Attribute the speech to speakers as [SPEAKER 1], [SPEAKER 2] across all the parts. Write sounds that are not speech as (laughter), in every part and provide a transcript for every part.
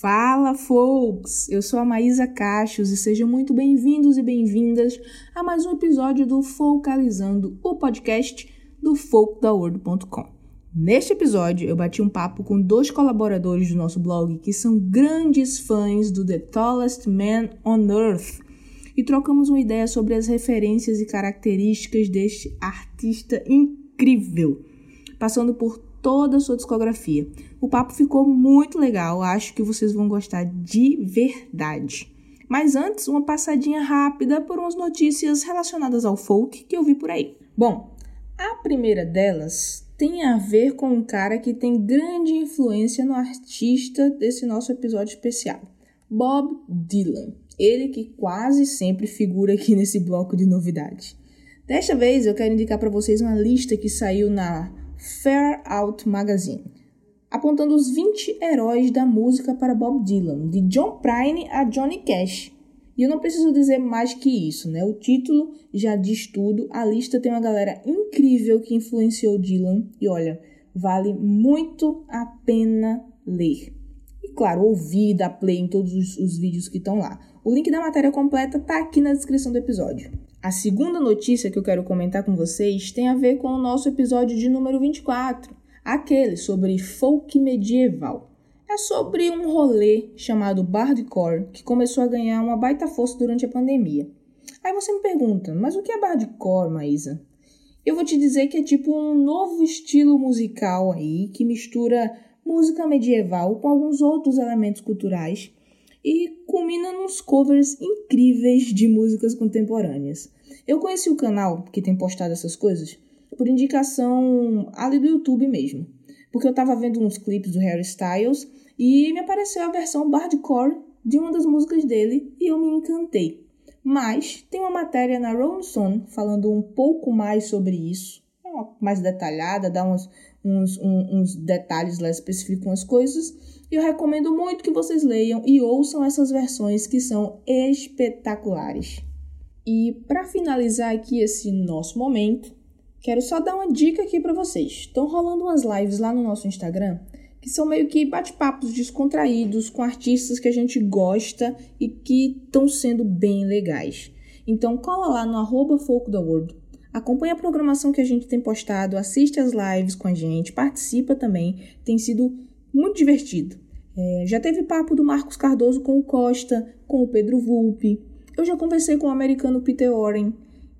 [SPEAKER 1] Fala, folks! Eu sou a Maísa Cachos e sejam muito bem-vindos e bem-vindas a mais um episódio do Focalizando, o podcast do folkdaworld.com. Neste episódio, eu bati um papo com dois colaboradores do nosso blog que são grandes fãs do The Tallest Man on Earth e trocamos uma ideia sobre as referências e características deste artista incrível, passando por toda a sua discografia. O papo ficou muito legal, acho que vocês vão gostar de verdade. Mas antes, uma passadinha rápida por umas notícias relacionadas ao folk que eu vi por aí. Bom, a primeira delas tem a ver com um cara que tem grande influência no artista desse nosso episódio especial, Bob Dylan. Ele que quase sempre figura aqui nesse bloco de novidades. Desta vez eu quero indicar para vocês uma lista que saiu na Fair Out Magazine, apontando os 20 heróis da música para Bob Dylan, de John Prine a Johnny Cash. E eu não preciso dizer mais que isso, né? O título já diz tudo. A lista tem uma galera incrível que influenciou Dylan e olha, vale muito a pena ler. E claro, ouvir, dar play em todos os, os vídeos que estão lá. O link da matéria completa está aqui na descrição do episódio. A segunda notícia que eu quero comentar com vocês tem a ver com o nosso episódio de número 24, aquele sobre folk medieval. É sobre um rolê chamado Bardcore que começou a ganhar uma baita força durante a pandemia. Aí você me pergunta, mas o que é Bardcore, Maísa? Eu vou te dizer que é tipo um novo estilo musical aí que mistura música medieval com alguns outros elementos culturais e culmina nos covers incríveis de músicas contemporâneas. Eu conheci o canal que tem postado essas coisas por indicação ali do YouTube mesmo, porque eu tava vendo uns clipes do Harry Styles e me apareceu a versão bardcore de uma das músicas dele e eu me encantei. Mas tem uma matéria na Rolling Stone falando um pouco mais sobre isso, é mais detalhada, dá uns, uns, uns detalhes lá, especificam as coisas e eu recomendo muito que vocês leiam e ouçam essas versões que são espetaculares. E para finalizar aqui esse nosso momento, quero só dar uma dica aqui para vocês. Estão rolando umas lives lá no nosso Instagram que são meio que bate-papos descontraídos com artistas que a gente gosta e que estão sendo bem legais. Então cola lá no arroba Folk da World, acompanha a programação que a gente tem postado, assiste as lives com a gente, participa também, tem sido muito divertido. É, já teve papo do Marcos Cardoso com o Costa, com o Pedro Vulpe. Eu já conversei com o americano Peter Warren.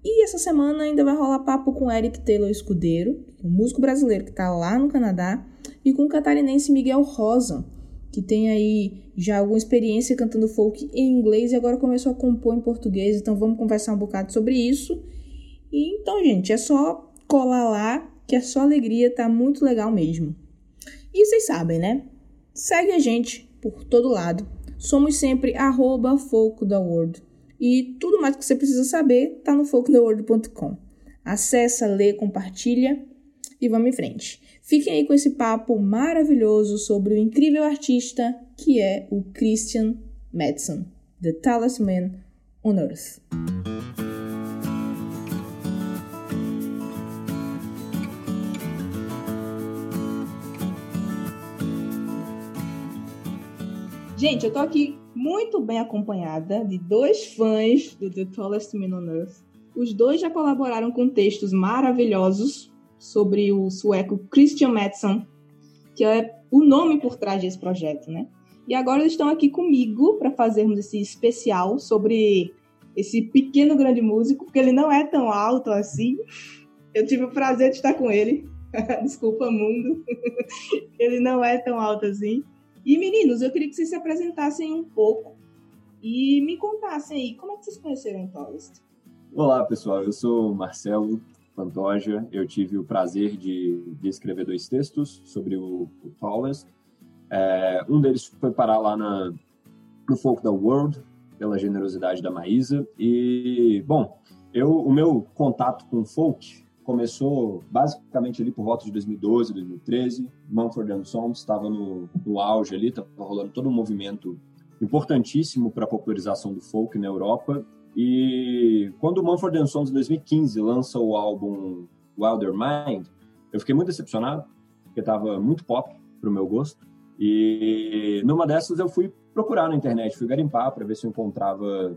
[SPEAKER 1] E essa semana ainda vai rolar papo com Eric Taylor Escudeiro, um músico brasileiro que está lá no Canadá, e com o catarinense Miguel Rosa, que tem aí já alguma experiência cantando folk em inglês e agora começou a compor em português. Então vamos conversar um bocado sobre isso. E então, gente, é só colar lá, que é só alegria, tá muito legal mesmo. E vocês sabem, né? Segue a gente por todo lado. Somos sempre arroba World. E tudo mais que você precisa saber tá no folktheworld.com. Acesse, lê, compartilha e vamos em frente. Fiquem aí com esse papo maravilhoso sobre o incrível artista que é o Christian Madsen, The Talisman on Earth. Gente, eu tô aqui muito bem acompanhada de dois fãs do The Tallest Man on Earth. Os dois já colaboraram com textos maravilhosos sobre o sueco Christian Madsen, que é o nome por trás desse projeto, né? E agora eles estão aqui comigo para fazermos esse especial sobre esse pequeno grande músico, porque ele não é tão alto assim. Eu tive o prazer de estar com ele. (laughs) Desculpa, mundo. (laughs) ele não é tão alto assim. E meninos, eu queria que vocês se apresentassem um pouco e me contassem aí como é que vocês conheceram o Tallest.
[SPEAKER 2] Olá, pessoal. Eu sou Marcelo Pantoja. Eu tive o prazer de, de escrever dois textos sobre o, o Tallest. É, um deles foi parar lá na, no Folk da World, pela generosidade da Maísa. E, bom, eu, o meu contato com folk começou basicamente ali por volta de 2012, 2013. Mumford Sons estava no, no auge ali, estava rolando todo um movimento importantíssimo para a popularização do folk na Europa. E quando o Mumford Sons, em 2015, lança o álbum Wilder Mind, eu fiquei muito decepcionado, porque estava muito pop para o meu gosto. E numa dessas eu fui procurar na internet, fui garimpar para ver se eu encontrava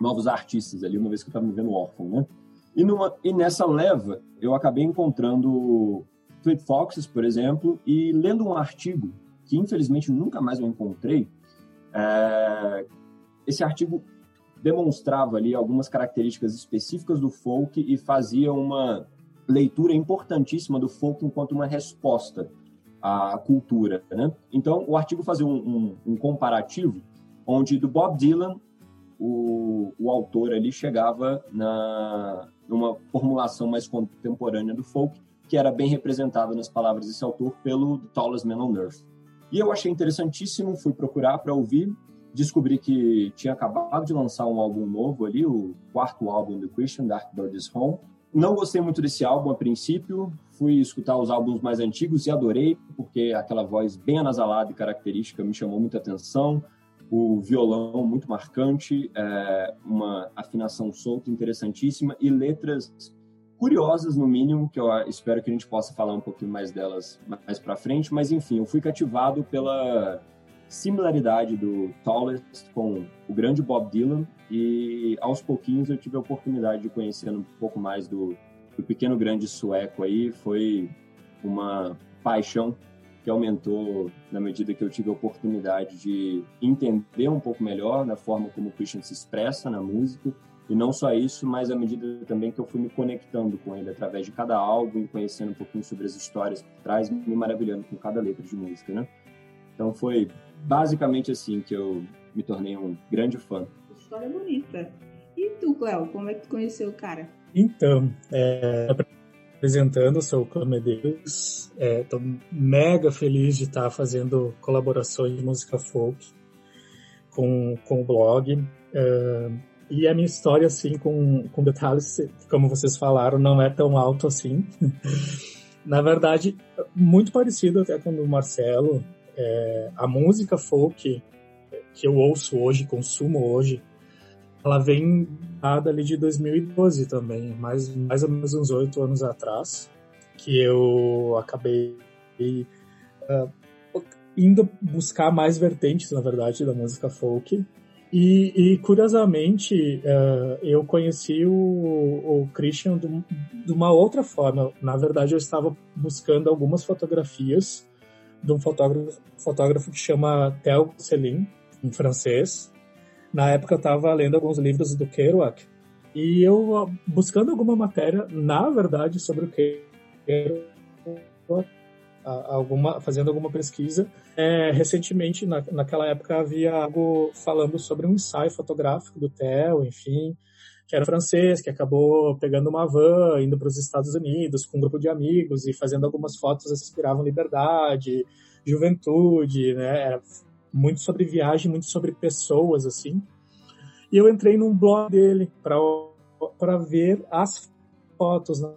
[SPEAKER 2] novos artistas ali, uma vez que eu estava me vendo órfão, né? E, numa, e nessa leva, eu acabei encontrando Fleet Foxes, por exemplo, e lendo um artigo que infelizmente nunca mais eu encontrei. É, esse artigo demonstrava ali algumas características específicas do folk e fazia uma leitura importantíssima do folk enquanto uma resposta à cultura. Né? Então, o artigo fazia um, um, um comparativo onde do Bob Dylan o, o autor ali chegava na numa formulação mais contemporânea do folk, que era bem representada nas palavras desse autor pelo The Tallest Man on Earth. E eu achei interessantíssimo, fui procurar para ouvir, descobri que tinha acabado de lançar um álbum novo ali, o quarto álbum do Christian, Dark Bird is Home. Não gostei muito desse álbum a princípio, fui escutar os álbuns mais antigos e adorei, porque aquela voz bem anasalada e característica me chamou muita atenção o violão muito marcante, é, uma afinação solta interessantíssima e letras curiosas no mínimo, que eu espero que a gente possa falar um pouquinho mais delas mais para frente, mas enfim, eu fui cativado pela similaridade do Tallest com o grande Bob Dylan e aos pouquinhos eu tive a oportunidade de conhecer um pouco mais do, do pequeno grande sueco aí, foi uma paixão que aumentou na medida que eu tive a oportunidade de entender um pouco melhor da forma como o Christian se expressa na música. E não só isso, mas à medida também que eu fui me conectando com ele através de cada álbum, conhecendo um pouquinho sobre as histórias por trás, me maravilhando com cada letra de música, né? Então foi basicamente assim que eu me tornei um grande fã.
[SPEAKER 1] História bonita. E tu, Cléo, como é que tu conheceu o cara?
[SPEAKER 3] Então, é, apresentando, o Medeiros. Estou é, mega feliz de estar fazendo colaborações de música folk com, com o blog. É, e a minha história, assim, com, com detalhes, como vocês falaram, não é tão alto assim. (laughs) Na verdade, muito parecido até com o Marcelo. É, a música folk que eu ouço hoje, consumo hoje, ela vem dada ali de 2012 também, mais, mais ou menos uns oito anos atrás, que eu acabei uh, indo buscar mais vertentes, na verdade, da música folk. E, e curiosamente, uh, eu conheci o, o Christian de, de, uma outra forma. Na verdade, eu estava buscando algumas fotografias de um fotógrafo, fotógrafo que chama Theo Céline, em francês, na época eu estava lendo alguns livros do Kerouac e eu buscando alguma matéria, na verdade, sobre o Kerouac, alguma, fazendo alguma pesquisa. É, recentemente, na, naquela época, havia algo falando sobre um ensaio fotográfico do Theo, enfim, que era francês, que acabou pegando uma van, indo para os Estados Unidos com um grupo de amigos e fazendo algumas fotos que inspiravam liberdade, juventude, né? Era muito sobre viagem, muito sobre pessoas, assim. E eu entrei num blog dele para ver as fotos, na,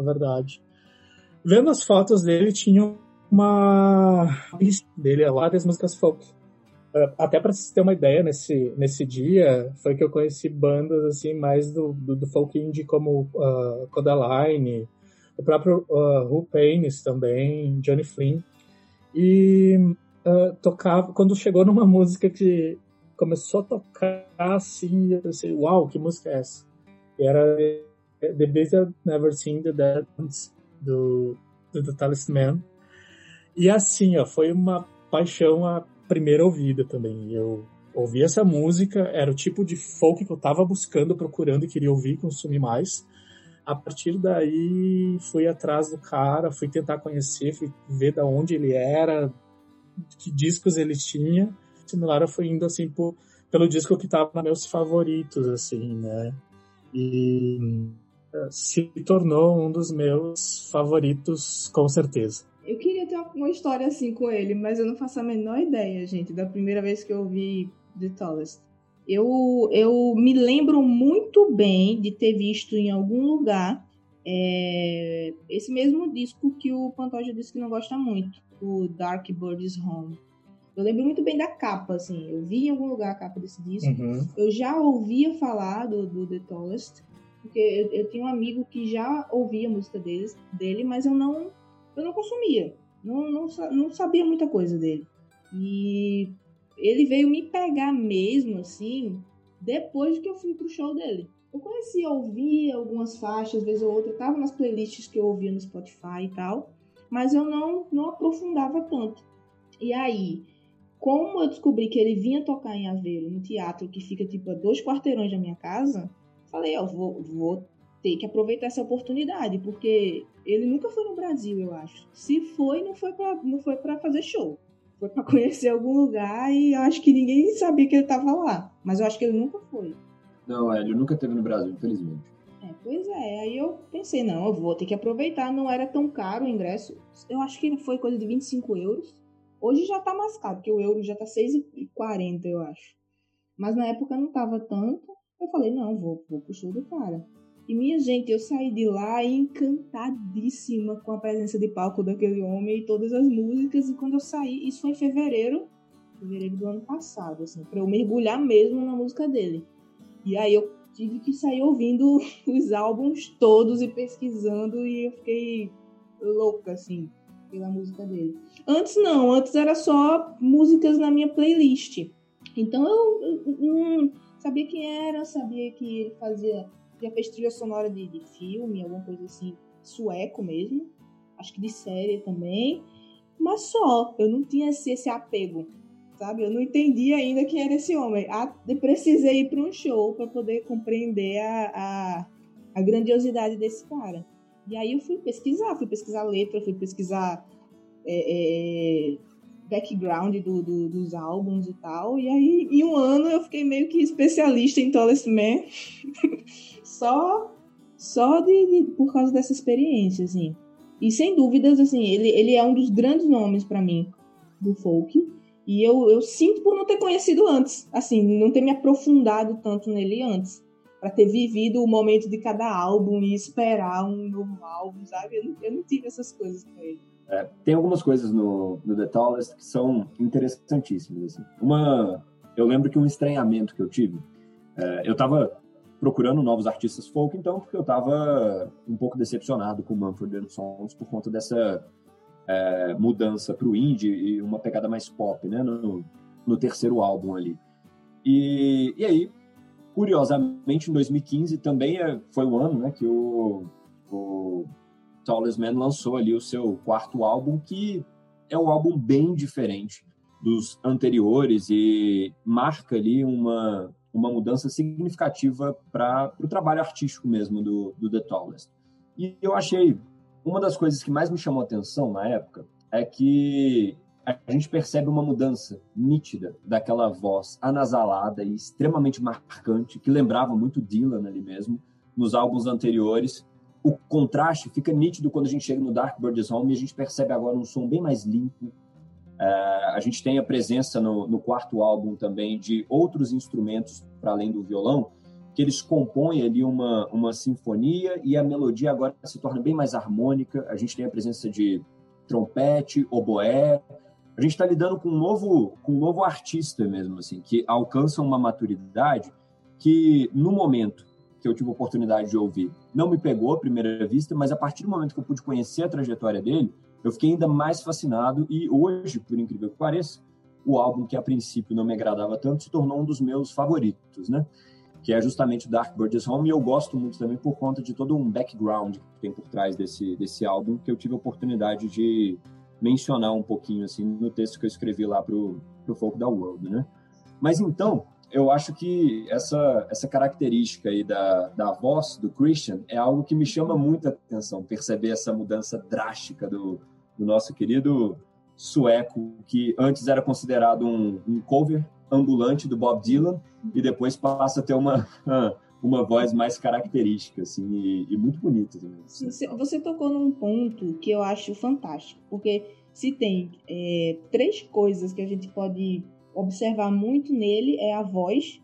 [SPEAKER 3] verdade. Vendo as fotos dele, tinha uma lista dele, várias músicas folk. Uh, até para você ter uma ideia, nesse, nesse dia, foi que eu conheci bandas assim mais do, do, do folk indie como uh, Codaline, o próprio uh, Who Paines também, Johnny Flynn. E uh, tocava, quando chegou numa (laughs) música que começou a tocar assim, eu pensei, uau, que música é essa? E era The Beast I've Never Seen the Dance, do, do The Talisman. E assim, ó, foi uma paixão a primeira ouvida também. Eu ouvi essa música, era o tipo de folk que eu tava buscando, procurando e queria ouvir, consumir mais. A partir daí, fui atrás do cara, fui tentar conhecer, fui ver da onde ele era, que discos ele tinha. Similar eu fui indo assim por, pelo disco que tava nos meus favoritos, assim, né? E eh, se tornou um dos meus favoritos, com certeza.
[SPEAKER 1] Eu queria ter uma história assim com ele, mas eu não faço a menor ideia, gente, da primeira vez que eu vi The Tallest. Eu, eu me lembro muito bem de ter visto em algum lugar é, esse mesmo disco que o Pantoja disse que não gosta muito o Dark Bird's Home. Eu lembro muito bem da capa, assim. Eu vi em algum lugar a capa desse disco. Uhum. Eu já ouvia falar do, do The Tallest, porque eu, eu tinha um amigo que já ouvia a música deles, dele, mas eu não, eu não consumia. Não, não, não sabia muita coisa dele. E ele veio me pegar mesmo, assim, depois que eu fui pro show dele. Eu conhecia, ouvia algumas faixas, vez ou outra, tava nas playlists que eu ouvia no Spotify e tal, mas eu não, não aprofundava tanto. E aí, como eu descobri que ele vinha tocar em Aveiro, no teatro que fica tipo a dois quarteirões da minha casa, falei, ó, vou, vou ter que aproveitar essa oportunidade, porque ele nunca foi no Brasil, eu acho. Se foi, não foi para não foi para fazer show. Foi para (laughs) conhecer algum lugar e eu acho que ninguém sabia que ele tava lá. Mas eu acho que ele nunca foi.
[SPEAKER 2] Não, ele nunca teve no Brasil, infelizmente.
[SPEAKER 1] É, pois é, aí eu pensei, não, eu vou ter que aproveitar, não era tão caro o ingresso. Eu acho que foi coisa de 25 euros. Hoje já tá mais caro, porque o euro já tá 6,40, eu acho. Mas na época não tava tanto. Eu falei, não, vou, vou pro show do cara. E minha gente, eu saí de lá encantadíssima com a presença de palco daquele homem e todas as músicas. E quando eu saí, isso foi em fevereiro, fevereiro do ano passado, assim, para eu mergulhar mesmo na música dele. E aí eu tive que sair ouvindo (laughs) os álbuns todos e pesquisando e eu fiquei louca, assim, pela música dele. Antes não, antes era só músicas na minha playlist. Então eu, não sabia quem era, sabia que ele fazia, já fez trilha sonora de, de filme, alguma coisa assim, sueco mesmo, acho que de série também, mas só, eu não tinha esse, esse apego sabe? Eu não entendi ainda quem era esse homem. Eu precisei ir para um show para poder compreender a, a, a, grandiosidade desse cara. E aí eu fui pesquisar, fui pesquisar letra, fui pesquisar é, é, background do, do, dos álbuns e tal. E aí, em um ano, eu fiquei meio que especialista em Tallest Man. (laughs) só só de, de, por causa dessa experiência, assim. E sem dúvidas, assim, ele, ele é um dos grandes nomes para mim do folk. E eu, eu sinto por não ter conhecido antes, assim, não ter me aprofundado tanto nele antes. para ter vivido o momento de cada álbum e esperar um novo álbum, sabe? Eu não, eu não tive essas coisas com ele.
[SPEAKER 2] É, tem algumas coisas no, no The Tallest que são interessantíssimas. Assim. Uma, eu lembro que um estranhamento que eu tive, é, eu estava procurando novos artistas folk, então, porque eu estava um pouco decepcionado com Mumford Sons por conta dessa é, mudança para o indie e uma pegada mais pop, né, no, no terceiro álbum ali. E, e aí, curiosamente, em 2015 também é, foi o ano, né, que o, o Tallest Man lançou ali o seu quarto álbum, que é um álbum bem diferente dos anteriores e marca ali uma, uma mudança significativa para o trabalho artístico mesmo do, do The Tallest. E eu achei uma das coisas que mais me chamou atenção na época é que a gente percebe uma mudança nítida daquela voz anasalada e extremamente marcante, que lembrava muito Dylan ali mesmo, nos álbuns anteriores. O contraste fica nítido quando a gente chega no Dark Bird's Home e a gente percebe agora um som bem mais limpo. É, a gente tem a presença no, no quarto álbum também de outros instrumentos para além do violão, que eles compõem ali uma, uma sinfonia e a melodia agora se torna bem mais harmônica. A gente tem a presença de trompete, oboé. A gente está lidando com um novo, com um novo artista mesmo, assim, que alcança uma maturidade que no momento que eu tive a oportunidade de ouvir não me pegou à primeira vista, mas a partir do momento que eu pude conhecer a trajetória dele, eu fiquei ainda mais fascinado e hoje, por incrível que pareça, o álbum que a princípio não me agradava tanto se tornou um dos meus favoritos, né? Que é justamente o Dark Bird's Home, e eu gosto muito também por conta de todo um background que tem por trás desse, desse álbum, que eu tive a oportunidade de mencionar um pouquinho, assim, no texto que eu escrevi lá pro, pro Folk da World, né? Mas então, eu acho que essa, essa característica aí da, da voz do Christian é algo que me chama muita atenção, perceber essa mudança drástica do, do nosso querido sueco, que antes era considerado um, um cover ambulante do Bob Dylan e depois passa a ter uma (laughs) uma voz mais característica assim e, e muito bonita também.
[SPEAKER 1] Você, você, tocou num ponto que eu acho fantástico, porque se tem é, três coisas que a gente pode observar muito nele é a voz,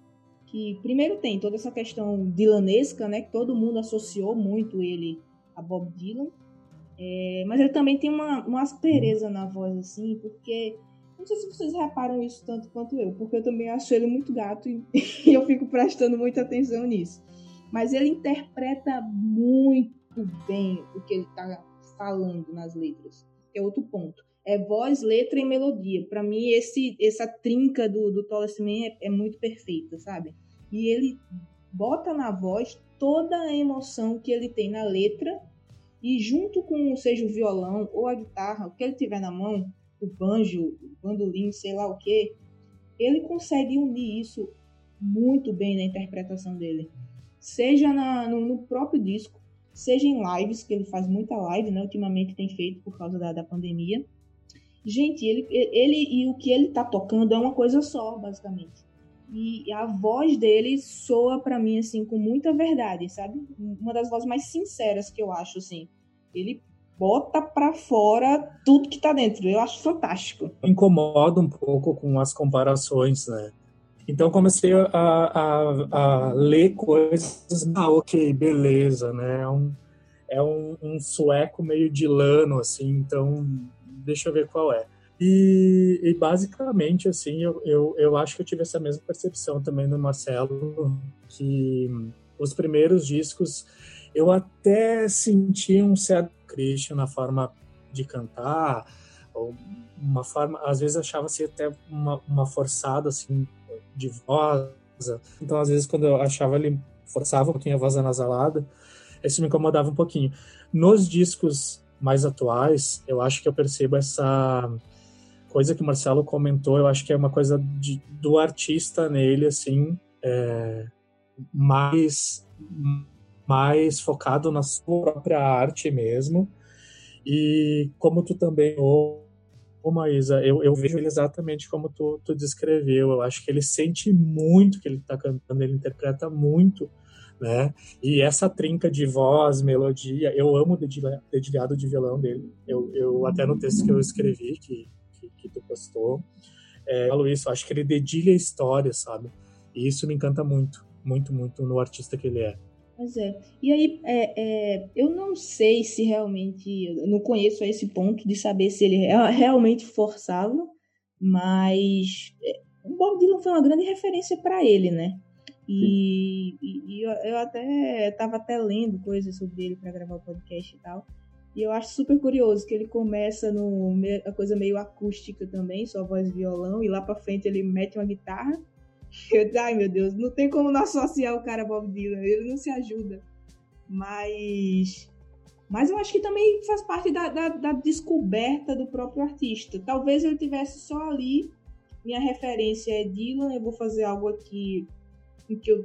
[SPEAKER 1] que primeiro tem toda essa questão dilanesca, né, que todo mundo associou muito ele a Bob Dylan, é, mas ele também tem uma, uma aspereza na voz assim, porque não sei se vocês reparam isso tanto quanto eu, porque eu também acho ele muito gato e, (laughs) e eu fico prestando muita atenção nisso. Mas ele interpreta muito bem o que ele está falando nas letras. É outro ponto. é voz, letra e melodia. Para mim, esse essa trinca do, do Thomas Man é, é muito perfeita, sabe? E ele bota na voz toda a emoção que ele tem na letra e junto com, seja o violão ou a guitarra, o que ele tiver na mão, o banjo, o bandolim, sei lá o que, ele consegue unir isso muito bem na interpretação dele. Seja na, no, no, próprio disco, seja em lives, que ele faz muita live, né? Ultimamente tem feito por causa da, da pandemia. Gente, ele, ele e o que ele tá tocando é uma coisa só, basicamente. E a voz dele soa para mim, assim, com muita verdade, sabe? Uma das vozes mais sinceras que eu acho, assim. Ele bota para fora tudo que tá dentro. Eu acho fantástico.
[SPEAKER 3] Incomoda um pouco com as comparações, né? Então comecei a, a, a ler coisas, ah, ok, beleza, né? É um, é um, um sueco meio de lano, assim, então deixa eu ver qual é. E, e, basicamente, assim, eu, eu, eu acho que eu tive essa mesma percepção também no Marcelo, que os primeiros discos eu até senti um certo Christian na forma de cantar, uma forma, às vezes achava-se até uma, uma forçada, assim, de voz. Então, às vezes, quando eu achava ele forçava um pouquinho a voz anasalada, isso me incomodava um pouquinho. Nos discos mais atuais, eu acho que eu percebo essa coisa que o Marcelo comentou, eu acho que é uma coisa de, do artista nele, assim, é, mais, mais focado na sua própria arte mesmo. E como tu também, ô, Maísa, eu, eu vejo ele exatamente como tu, tu descreveu. Eu acho que ele sente muito que ele está cantando, ele interpreta muito, né? E essa trinca de voz, melodia, eu amo o dedilhado de violão dele. Eu, eu até no texto que eu escrevi, que que tu postou. É, falo isso, acho que ele dedilha a história, sabe? E isso me encanta muito, muito, muito no artista que ele é.
[SPEAKER 1] Pois é. E aí, é, é, eu não sei se realmente. Eu não conheço a esse ponto de saber se ele é realmente forçava, mas é, o Bob Dylan foi uma grande referência para ele, né? E, e, e eu, eu, até estava até lendo coisas sobre ele para gravar o podcast e tal. E eu acho super curioso que ele começa no a coisa meio acústica também, só voz e violão, e lá pra frente ele mete uma guitarra. Eu, ai meu Deus, não tem como não associar o cara Bob Dylan, ele não se ajuda. Mas. Mas eu acho que também faz parte da, da, da descoberta do próprio artista. Talvez ele tivesse só ali, minha referência é Dylan, eu vou fazer algo aqui que eu,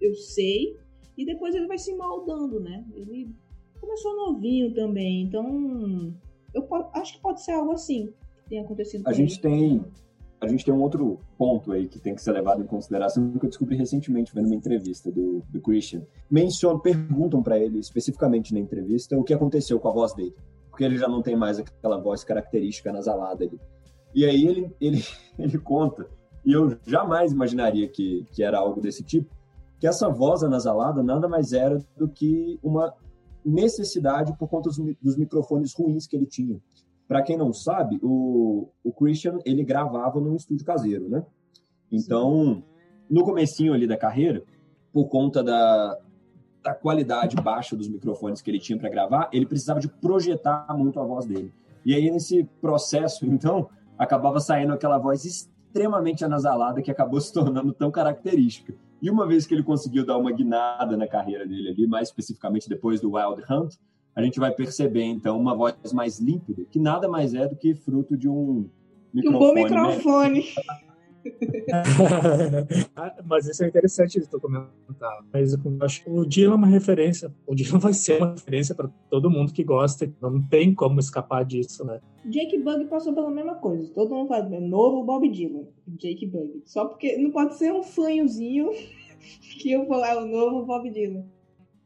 [SPEAKER 1] eu sei, e depois ele vai se moldando, né? Ele começou novinho também, então eu acho que pode ser algo assim que tenha acontecido.
[SPEAKER 2] A gente ele. tem a gente tem um outro ponto aí que tem que ser levado em consideração que eu descobri recentemente vendo uma entrevista do, do Christian. Mencionam, perguntam para ele especificamente na entrevista o que aconteceu com a voz dele, porque ele já não tem mais aquela voz característica nasalada ali. E aí ele ele (laughs) ele conta e eu jamais imaginaria que que era algo desse tipo, que essa voz anasalada nada mais era do que uma necessidade por conta dos, dos microfones ruins que ele tinha. Para quem não sabe, o, o Christian ele gravava num estúdio caseiro, né? Então, Sim. no comecinho ali da carreira, por conta da, da qualidade baixa dos microfones que ele tinha para gravar, ele precisava de projetar muito a voz dele. E aí nesse processo, (laughs) então, acabava saindo aquela voz extremamente anasalada que acabou (laughs) se tornando tão característica. E uma vez que ele conseguiu dar uma guinada na carreira dele ali, mais especificamente depois do Wild Hunt, a gente vai perceber então uma voz mais límpida, que nada mais é do que fruto de um
[SPEAKER 1] microfone. Um bom microfone. Né? (laughs)
[SPEAKER 3] Mas isso é interessante de tu comentar. Mas eu acho que o Dylan é uma referência. O Dylan vai ser uma referência para todo mundo que gosta. Não tem como escapar disso, né?
[SPEAKER 1] Jake Bug passou pela mesma coisa. Todo mundo fala, é novo Bob Dylan. Jake Bug. Só porque não pode ser um fanhozinho (laughs) que eu falar o novo Bob Dylan.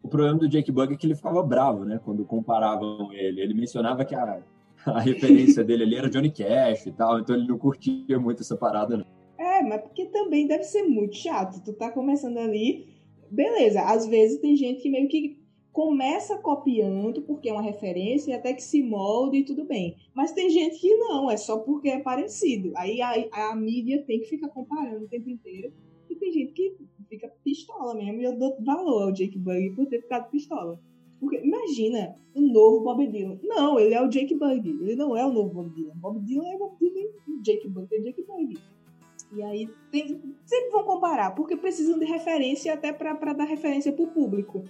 [SPEAKER 2] O problema do Jake Bug é que ele ficava bravo, né? Quando comparavam ele. Ele mencionava que a, a referência dele ali era Johnny Cash e tal, então ele não curtia muito essa parada, não.
[SPEAKER 1] É, mas porque também deve ser muito chato. Tu tá começando ali, beleza. Às vezes tem gente que meio que começa copiando porque é uma referência e até que se molde e tudo bem. Mas tem gente que não, é só porque é parecido. Aí a, a mídia tem que ficar comparando o tempo inteiro. Tem gente que fica pistola mesmo. E eu dou valor ao Jake Bug por ter ficado pistola. Porque imagina o novo Bob Dylan. Não, ele é o Jake Bug. Ele não é o novo Bob Dylan. Bob Dylan é Bob Dylan e Jake Bug é Jake Bug. E aí tem, sempre vão comparar, porque precisam de referência até para dar referência pro público.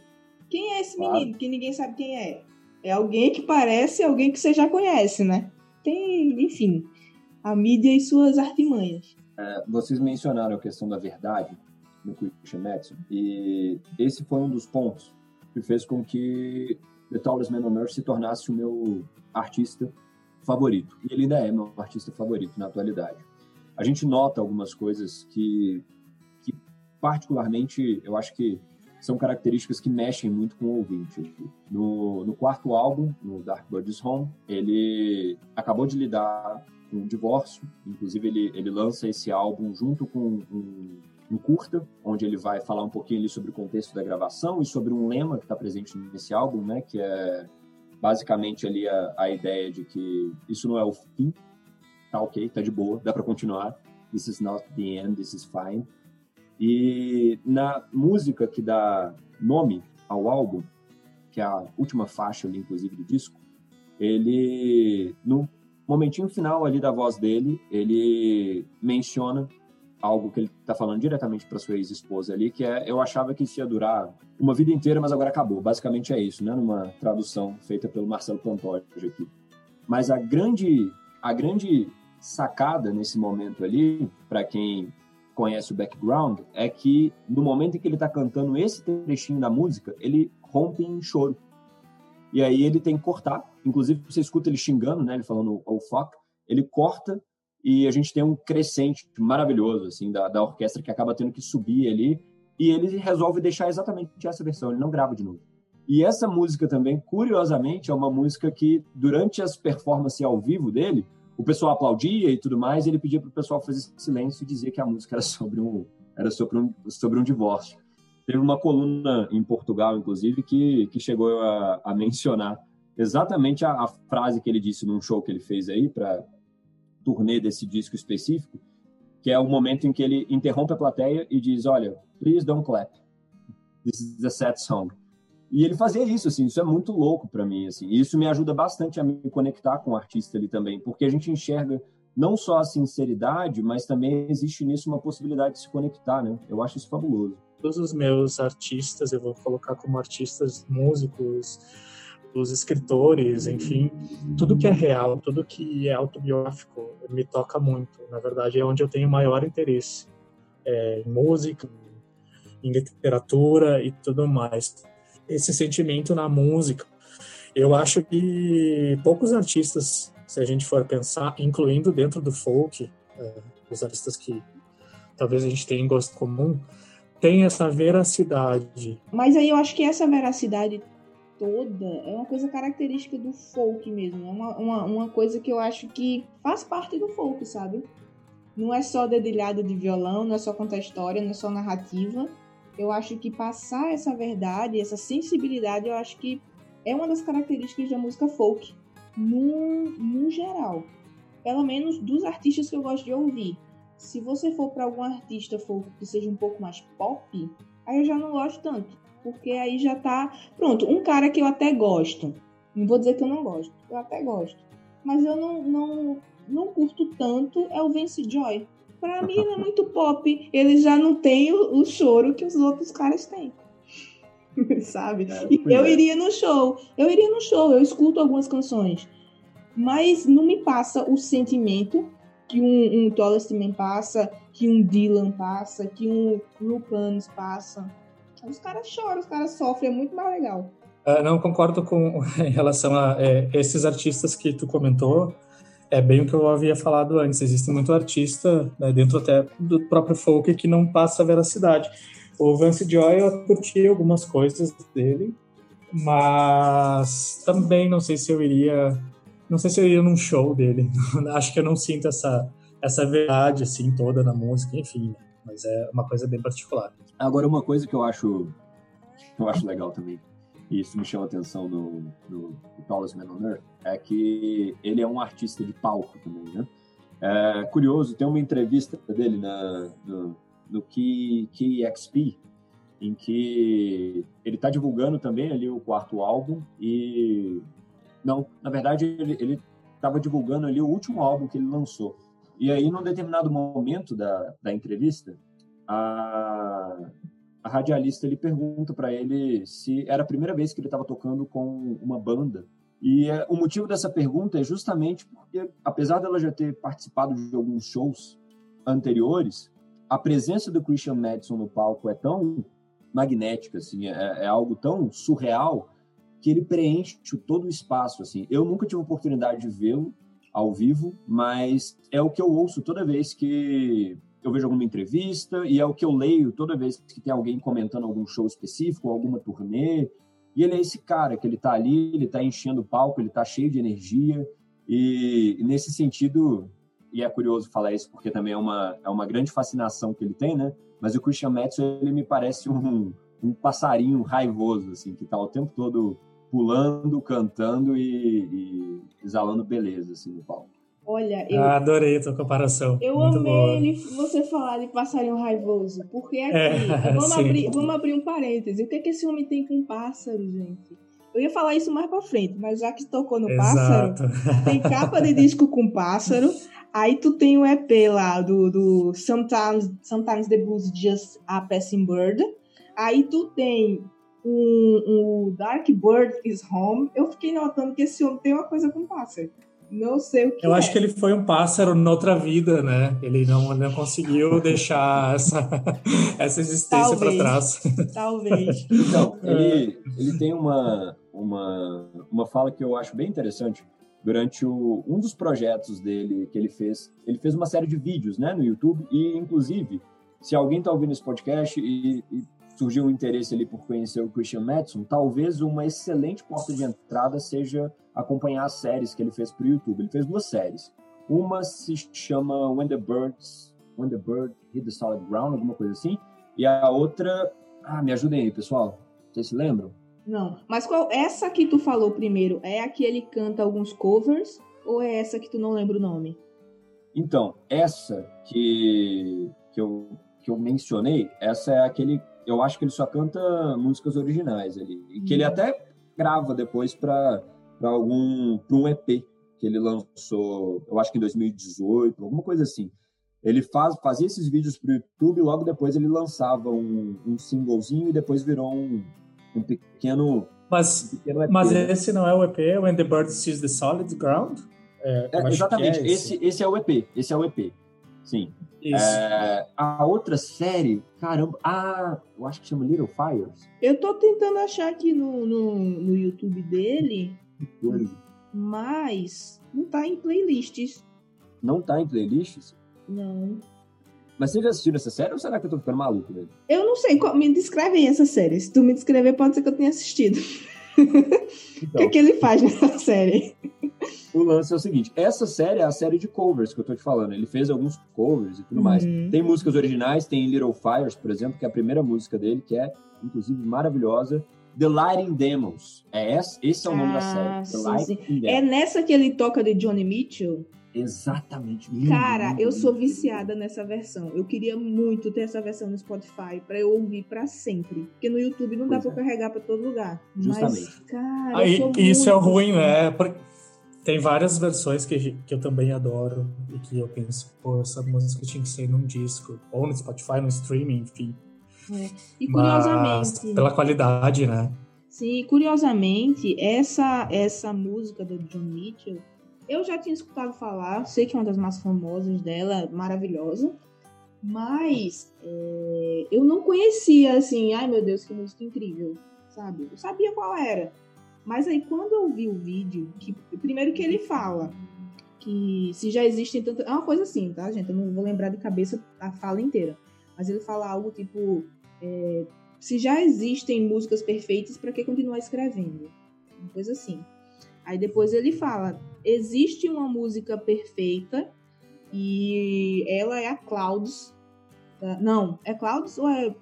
[SPEAKER 1] Quem é esse claro. menino que ninguém sabe quem é? É alguém que parece alguém que você já conhece, né? Tem, enfim, a mídia e suas artimanhas.
[SPEAKER 2] É, vocês mencionaram a questão da verdade no Kushimetsu, e esse foi um dos pontos que fez com que The Tallest Man on Earth se tornasse o meu artista favorito. E ele ainda é meu artista favorito na atualidade. A gente nota algumas coisas que, que particularmente, eu acho que são características que mexem muito com o ouvinte. No, no quarto álbum, no Dark Birds Home, ele acabou de lidar um divórcio, inclusive ele, ele lança esse álbum junto com um, um curta, onde ele vai falar um pouquinho sobre o contexto da gravação e sobre um lema que está presente nesse álbum, né, que é basicamente ali a, a ideia de que isso não é o fim, tá ok, tá de boa, dá para continuar, this is not the end, this is fine, e na música que dá nome ao álbum, que é a última faixa ali, inclusive, do disco, ele, no momentinho final ali da voz dele, ele menciona algo que ele está falando diretamente para sua ex-esposa ali, que é eu achava que isso ia durar uma vida inteira, mas agora acabou. Basicamente é isso, né? Numa tradução feita pelo Marcelo Pantoja aqui. Mas a grande, a grande sacada nesse momento ali, para quem conhece o background, é que no momento em que ele está cantando esse trechinho da música, ele rompe em choro. E aí ele tem que cortar. Inclusive, você escuta ele xingando, né? Ele falando o oh, fuck. Ele corta e a gente tem um crescente maravilhoso, assim, da, da orquestra que acaba tendo que subir ali. E ele resolve deixar exatamente essa versão, ele não grava de novo. E essa música também, curiosamente, é uma música que, durante as performances ao vivo dele, o pessoal aplaudia e tudo mais, e ele pedia para o pessoal fazer silêncio e dizer que a música era sobre um, era sobre um, sobre um divórcio. Teve uma coluna em Portugal, inclusive, que, que chegou a, a mencionar exatamente a, a, frase que ele disse num show que ele fez aí para turnê desse disco específico, que é o momento em que ele interrompe a plateia e diz, olha, please don't clap. This is a sad song. E ele fazia isso, assim, isso é muito louco para mim, assim. E isso me ajuda bastante a me conectar com o artista ali também, porque a gente enxerga não só a sinceridade, mas também existe nisso uma possibilidade de se conectar, né? Eu acho isso fabuloso.
[SPEAKER 3] Todos os meus artistas, eu vou colocar como artistas, músicos, os escritores, enfim, tudo que é real, tudo que é autobiográfico me toca muito. Na verdade, é onde eu tenho maior interesse. É, em música, em literatura e tudo mais esse sentimento na música. Eu acho que poucos artistas, se a gente for pensar, incluindo dentro do folk, é, os artistas que talvez a gente tenha em gosto comum, tem essa veracidade.
[SPEAKER 1] Mas aí eu acho que essa veracidade toda é uma coisa característica do folk mesmo. É uma, uma, uma coisa que eu acho que faz parte do folk, sabe? Não é só dedilhado de violão, não é só contar história, não é só narrativa eu acho que passar essa verdade, essa sensibilidade, eu acho que é uma das características da música folk, no, no geral. Pelo menos dos artistas que eu gosto de ouvir. Se você for para algum artista folk que seja um pouco mais pop, aí eu já não gosto tanto. Porque aí já tá. Pronto, um cara que eu até gosto. Não vou dizer que eu não gosto, eu até gosto. Mas eu não, não, não curto tanto é o Vince Joy. Pra mim ele é muito (laughs) pop. Ele já não tem o, o choro que os outros caras têm. (laughs) Sabe? É, eu é. iria no show. Eu iria no show, eu escuto algumas canções. Mas não me passa o sentimento que um, um também passa, que um Dylan passa, que um Lucanes passa. Os caras choram, os caras sofrem, é muito mais legal.
[SPEAKER 3] Uh, não concordo com (laughs) em relação a é, esses artistas que tu comentou é bem o que eu havia falado antes. Existe muito artista, né, dentro até do próprio folk, que não passa veracidade. O Vance Joy, eu curti algumas coisas dele, mas também não sei se eu iria. Não sei se eu iria num show dele. (laughs) Acho que eu não sinto essa, essa verdade assim toda na música, enfim. Né? Mas é uma coisa bem particular.
[SPEAKER 2] Agora, uma coisa que eu acho, que eu acho legal também e isso me chama atenção no, no, no Tallest é que ele é um artista de palco também, né? É curioso, tem uma entrevista dele na, no, no KeyXP, em que ele está divulgando também ali o quarto álbum e não, na verdade ele estava divulgando ali o último álbum que ele lançou. E aí, num determinado momento da, da entrevista, a, a radialista ele pergunta para ele se era a primeira vez que ele estava tocando com uma banda. E é, o motivo dessa pergunta é justamente porque, apesar dela já ter participado de alguns shows anteriores, a presença do Christian Madison no palco é tão magnética, assim, é, é algo tão surreal que ele preenche todo o espaço, assim. Eu nunca tive oportunidade de vê-lo ao vivo, mas é o que eu ouço toda vez que eu vejo alguma entrevista e é o que eu leio toda vez que tem alguém comentando algum show específico, alguma turnê. E ele é esse cara que ele tá ali, ele tá enchendo o palco, ele tá cheio de energia. E, nesse sentido, e é curioso falar isso porque também é uma, é uma grande fascinação que ele tem, né? Mas o Christian Metzel, ele me parece um, um passarinho raivoso, assim, que tá o tempo todo pulando, cantando e, e exalando beleza, assim, no palco.
[SPEAKER 1] Olha, eu.
[SPEAKER 3] Ah, adorei a tua comparação.
[SPEAKER 1] Eu
[SPEAKER 3] Muito
[SPEAKER 1] amei
[SPEAKER 3] boa.
[SPEAKER 1] ele, você falar de passarinho raivoso. Porque aqui,
[SPEAKER 3] É,
[SPEAKER 1] vamos, (laughs)
[SPEAKER 3] sim.
[SPEAKER 1] abrir, vamos abrir um parêntese. O que, é que esse homem tem com pássaro, gente? Eu ia falar isso mais pra frente, mas já que tocou no pássaro,
[SPEAKER 3] Exato.
[SPEAKER 1] tem capa de disco com pássaro. Aí tu tem o EP lá do, do Sometimes, Sometimes the Blues Just a Passing Bird. Aí tu tem um, um Dark Bird is Home. Eu fiquei notando que esse homem tem uma coisa com pássaro. Não sei o que
[SPEAKER 3] Eu
[SPEAKER 1] é.
[SPEAKER 3] acho que ele foi um pássaro noutra vida, né? Ele não, não conseguiu (laughs) deixar essa, essa existência para trás.
[SPEAKER 1] Talvez. (laughs)
[SPEAKER 2] Então, ele, ele tem uma, uma, uma fala que eu acho bem interessante. Durante o, um dos projetos dele que ele fez, ele fez uma série de vídeos né, no YouTube e, inclusive, se alguém está ouvindo esse podcast e, e surgiu um interesse ali por conhecer o Christian Madison, talvez uma excelente porta de entrada seja acompanhar as séries que ele fez para o YouTube. Ele fez duas séries. Uma se chama When the Birds, When the Bird Hit the Solid Ground, alguma coisa assim. E a outra, ah, me ajudem aí, pessoal. Vocês se lembram?
[SPEAKER 1] Não, mas qual essa que tu falou primeiro é a que ele canta alguns covers ou é essa que tu não lembra o nome?
[SPEAKER 2] Então, essa que, que, eu, que eu mencionei, essa é aquele. Eu acho que ele só canta músicas originais ali. E que ele
[SPEAKER 1] Hum.
[SPEAKER 2] até grava depois para algum. para um EP que ele lançou, eu acho que em 2018, alguma coisa assim. Ele faz, fazia esses vídeos pro YouTube e logo depois ele lançava um, um singlezinho e depois virou um, um pequeno.
[SPEAKER 3] Mas,
[SPEAKER 2] um pequeno
[SPEAKER 3] mas
[SPEAKER 2] né?
[SPEAKER 3] esse não é o EP, When the Bird Sees the Solid Ground? É,
[SPEAKER 2] É,
[SPEAKER 3] que
[SPEAKER 2] exatamente,
[SPEAKER 3] é
[SPEAKER 2] esse, esse é o EP. Esse é o EP. Sim. É, a outra série, caramba, ah, eu acho que chama Little Fires.
[SPEAKER 1] Eu tô tentando achar aqui no, no, no YouTube dele, mas não tá em playlists.
[SPEAKER 2] Não tá em playlists.
[SPEAKER 1] Não.
[SPEAKER 2] Mas vocês já assistiram essa série ou será que eu tô ficando maluco mesmo?
[SPEAKER 1] Eu não sei, me descreve aí essa série. Se tu me descrever, pode ser que eu tenha assistido. (laughs) O que,
[SPEAKER 2] Então,
[SPEAKER 1] é que ele faz nessa série?
[SPEAKER 2] O lance é o seguinte: essa série é a série de covers que eu tô te falando. Ele fez alguns covers e tudo mais.
[SPEAKER 1] Uhum.
[SPEAKER 2] Tem músicas originais, tem Little Fires, por exemplo, que é a primeira música dele, que é, inclusive, maravilhosa. The Lighting Demos. É esse, esse é o nome da
[SPEAKER 1] Ah,
[SPEAKER 2] série. The
[SPEAKER 1] sim, É nessa que ele toca de Johnny Mitchell?
[SPEAKER 2] Exatamente. Lindo,
[SPEAKER 1] Cara,
[SPEAKER 2] lindo,
[SPEAKER 1] eu sou
[SPEAKER 2] lindo,
[SPEAKER 1] viciada nessa versão. Eu queria muito ter essa versão no Spotify pra eu ouvir pra sempre. Porque no YouTube não dá
[SPEAKER 2] Pois
[SPEAKER 1] pra
[SPEAKER 2] é.
[SPEAKER 1] carregar pra todo lugar. Mas,
[SPEAKER 2] Justamente.
[SPEAKER 1] cara,
[SPEAKER 3] Aí,
[SPEAKER 1] eu sou
[SPEAKER 3] isso é
[SPEAKER 1] muito
[SPEAKER 3] ruim,
[SPEAKER 1] viciada.
[SPEAKER 3] né? Tem várias versões que, que eu também adoro e que eu penso, pô, essa música tinha que ser num disco, ou no Spotify, no streaming, enfim.
[SPEAKER 1] E
[SPEAKER 3] Mas
[SPEAKER 1] curiosamente,
[SPEAKER 3] pela qualidade, né?
[SPEAKER 1] sim, curiosamente, essa essa música do John Mitchell, eu já tinha escutado falar, sei que é uma das mais famosas dela, maravilhosa. Mas é, eu não conhecia assim, ai meu Deus, que música incrível, sabe? Eu sabia qual era. Mas aí quando eu vi o vídeo, que primeiro que ele fala que se já existem tantas. É uma coisa assim, tá, gente? Eu não vou lembrar de cabeça a fala inteira. Mas ele fala algo tipo. é, se já existem músicas perfeitas, para que continuar escrevendo? Uma coisa assim. Aí depois ele fala: existe uma música perfeita e ela é a Clouds. da- Não, é Clouds ou é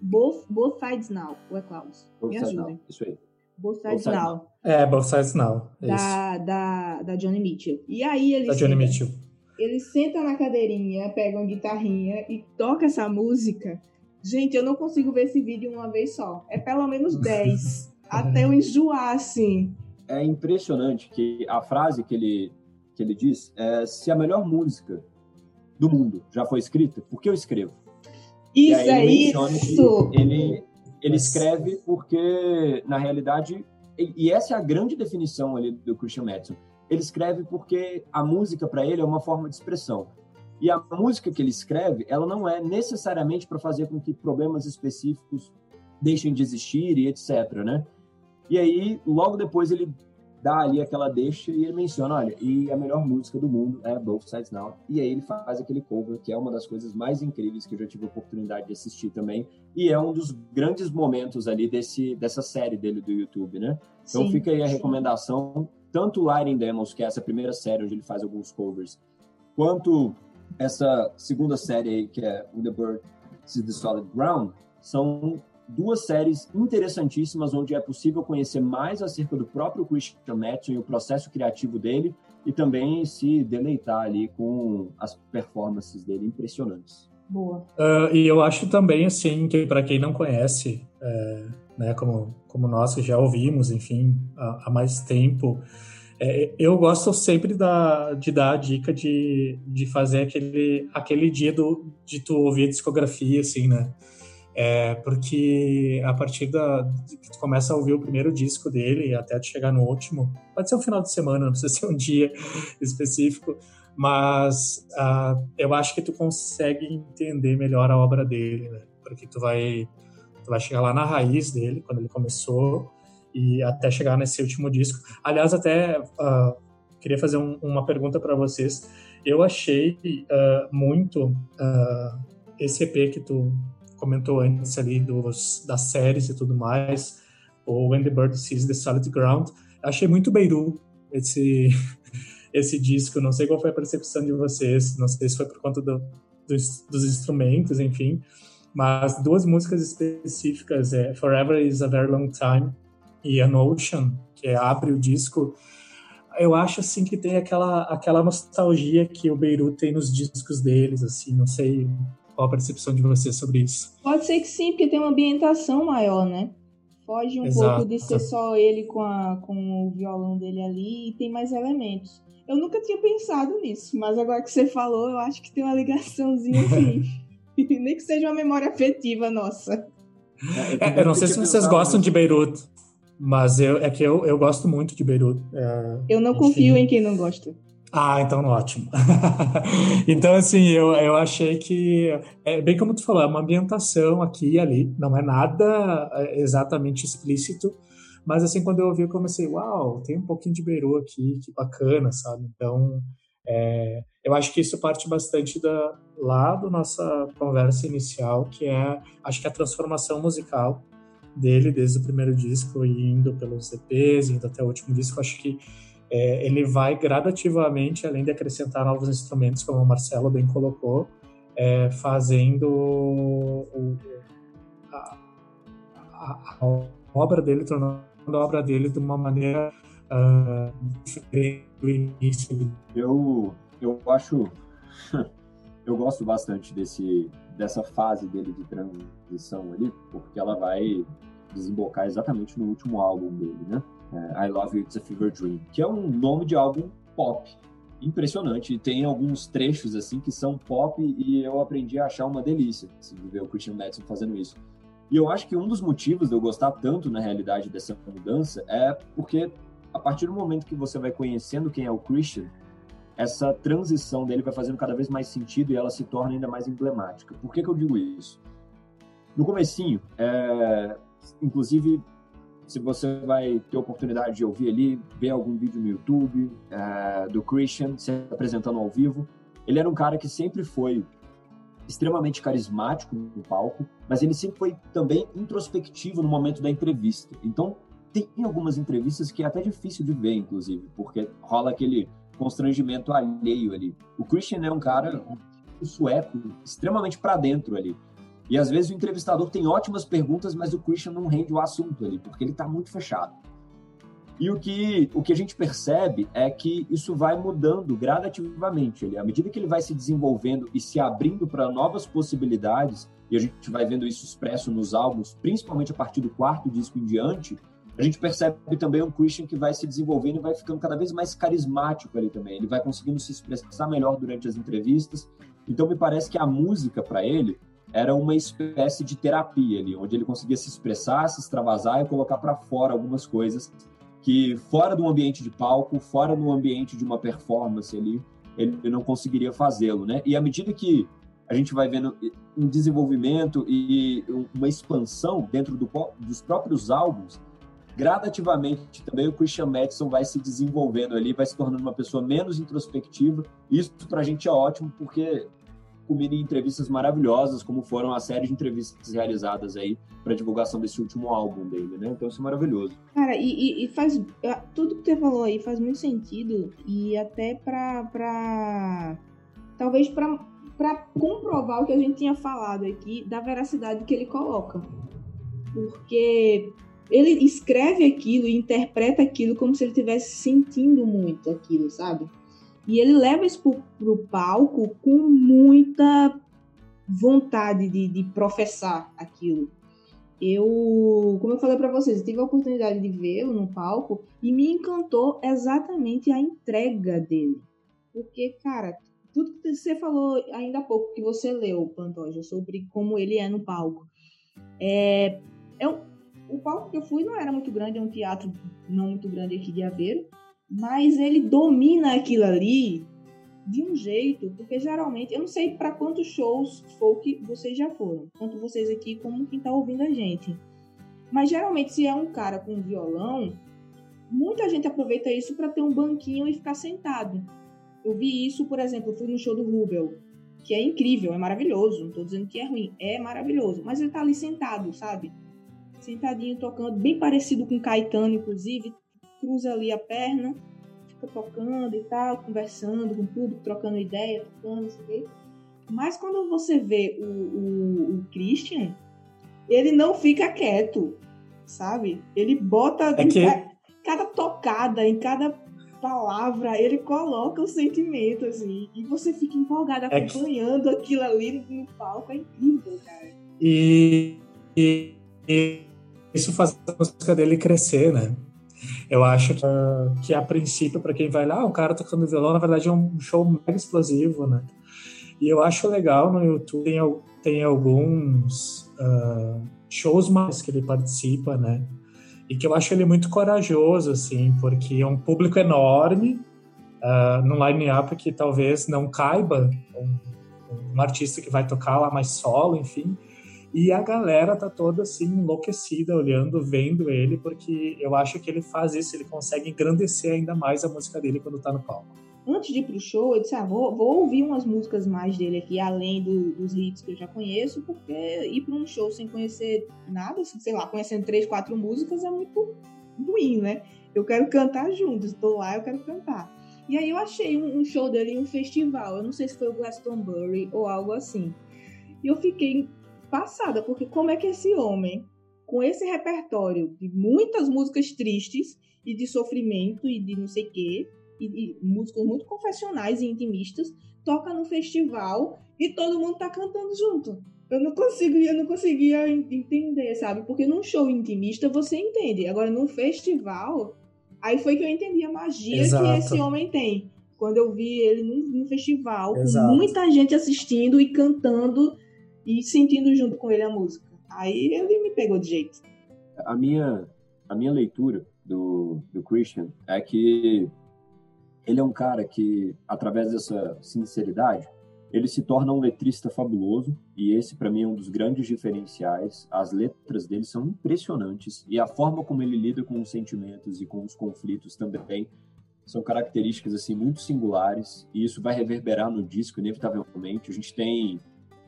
[SPEAKER 1] Both, Both Sides Now? Ou é Clouds? Me ajudem.
[SPEAKER 2] Isso aí.
[SPEAKER 1] Both Sides
[SPEAKER 2] Upside
[SPEAKER 1] Now.
[SPEAKER 3] É, Both Sides Now. Isso.
[SPEAKER 1] Da, da, da Johnny Mitchell. E aí ele
[SPEAKER 3] Da Johnny
[SPEAKER 1] senta-
[SPEAKER 3] Mitchell.
[SPEAKER 1] ele senta na cadeirinha, pega uma guitarrinha e toca essa música. Gente, eu não consigo ver esse vídeo uma vez só. É pelo menos (laughs) 10. até eu enjoar, assim.
[SPEAKER 2] É impressionante que a frase que ele, que ele diz é: se a melhor música do mundo já foi escrita, por que eu escrevo?
[SPEAKER 1] Isso é isso!
[SPEAKER 2] ele, ele escreve porque, na realidade, e essa é a grande definição ali do Christian Madison. Ele escreve porque a música para ele é uma forma de expressão. E a música que ele escreve, ela não é necessariamente para fazer com que problemas específicos deixem de existir e etc, né? E aí, logo depois ele dá ali aquela deixa e ele menciona, olha, e a melhor música do mundo é Both Sides Now. E aí ele faz aquele cover, que é uma das coisas mais incríveis que eu já tive a oportunidade de assistir também. E é um dos grandes momentos ali desse, dessa série dele do YouTube, né? Então sim, fica aí a recomendação, tanto Lighting Demos, que é essa primeira série onde ele faz alguns covers, quanto essa segunda série aí, que é The Bird is the Solid Ground, são duas séries interessantíssimas onde é possível conhecer mais acerca do próprio Christian Matson e o processo criativo dele e também se deleitar ali com as performances dele impressionantes.
[SPEAKER 1] Boa.
[SPEAKER 3] Uh, e eu acho também assim que para quem não conhece, é, né, como como nós que já ouvimos, enfim, há, há mais tempo, é, eu gosto sempre da, de dar a dica de, de fazer aquele aquele dia do, de tu ouvir a discografia, assim, né? É, porque a partir da que tu começa a ouvir o primeiro disco dele até tu chegar no último, pode ser um final de semana, não precisa (laughs) ser um dia específico, mas uh, eu acho que tu consegue entender melhor a obra dele, né? Porque tu vai tu vai chegar lá na raiz dele quando ele começou e até chegar nesse último disco. Aliás, até uh, queria fazer um, uma pergunta para vocês. Eu achei uh, muito esse EP que tu comentou antes ali dos, das séries e tudo mais, o When the Bird Sees the Solid Ground. Achei muito Beirut esse, (laughs) esse disco, não sei qual foi a percepção de vocês, não sei se foi por conta do, dos, dos instrumentos, enfim, mas duas músicas específicas, é Forever is a Very Long Time e An Ocean, que abre o disco, eu acho assim que tem aquela aquela nostalgia que o Beirut tem nos discos deles, assim, não sei qual a percepção de você sobre isso?
[SPEAKER 1] Pode ser que sim, porque tem uma ambientação maior, né? Foge um Exato. pouco de ser só ele com, a, com o violão dele ali e tem mais elementos. Eu nunca tinha pensado nisso, mas agora que você falou, eu acho que tem uma ligaçãozinha (laughs) assim. (laughs) Nem que seja uma memória afetiva nossa.
[SPEAKER 3] É, eu não sei se vocês gostam de Beirut, mas eu, é que eu, eu gosto muito de Beirut. É,
[SPEAKER 1] eu não enfim. confio em quem não gosta.
[SPEAKER 3] Ah, então ótimo. (laughs) então, assim, eu, eu achei que, é bem como tu falou, é uma ambientação aqui e ali, não é nada é, exatamente explícito, mas assim, quando eu ouvi, eu comecei, uau, tem um pouquinho de Beirut aqui, que bacana, sabe? Então, é, eu acho que isso parte bastante da, lá da nossa conversa inicial, que é, acho que a transformação musical dele, desde o primeiro disco indo pelos EPs, indo até o último disco, acho que é, ele vai gradativamente, além de acrescentar novos instrumentos, como o Marcelo bem colocou, é, fazendo o, a, a, a, obra dele, tornando a obra dele de uma maneira uh, diferente do início.
[SPEAKER 2] Eu, eu acho, (laughs) eu gosto bastante desse, dessa fase dele de transição ali, porque ela vai desembocar exatamente no último álbum dele, né? É, I Love You, It's a Fever Dream, que é um nome de álbum pop. Impressionante. Tem alguns trechos assim que são pop e eu aprendi a achar uma delícia assim, ver o Christian Madison fazendo isso. E eu acho que um dos motivos de eu gostar tanto, na realidade, dessa mudança é porque a partir do momento que você vai conhecendo quem é o Christian, essa transição dele vai fazendo cada vez mais sentido e ela se torna ainda mais emblemática. Por que, que eu digo isso? No comecinho, é... inclusive se você vai ter oportunidade de ouvir ali, ver algum vídeo no YouTube é, do Christian se apresentando ao vivo, ele era um cara que sempre foi extremamente carismático no palco, mas ele sempre foi também introspectivo no momento da entrevista. Então, tem algumas entrevistas que é até difícil de ver, inclusive, porque rola aquele constrangimento alheio ali. O Christian é um cara um sueco extremamente para dentro ali. E às vezes o entrevistador tem ótimas perguntas, mas o Christian não rende o assunto ali, porque ele está muito fechado. E o que, o que a gente percebe é que isso vai mudando gradativamente. Ele, à medida que ele vai se desenvolvendo e se abrindo para novas possibilidades, e a gente vai vendo isso expresso nos álbuns, principalmente a partir do quarto disco em diante, a gente percebe também um Christian que vai se desenvolvendo e vai ficando cada vez mais carismático ali também. Ele vai conseguindo se expressar melhor durante as entrevistas. Então me parece que a música para ele era uma espécie de terapia ali, onde ele conseguia se expressar, se extravasar e colocar para fora algumas coisas que fora do ambiente de palco, fora do ambiente de uma performance ali, ele não conseguiria fazê-lo, né? E à medida que a gente vai vendo um desenvolvimento e uma expansão dentro do, dos próprios álbuns, gradativamente também o Christian Madison vai se desenvolvendo ali, vai se tornando uma pessoa menos introspectiva. Isso para a gente é ótimo, porque culmina em entrevistas maravilhosas, como foram a série de entrevistas realizadas aí para divulgação desse último álbum dele, né? Então isso é maravilhoso.
[SPEAKER 1] Cara, e, e, faz tudo que você falou aí faz muito sentido e até para para talvez para para comprovar o que a gente tinha falado aqui da veracidade que ele coloca. Porque ele escreve aquilo e interpreta aquilo como se ele estivesse sentindo muito aquilo, sabe? E ele leva isso pro, pro palco com muita vontade de, de professar aquilo. Eu, como eu falei para vocês, eu tive a oportunidade de vê-lo no palco e me encantou exatamente a entrega dele. Porque, cara, tudo que você falou ainda há pouco, que você leu, Pantoja, sobre como ele é no palco. É, é um, o palco que eu fui não era muito grande, é um teatro não muito grande aqui de Aveiro mas ele domina aquilo ali de um jeito, porque geralmente, eu não sei para quantos shows folk vocês já foram, tanto vocês aqui como quem tá ouvindo a gente. Mas geralmente, se é um cara com violão, muita gente aproveita isso para ter um banquinho e ficar sentado. Eu vi isso, por exemplo, fui no show do Rubel, que é incrível, é maravilhoso. Não tô dizendo que é ruim, é maravilhoso. Mas ele tá ali sentado, sabe? Sentadinho, tocando, bem parecido com Caetano, inclusive cruza ali a perna, fica tocando e tal, conversando com o público, trocando ideia, tocando, não sei o quê. Mas quando você vê o, o, o Christian, ele não fica quieto, sabe? Ele bota é que... em cada tocada, em cada palavra, ele coloca o sentimento, assim, e você fica empolgado acompanhando é que... aquilo ali no palco, é incrível, cara.
[SPEAKER 3] E, e, e isso faz a música dele crescer, né? Eu acho que, uh, que a princípio, para quem vai lá, o cara tocando violão, na verdade é um show mega explosivo, né? E eu acho legal no YouTube, tem, tem alguns uh, shows mais que ele participa, né? E que eu acho ele muito corajoso, assim, porque é um público enorme, uh, num line-up que talvez não caiba um, um artista que vai tocar lá mais solo, enfim. E a galera tá toda assim enlouquecida olhando, vendo ele, porque eu acho que ele faz isso, ele consegue engrandecer ainda mais a música dele quando tá no palco.
[SPEAKER 1] Antes de ir pro show, eu disse, ah, vou, vou ouvir umas músicas mais dele aqui, além do, dos hits que eu já conheço, porque ir para um show sem conhecer nada, assim, sei lá, conhecendo três, quatro músicas é muito ruim, né? Eu quero cantar junto, estou lá, eu quero cantar. E aí eu achei um, um show dele em um festival, eu não sei se foi o Glastonbury ou algo assim. E eu fiquei passada, porque como é que esse homem, com esse repertório de muitas músicas tristes e de sofrimento e de não sei o quê, e, e músicas muito confessionais e intimistas, toca no festival e todo mundo tá cantando junto. Eu não consigo, eu não conseguia entender, sabe? Porque num show intimista você entende. Agora num festival, aí foi que eu entendi a magia Exato. que esse homem tem. Quando eu vi ele num, num festival, Exato. com muita gente assistindo e cantando e sentindo junto com ele a música. Aí ele me pegou de jeito.
[SPEAKER 2] A minha, a minha leitura do, do Christian é que ele é um cara que, através dessa sinceridade, ele se torna um letrista fabuloso e esse para mim é um dos grandes diferenciais. As letras dele são impressionantes e a forma como ele lida com os sentimentos e com os conflitos também são características assim muito singulares e isso vai reverberar no disco inevitavelmente. A gente tem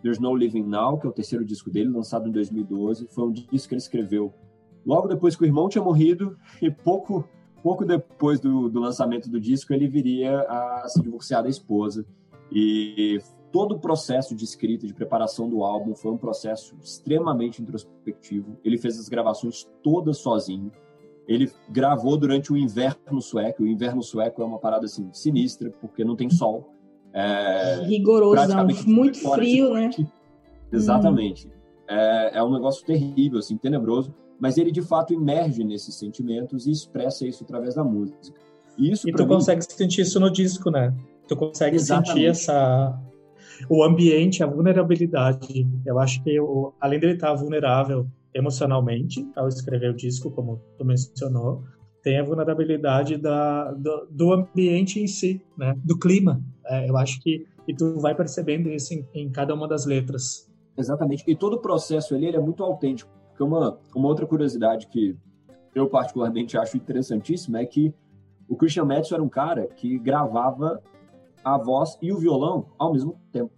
[SPEAKER 2] There's No Living Now, que é o terceiro disco dele, lançado em 2012. Foi um disco que ele escreveu logo depois que o irmão tinha morrido e pouco, pouco depois do, do lançamento do disco ele viria a se divorciar da esposa. E todo o processo de escrita, de preparação do álbum foi um processo extremamente introspectivo. Ele fez as gravações todas sozinho. Ele gravou durante o inverno sueco. O inverno sueco é uma parada assim sinistra, porque não tem sol. É,
[SPEAKER 1] Rigorosão, muito frio, né?
[SPEAKER 2] Exatamente. Hum. É, é um negócio terrível, assim, tenebroso. Mas ele de fato emerge nesses sentimentos e expressa isso através da música.
[SPEAKER 3] E, isso, e tu mim... consegue sentir isso no disco, né? Tu consegue Exatamente. sentir essa o ambiente, a vulnerabilidade. Eu acho que eu, além dele estar vulnerável emocionalmente ao escrever o disco, como tu mencionou, tem a vulnerabilidade da, do, do ambiente em si, né? Do clima. É, eu acho que e tu vai percebendo isso em, em, cada uma das letras.
[SPEAKER 2] Exatamente. E todo o processo ali ele é muito autêntico. Porque uma, uma outra curiosidade que eu particularmente acho interessantíssima é que o Christian Metz era um cara que gravava a voz e o violão ao mesmo tempo.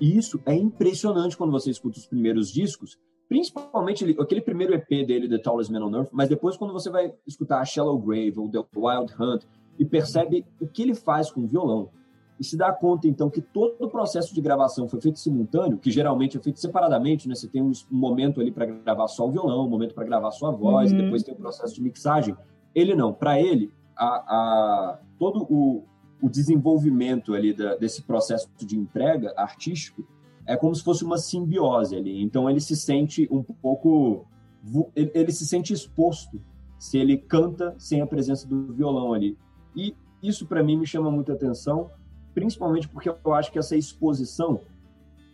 [SPEAKER 2] E isso é impressionante quando você escuta os primeiros discos, principalmente aquele primeiro EP dele, The Tallest Man on Earth, mas depois quando você vai escutar a Shallow Grave ou The Wild Hunt e percebe o que ele faz com o violão e se dá conta então que todo o processo de gravação foi feito simultâneo, que geralmente é feito separadamente, né? Você tem um momento ali para gravar só o violão, um momento para gravar só a voz, uhum. depois tem o processo de mixagem. Ele não, para ele, a, a, todo o, o desenvolvimento ali da, desse processo de entrega artístico é como se fosse uma simbiose ali. Então ele se sente um pouco, ele, se sente exposto se ele canta sem a presença do violão ali. E isso para mim me chama muita atenção, principalmente porque eu acho que essa exposição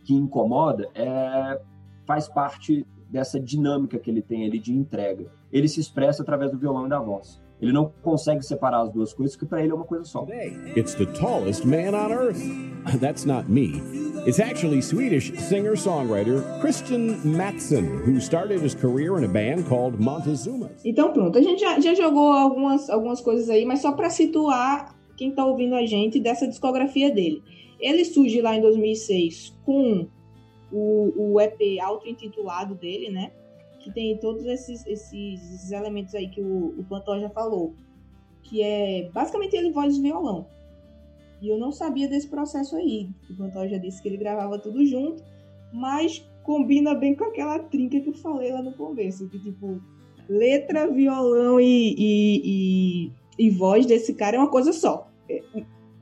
[SPEAKER 2] que incomoda é, faz parte dessa dinâmica que ele tem ali de entrega. Ele se expressa através do violão e da voz. Ele não consegue separar as duas coisas, porque para ele é uma coisa só. It's the tallest man on earth. (laughs) That's not me. It's actually Swedish singer-songwriter Christian Mattsson, who started his career in a band called Montezuma.
[SPEAKER 1] Então pronto, a gente já, já jogou algumas, algumas coisas aí, mas só para situar quem está ouvindo a gente dessa discografia dele. Ele surge lá em 2006 com o, o EP auto-intitulado dele, né? Que tem todos esses, esses, esses elementos aí que o, o já falou, que é basicamente ele voz e violão. E eu não sabia desse processo aí. O Plantão já disse que ele gravava tudo junto, mas combina bem com aquela trinca que eu falei lá no começo, que tipo, letra, violão e, e, e, e voz desse cara é uma coisa só. É,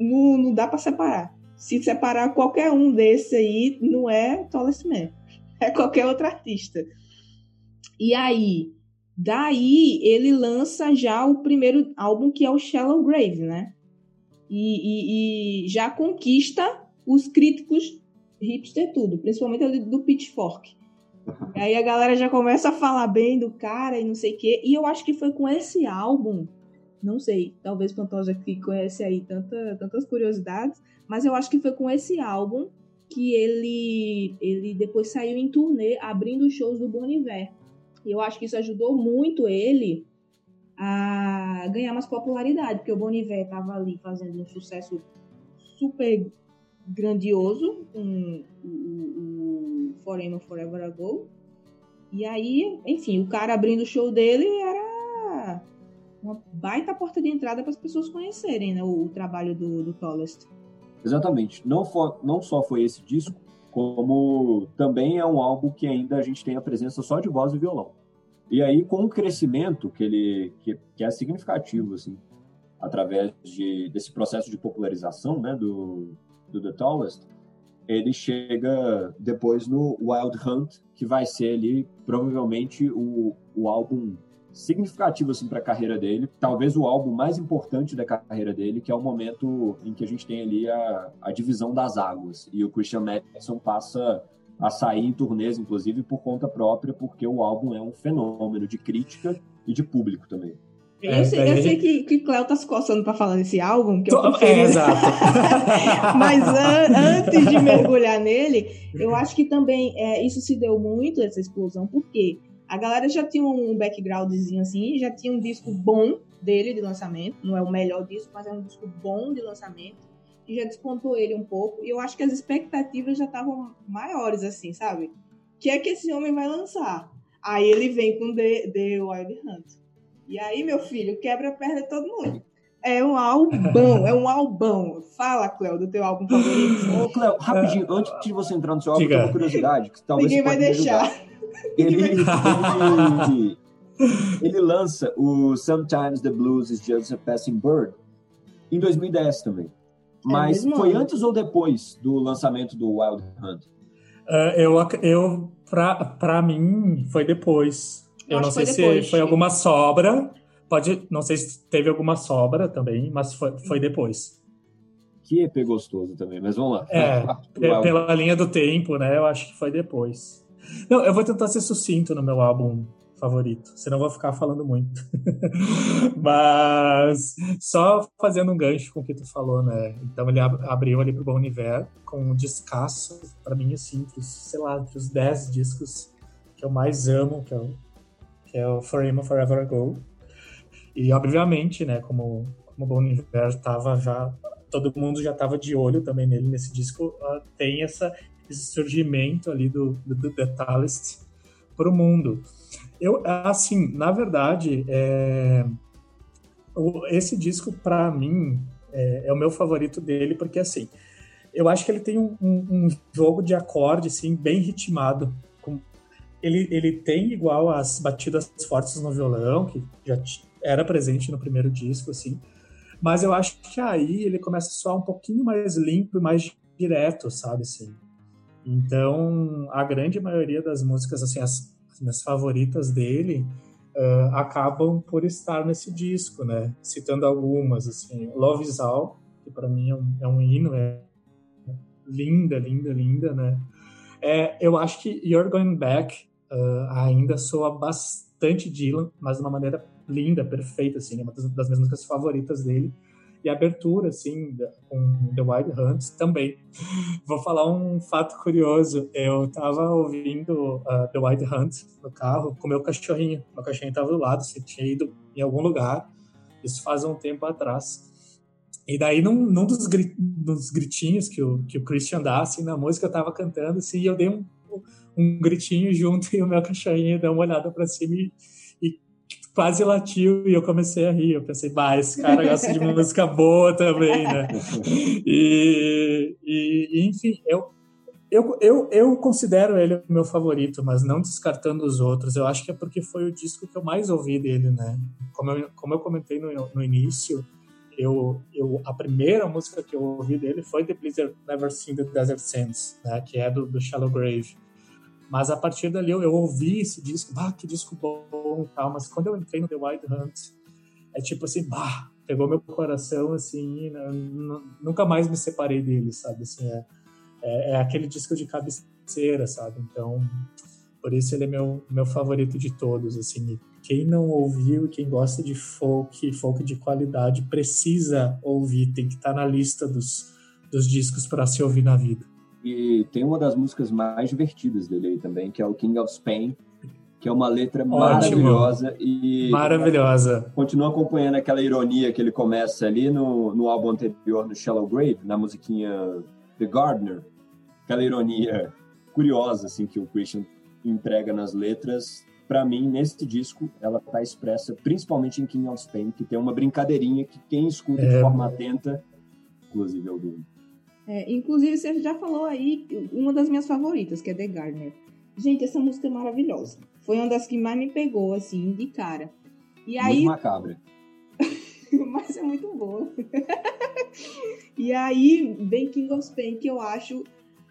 [SPEAKER 1] não, não dá para separar. Se separar qualquer um desse aí, não é Tallest Man. (laughs) É qualquer outro artista. E aí, daí ele lança já o primeiro álbum que é o Shallow Grave, né? E, e, e já conquista os críticos hipster tudo, principalmente ali do Pitchfork. E aí a galera já começa a falar bem do cara e não sei o quê. E eu acho que foi com esse álbum, não sei, talvez Pantoja que conhece aí tanta, tantas curiosidades, mas eu acho que foi com esse álbum que ele, ele depois saiu em turnê abrindo shows do Bon Iver. E eu acho que isso ajudou muito ele a ganhar mais popularidade, porque o Boniver estava ali fazendo um sucesso super grandioso com o, Forever Forever Ago. E aí, enfim, o cara abrindo o show dele era uma baita porta de entrada para as pessoas conhecerem né, o, o trabalho do, do.
[SPEAKER 2] Exatamente. Não, for, não só foi esse disco, como também é um álbum que ainda a gente tem a presença só de voz e violão. E aí, com o crescimento que ele que, que é significativo, assim, através de, desse processo de popularização né, do, do The Tallest, ele chega depois no Wild Hunt, que vai ser ali provavelmente o, o álbum significativo assim para a carreira dele, talvez o álbum mais importante da carreira dele, que é o momento em que a gente tem ali a, a divisão das águas. E o Christian Madison passa a sair em turnês, inclusive por conta própria, porque o álbum é um fenômeno de crítica e de público também.
[SPEAKER 1] Eu sei, eu sei que, que Cléo tá se coçando para falar desse álbum, que eu
[SPEAKER 3] é, exato. (laughs)
[SPEAKER 1] Mas an antes de mergulhar nele, eu acho que também é, isso se deu muito, essa explosão, porque a galera já tinha um backgroundzinho assim, já tinha um disco bom dele de lançamento. Não é o melhor disco, mas é um disco bom de lançamento. E já despontou ele um pouco. E eu acho que as expectativas já estavam maiores, assim, sabe? O que é que esse homem vai lançar? Aí ele vem com The, The Wild Hunt. E aí, meu filho, quebra a perna de todo mundo. É um albão, é um albão. Fala, Cléo, do teu álbum favorito.
[SPEAKER 2] Ô, Cléo, rapidinho, antes de você entrar no seu álbum, tem uma curiosidade. Que talvez
[SPEAKER 1] Ninguém vai deixar. (laughs)
[SPEAKER 2] Ele, ele, ele lança o Sometimes the Blues is Just a Passing Bird em 2010 também. Mas é foi antes ou depois do lançamento do Wild Hunt?
[SPEAKER 3] Uh, eu, eu pra, pra mim, foi depois. Eu, eu não sei se depois, foi alguma sobra. Pode, não sei se teve alguma sobra também, mas foi, foi depois.
[SPEAKER 2] Que EP gostoso também, mas vamos lá.
[SPEAKER 3] É, pela linha do tempo, né? Eu acho que foi depois. Não, eu vou tentar ser sucinto no meu álbum favorito, senão vou ficar falando muito. (laughs) Mas só fazendo um gancho com o que tu falou, né? Então ele abriu ali pro Bom Universo com um descasso, para mim, assim, os, sei lá, entre os 10 discos que eu mais amo, que é o, que é o Forever Forever Ago. E obviamente, né, como, como o Bom Universo tava já. Todo mundo já estava de olho também nele nesse disco. Uh, tem essa, esse surgimento ali do, do, do para o mundo. Eu, assim, na verdade, é, esse disco, para mim, é, é, o meu favorito dele, porque, assim, eu acho que ele tem um, um, um jogo de acorde, assim, bem ritmado. Com, ele, ele tem igual as batidas fortes no violão, que já era presente no primeiro disco, assim, mas eu acho que aí ele começa a soar um pouquinho mais limpo e mais direto, sabe, assim. Então, a grande maioria das músicas, assim, as as minhas favoritas dele, uh, acabam por estar nesse disco, né? Citando algumas, assim, Love Is All, que para mim é um, é um hino, é linda, linda, linda, né? É, eu acho que You're Going Back uh, ainda soa bastante Dylan, mas de uma maneira linda, perfeita, assim, é uma das, das minhas músicas favoritas dele e abertura, assim, com The Wild Hunt também. (laughs) Vou falar um fato curioso. Eu tava ouvindo uh, The Wild Hunt no carro com meu cachorrinho. Meu cachorrinho tava do lado, você tinha ido em algum lugar. Isso faz um tempo atrás. E daí, num, num dos, grit, dos, gritinhos que o, que o Christian dá, assim, na música, eu tava cantando, assim, e eu dei um, um gritinho junto (laughs) e o meu cachorrinho deu uma olhada para cima e quase latiu e eu comecei a rir. Eu pensei, bah, esse cara gosta de música boa também, né? (laughs) E, e, enfim, eu, eu, eu, eu considero ele o meu favorito, mas não descartando os outros. Eu acho que é porque foi o disco que eu mais ouvi dele, né? Como eu, como eu comentei no, no início, eu, eu, a primeira música que eu ouvi dele foi The Blizzard Never Seen the Desert Sands, né? Que é do, do Shallow Grave. Mas a partir dali eu, eu ouvi esse disco, ah, que disco bom e tal. Mas quando eu entrei no The Wild Hunt, é tipo assim, bah, pegou meu coração assim, né, nunca mais me separei dele, sabe? Assim, é, é, é, aquele disco de cabeceira, sabe? Então, por isso ele é meu, meu favorito de todos, assim. Quem não ouviu, quem gosta de folk, folk de qualidade, precisa ouvir, tem que estar tá na lista dos, dos discos para se ouvir na vida.
[SPEAKER 2] E tem uma das músicas mais divertidas dele aí também, que é o King of Spain, que é uma letra Ótimo. maravilhosa e
[SPEAKER 3] maravilhosa.
[SPEAKER 2] Continua acompanhando aquela ironia que ele começa ali no, no álbum anterior, no Shallow Grave, na musiquinha The Gardener. Aquela ironia curiosa assim que o Christian entrega nas letras. Para mim, nesse disco, ela está expressa principalmente em King of Spain, que tem uma brincadeirinha que quem escuta é. de forma atenta, inclusive algum
[SPEAKER 1] é, inclusive, você já falou aí uma das minhas favoritas, que é The Gardener. Gente, essa música é maravilhosa. Foi uma das que mais me pegou, assim, de cara.
[SPEAKER 2] E aí... Muito macabra. (laughs)
[SPEAKER 1] Mas é muito boa. (laughs) e aí vem King of Spain, que eu acho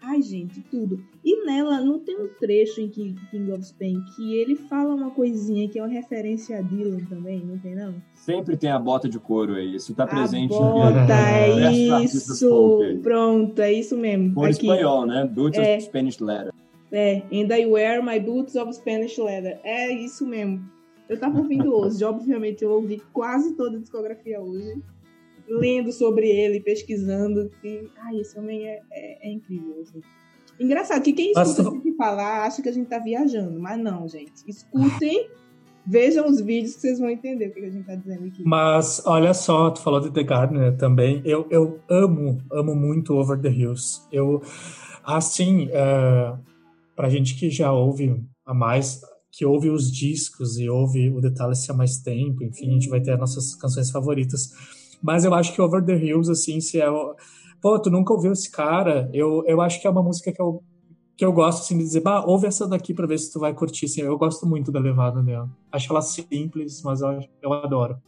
[SPEAKER 1] Ai, gente, tudo. E nela não tem um trecho em King of Spain que ele fala uma coisinha que é uma referência a Dylan também, não tem não?
[SPEAKER 2] Sempre tem a bota de couro aí, isso tá presente.
[SPEAKER 1] A bota, é (laughs) isso. Pronto, é isso mesmo.
[SPEAKER 2] Por espanhol, né? Boots é. of Spanish Leather.
[SPEAKER 1] É, and I wear my boots of Spanish leather. É isso mesmo. Eu tava ouvindo hoje, (laughs) obviamente eu ouvi quase toda a discografia hoje lendo sobre ele, pesquisando. E, ai, esse homem é, é, é incrível. Assim. Engraçado que quem escuta a gente falar acha que a gente tá viajando, mas não, gente. Escutem, vejam os vídeos que vocês vão entender o que a gente tá dizendo aqui.
[SPEAKER 3] Mas olha só, tu falou de The Gardener também. Eu, eu amo, amo muito Over the Hills. Eu, assim, uh, pra gente que já ouve a mais, que ouve os discos e ouve o Detalhe-se há mais tempo, enfim, a gente vai ter as nossas canções favoritas mas eu acho que Over the Hills, assim, se é. Pô, tu nunca ouviu esse cara? Eu, eu acho que é uma música que eu que eu gosto assim, de dizer, bah, ouve essa daqui para ver se tu vai curtir. Assim, eu gosto muito da levada dela. Acho ela simples, mas eu, eu adoro.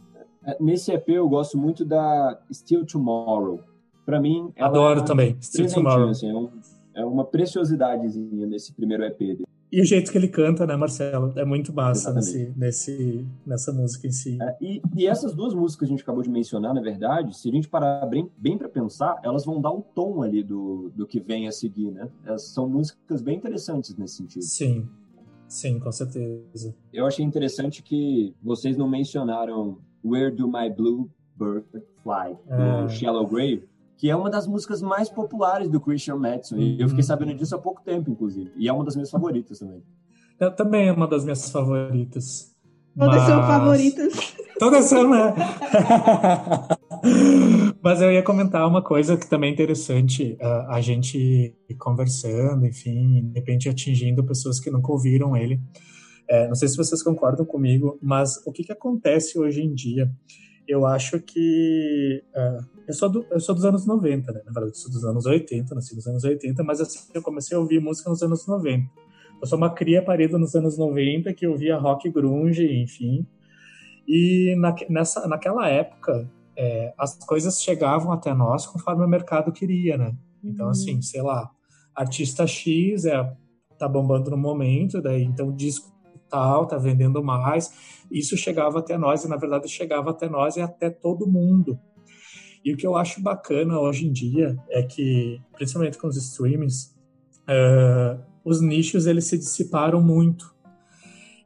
[SPEAKER 2] É, nesse EP eu gosto muito da Still Tomorrow. Para mim,
[SPEAKER 3] adoro é também.
[SPEAKER 2] Still Tomorrow. Assim, é, um, é, uma preciosidadezinha nesse primeiro EP dele.
[SPEAKER 3] E o jeito que ele canta, né, Marcelo? É muito massa nesse, nesse, nessa música em si.
[SPEAKER 2] É, e, e, essas duas músicas que a gente acabou de mencionar, na verdade, se a gente parar bem, bem para pensar, elas vão dar o um tom ali do, do que vem a seguir, né? Elas são músicas bem interessantes nesse sentido.
[SPEAKER 3] Sim, sim, com certeza.
[SPEAKER 2] Eu achei interessante que vocês não mencionaram Where Do My Blue Bird Fly, é. do Shallow Grave, que é uma das músicas mais populares do Christian Madison. E eu fiquei uhum. sabendo disso há pouco tempo, inclusive. E é uma das minhas favoritas também.
[SPEAKER 3] Eu, também é uma das minhas favoritas.
[SPEAKER 1] Todas mas... são favoritas.
[SPEAKER 3] Todas são, né? (laughs) mas eu ia comentar uma coisa que também é interessante. A, a gente conversando, enfim, de repente atingindo pessoas que nunca ouviram ele. É, não sei se vocês concordam comigo, mas o que, que acontece hoje em dia? Eu acho que uh, eu sou, do, eu sou dos anos 90, né? Na verdade, eu sou dos anos 80, nasci nos anos 80, mas assim, eu comecei a ouvir música nos anos 90. Eu sou uma cria parida nos anos 90 que ouvia rock grunge, enfim. E na, nessa, naquela época, é, as coisas chegavam até nós conforme o mercado queria, né? Então, uhum. assim, sei lá, artista X é, tá bombando no momento, daí então disco tal tá vendendo mais. Isso chegava até nós e, na verdade, chegava até nós e até todo mundo. E o que eu acho bacana hoje em dia é que, principalmente com os streamings, uh, os nichos eles se dissiparam muito.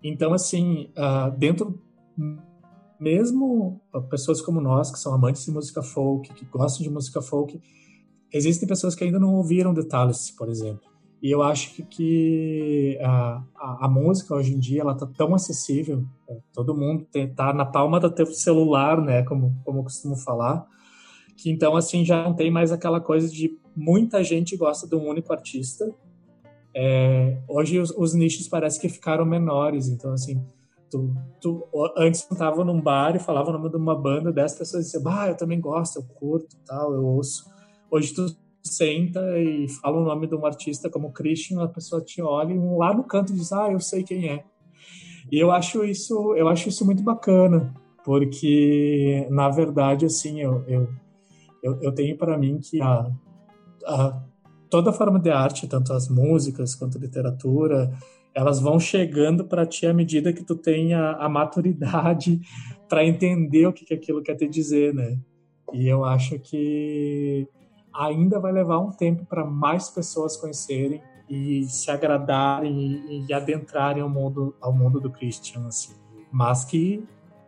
[SPEAKER 3] Então, assim, uh, dentro mesmo pessoas como nós que são amantes de música folk, que gostam de música folk, existem pessoas que ainda não ouviram The Tallis, por exemplo. E eu acho que, que a, a, a, música hoje em dia ela tá tão acessível, é, todo mundo está na palma do teu celular, né, como como eu costumo falar que então assim já não tem mais aquela coisa de muita gente gosta de um único artista. É, hoje os, os, nichos parece que ficaram menores, então assim, tu, tu antes estava num bar e falava o nome de uma banda, dez pessoas diziam, ah, eu também gosto, eu curto, tal, eu ouço. Hoje tu senta e fala o nome de um artista como Christian, a pessoa te olha e lá no canto diz, ah, eu sei quem é. E eu acho isso, eu acho isso muito bacana, porque na verdade assim, eu, eu eu, eu tenho para mim que a, a, toda forma de arte, tanto as músicas quanto a literatura, elas vão chegando para ti à medida que tu tenha a maturidade (laughs) para entender o que, que aquilo quer te dizer, né? E eu acho que ainda vai levar um tempo para mais pessoas conhecerem e se agradarem e, e, adentrarem ao mundo ao mundo do Christian assim. Mas que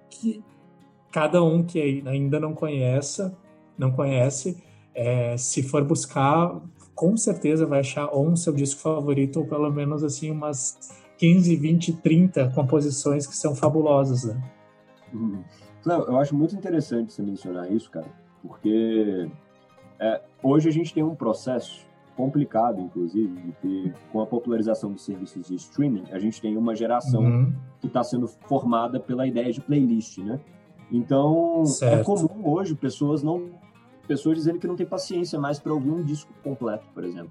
[SPEAKER 3] que cada um que ainda não conheça não conhece, é, se for buscar, com certeza vai achar ou um seu disco favorito, ou pelo menos assim umas 15, 20, 30 composições que são fabulosas, né?
[SPEAKER 2] Uhum. eu acho muito interessante você mencionar isso, cara, porque é, hoje a gente tem um processo complicado, inclusive, que com a popularização dos serviços de streaming, a gente tem uma geração uhum. que está sendo formada pela ideia de playlist, né? Então, é certo. é comum hoje pessoas não pessoas dizendo que não tem paciência mais para ouvir um disco completo, por exemplo.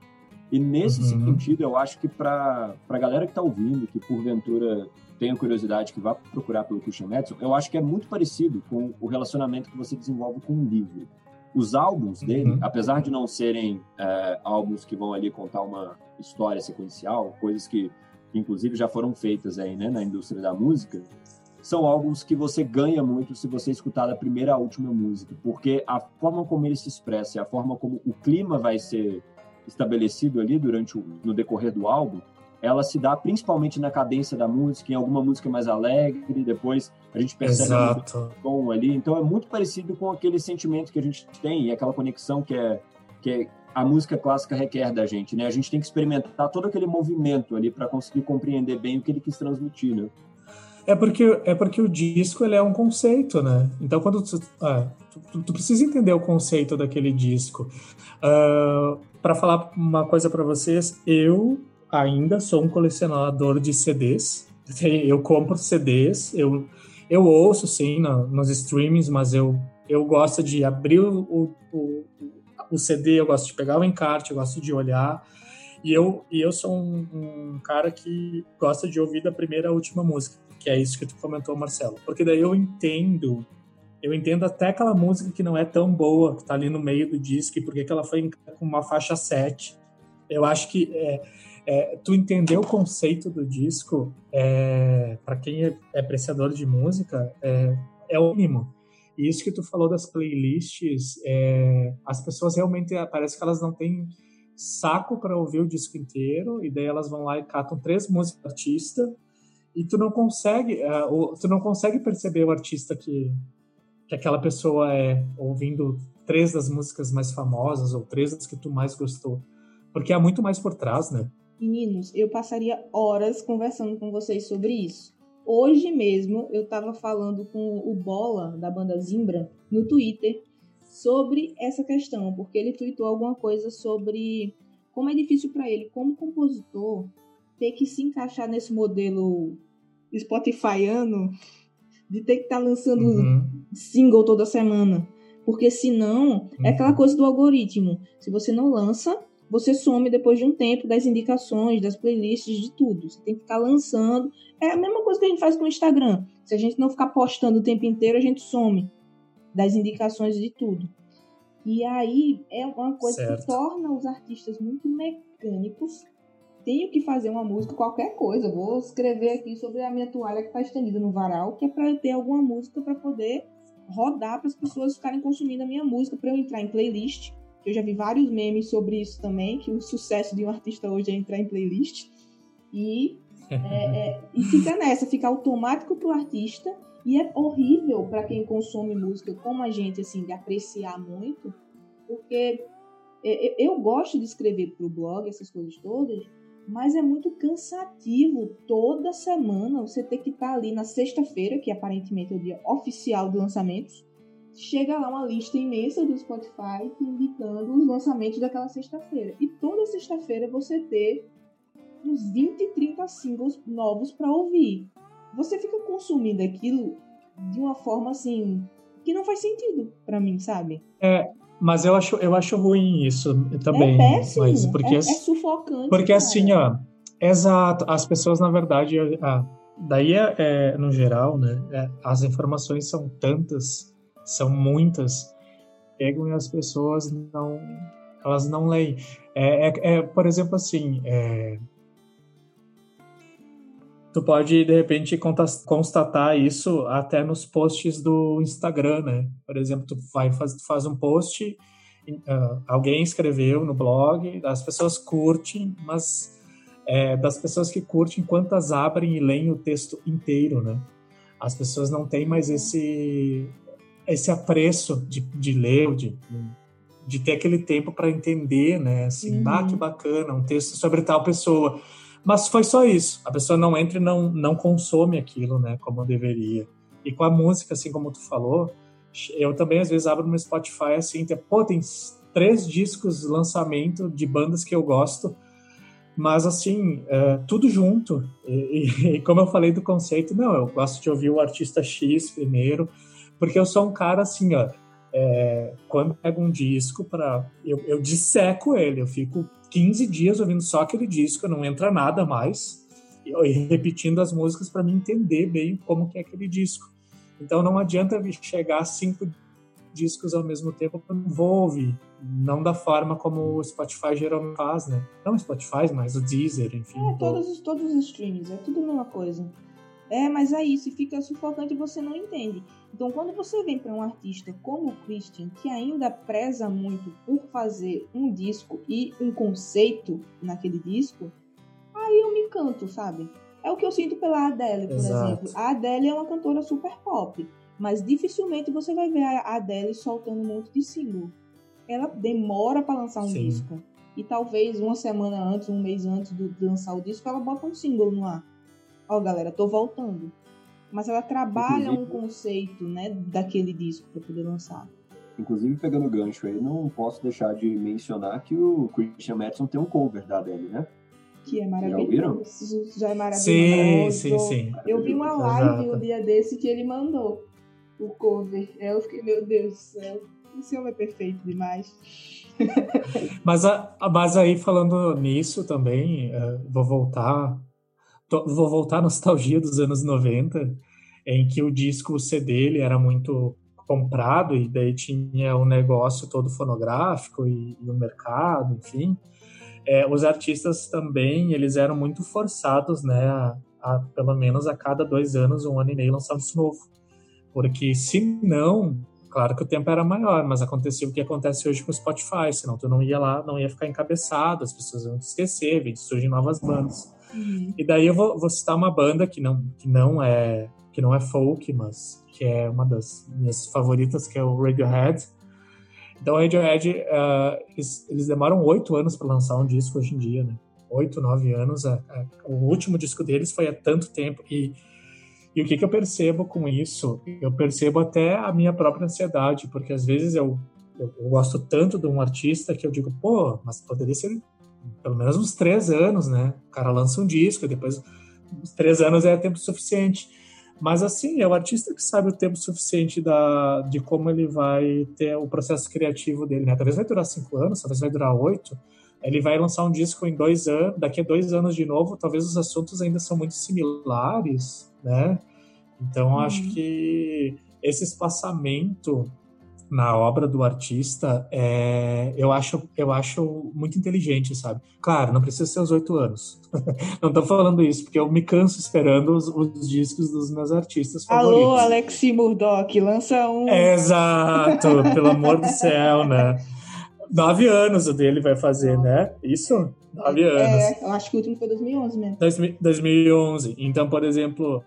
[SPEAKER 2] E nesse uhum. sentido, eu acho que para a galera que está ouvindo, que porventura tenha curiosidade, que vá procurar pelo Christian Madison, eu acho que é muito parecido com o relacionamento que você desenvolve com um livro. Os álbuns dele, uhum. apesar de não serem é, álbuns que vão ali contar uma história sequencial, coisas que, que inclusive já foram feitas aí, né, na indústria da música, são álbuns que você ganha muito se você escutar da primeira à última música, porque a forma como ele se expressa a forma como o clima vai ser estabelecido ali durante o, no decorrer do álbum, ela se dá principalmente na cadência da música, em alguma música mais alegre, depois a gente percebe o tom ali, então é muito parecido com aquele sentimento que a gente tem e aquela conexão que é que é, a música clássica requer da gente, né? A gente tem que experimentar todo aquele movimento ali para conseguir compreender bem o que ele quis transmitir, né?
[SPEAKER 3] É porque, é porque o disco ele é um conceito, né? Então, quando tu, ah, tu, tu precisa entender o conceito daquele disco. Uh, ah, para falar uma coisa para vocês, eu ainda sou um colecionador de CDs. Eu compro CDs, eu, eu ouço sim no, nos streamings, mas eu, eu gosto de abrir o, o, o CD, eu gosto de pegar o encarte, eu gosto de olhar. E eu, e eu sou um, um, cara que gosta de ouvir da primeira à última música, que é isso que tu comentou, Marcelo. Porque daí eu entendo, eu entendo até aquela música que não é tão boa, que tá ali no meio do disco, e porque que ela foi com uma faixa 7. Eu acho que é, é, tu entender o conceito do disco, é, para quem é, é, apreciador de música, é, é o mínimo. E isso que tu falou das playlists, é, as pessoas realmente parece que elas não têm saco para ouvir o disco inteiro, e daí elas vão lá e catam três músicas do artista, e tu não consegue, uh, tu não consegue perceber o artista que, que aquela pessoa é, ouvindo três das músicas mais famosas ou três das que tu mais gostou, porque há muito mais por trás, né?
[SPEAKER 1] Meninos, eu passaria horas conversando com vocês sobre isso. Hoje mesmo eu estava falando com o Bola da banda Zimbra no Twitter sobre essa questão, porque ele tweetou alguma coisa sobre como é difícil para ele, como compositor, ter que se encaixar nesse modelo Spotifyano de ter que estar tá lançando uhum. single toda semana. Porque senão, uhum. é aquela coisa do algoritmo. Se você não lança, você some depois de um tempo das indicações, das playlists, de tudo. Você tem que ficar lançando. É a mesma coisa que a gente faz com o Instagram. Se a gente não ficar postando o tempo inteiro, a gente some das indicações de tudo. E aí é uma coisa certo. que torna os artistas muito mecânicos tenho que fazer uma música, qualquer coisa. Vou escrever aqui sobre a minha toalha que está estendida no varal, que é para eu ter alguma música para poder rodar para as pessoas ficarem consumindo a minha música, para eu entrar em playlist. Eu já vi vários memes sobre isso também, que o sucesso de um artista hoje é entrar em playlist. E, é, é, e fica nessa, fica automático para o artista. E é horrível para quem consome música como a gente, assim, de apreciar muito, porque é, é, eu gosto de escrever para o blog, essas coisas todas, mas é muito cansativo toda semana você ter que estar tá ali na sexta-feira, que aparentemente é o dia oficial de lançamentos. Chega lá uma lista imensa do Spotify indicando os lançamentos daquela sexta-feira. E toda sexta-feira você ter uns 20, 30 singles novos para ouvir. Você fica consumindo aquilo de uma forma assim que não faz sentido para mim, sabe?
[SPEAKER 3] É, mas eu acho, eu acho ruim isso também.
[SPEAKER 1] É péssimo.
[SPEAKER 3] Mas porque,
[SPEAKER 1] é, é sufocante.
[SPEAKER 3] Porque cara. assim, ó, exato, as pessoas, na verdade, daí é, é, no geral, né, é, as informações são tantas, são muitas, pegam e as pessoas não, elas não leem. É, é, é por exemplo, assim, é, tu pode de repente constatar isso até nos posts do Instagram, né? Por exemplo, tu vai faz, tu faz um post, uh, alguém escreveu no blog, as pessoas curtem, mas é, das pessoas que curtem, quantas abrem e leem o texto inteiro, né? As pessoas não têm mais esse esse apreço de, de ler, de, de ter aquele tempo para entender, né? Assim, uhum. ah, que bacana, um texto sobre tal pessoa mas foi só isso. A pessoa não entra e não, não consome aquilo, né, como deveria. E com a música, assim como tu falou, eu também às vezes abro no Spotify assim, tem, pô, tem três discos lançamento de bandas que eu gosto, mas assim, é, tudo junto. E, e, (laughs) e, como eu falei do conceito, não, eu gosto de ouvir o artista X primeiro, porque eu sou um cara assim, ó, é, quando pego um disco para eu, eu disseco ele, eu fico 15 dias ouvindo só aquele disco, não entra nada mais, e repetindo as músicas para me entender bem como que é aquele disco. Então não adianta chegar a cinco discos ao mesmo tempo, eu não vou ouvir. Não da forma como o Spotify geralmente faz, né? Não o Spotify, mas o Deezer, enfim.
[SPEAKER 1] É, todos, os, todos os streams, é tudo a mesma coisa. É, mas é isso, fica sufocante e você não entende. Então, quando você vem para um artista como o Christian, que ainda preza muito por fazer um disco e um conceito naquele disco, aí eu me encanto, sabe? É o que eu sinto pela Adele, por Exato. exemplo. A Adele é uma cantora super pop, mas dificilmente você vai ver a Adele soltando um monte de single. Ela demora para lançar um Sim. disco. E talvez uma semana antes, um mês antes de lançar o disco, ela bota um single no ar ó, galera, tô voltando. Mas ela trabalha Inclusive, um conceito, né, daquele disco para poder lançar.
[SPEAKER 2] Inclusive, pegando o gancho aí, não posso deixar de mencionar que o Christian Madison tem um cover da Adele, né?
[SPEAKER 1] Que é maravilhoso. Já, já é maravilhoso.
[SPEAKER 3] Sim, sim, sim.
[SPEAKER 1] Eu vi uma live Exato. um dia desse que ele mandou o cover. Eu fiquei, meu Deus do céu. esse homem é perfeito demais. (laughs)
[SPEAKER 3] mas, a, mas aí, falando nisso também, uh, vou voltar. Vou voltar à nostalgia dos anos 90, em que o disco, o CD, ele era muito comprado e daí tinha o um negócio todo fonográfico e, e o mercado, enfim. É, os artistas também, eles eram muito forçados, né, a, a, pelo menos a cada dois anos, um ano e meio, lançar um disco novo. Porque se não, claro que o tempo era maior, mas acontecia o que acontece hoje com o Spotify, senão tu não ia lá, não ia ficar encabeçado, as pessoas iam te esquecer, surgem novas bandas. Uhum. E daí eu vou, vou, citar uma banda que não, que não é que não é folk, mas que é uma das minhas favoritas, que é o Radiohead. Então, o Radiohead, uh, eles, eles, demoram oito anos para lançar um disco hoje em dia, né? Oito, nove anos. A, a, o último disco deles foi há tanto tempo. E, e o que, que eu percebo com isso? Eu percebo até a minha própria ansiedade, porque às vezes eu, eu gosto tanto de um artista que eu digo, pô, mas poderia ser pelo menos uns três anos, né? O cara lança um disco, depois uns três anos é tempo suficiente. Mas assim, é o artista que sabe o tempo suficiente da, de como ele vai ter o processo criativo dele, né? Talvez vai durar cinco anos, talvez vai durar oito. Ele vai lançar um disco em dois anos, daqui a dois anos de novo, talvez os assuntos ainda são muito similares, né? Então, acho uhum. que esse espaçamento na obra do artista, é, eu, acho, eu acho muito inteligente, sabe? Claro, não precisa ser os oito anos. (laughs) não estou falando isso, porque eu me canso esperando os, os discos dos meus artistas favoritos.
[SPEAKER 1] Alô, Alexi Murdoch, lança um.
[SPEAKER 3] Exato, (laughs) pelo amor do céu, né? Nove anos o dele vai fazer, né? Isso? Nove é, anos.
[SPEAKER 1] É, eu acho que o último foi 2011 mesmo.
[SPEAKER 3] 2011. Então, por exemplo,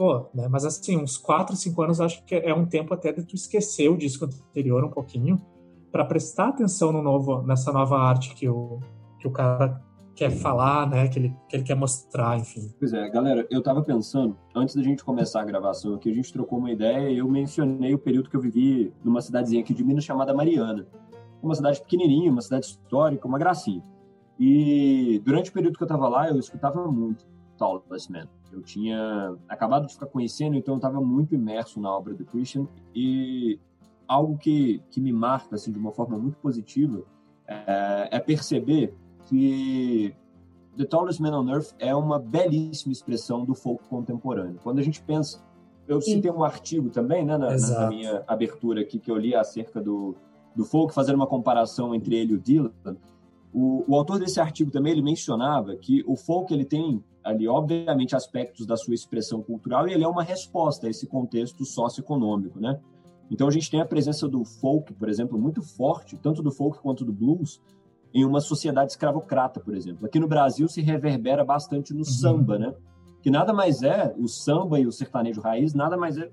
[SPEAKER 3] pô, né? Mas assim, uns 4, 5 anos acho que é um tempo até de tu esquecer o disco anterior um pouquinho para prestar atenção no novo, nessa nova arte que o, que o cara quer falar, né? Que ele, que ele quer mostrar, enfim.
[SPEAKER 2] Pois é, galera, eu tava pensando, antes da gente começar a gravação aqui, a gente trocou uma ideia e eu mencionei o período que eu vivi numa cidadezinha aqui de Minas chamada Mariana. Uma cidade pequenininha, uma cidade histórica, uma gracinha. E durante o período que eu tava lá, eu escutava muito Tallest Man. Eu tinha acabado de ficar conhecendo, então eu estava muito imerso na obra do Christian e algo que, que me marca assim de uma forma muito positiva é, é perceber que The Tallest Man on Earth é uma belíssima expressão do folk contemporâneo. Quando a gente pensa, eu citei um artigo também, né, na, na, minha abertura aqui que eu li acerca do, do folk, fazendo uma comparação entre ele e o Dylan. O, o autor desse artigo também ele mencionava que o folk ele tem ali, obviamente, aspectos da sua expressão cultural e ele é uma resposta a esse contexto socioeconômico, né? Então a gente tem a presença do folk, por exemplo, muito forte, tanto do folk quanto do blues, em uma sociedade escravocrata, por exemplo. Aqui no Brasil se reverbera bastante no uhum. samba, né? Que nada mais é o samba e o sertanejo raiz, nada mais é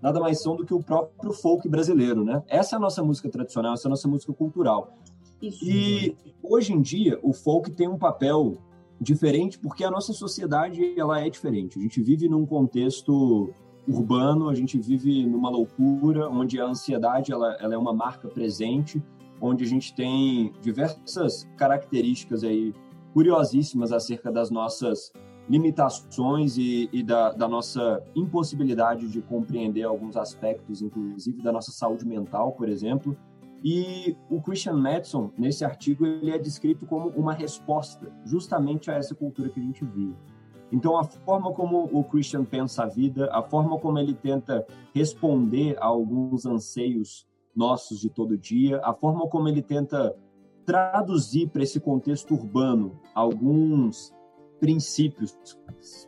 [SPEAKER 2] nada mais são do que o próprio folk brasileiro, né? Essa é a nossa música tradicional, essa é a nossa música cultural. Isso. E hoje em dia o folk tem um papel diferente porque a nossa sociedade ela é diferente. A gente vive num contexto urbano, a gente vive numa loucura onde a ansiedade ela, ela é uma marca presente, onde a gente tem diversas características aí curiosíssimas acerca das nossas limitações e, e da, da, nossa impossibilidade de compreender alguns aspectos, inclusive da nossa saúde mental, por exemplo. E o Christian Madison, nesse artigo, ele é descrito como uma resposta justamente a essa cultura que a gente vive. Então, a forma como o Christian pensa a vida, a forma como ele tenta responder a alguns anseios nossos de todo dia, a forma como ele tenta traduzir para esse contexto urbano alguns princípios,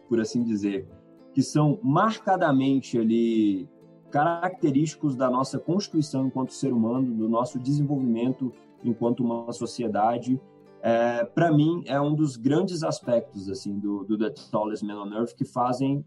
[SPEAKER 2] por assim dizer, que são marcadamente ali característicos da nossa constituição enquanto ser humano, do nosso desenvolvimento enquanto uma sociedade. É, para mim, é um dos grandes aspectos assim do, do The Tallest Man on Earth que fazem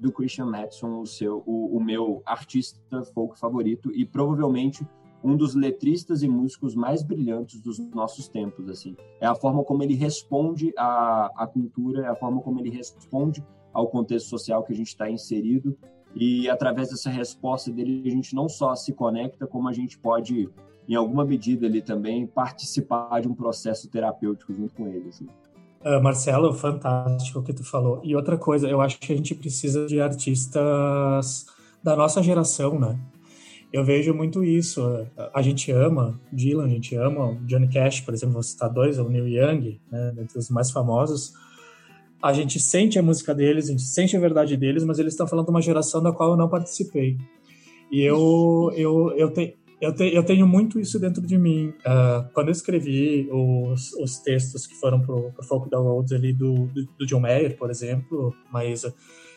[SPEAKER 2] do Christian Madison o, seu, o, o meu artista folk favorito e provavelmente um dos letristas e músicos mais brilhantes dos nossos tempos, assim. É a forma como ele responde à, à cultura, é a forma como ele responde ao contexto social que a gente está inserido e através dessa resposta dele, a gente não só se conecta, como a gente pode, em alguma medida ali também, participar de um processo terapêutico junto com ele. Assim.
[SPEAKER 3] Uh, Marcelo, fantástico o que tu falou. E outra coisa, eu acho que a gente precisa de artistas da nossa geração, né? eu vejo muito isso. A gente ama Dylan, a gente ama Johnny Cash, por exemplo, vou citar dois, o Neil Young, né, entre os mais famosos. A gente sente a música deles, a gente sente a verdade deles, mas eles estão falando de uma geração da qual eu não participei. E eu, eu, eu, te, eu, te, eu tenho muito isso dentro de mim. Uh, quando eu escrevi os, os textos que foram pro, pro Folk Downloads ali do, do, do John Mayer, por exemplo, Maísa,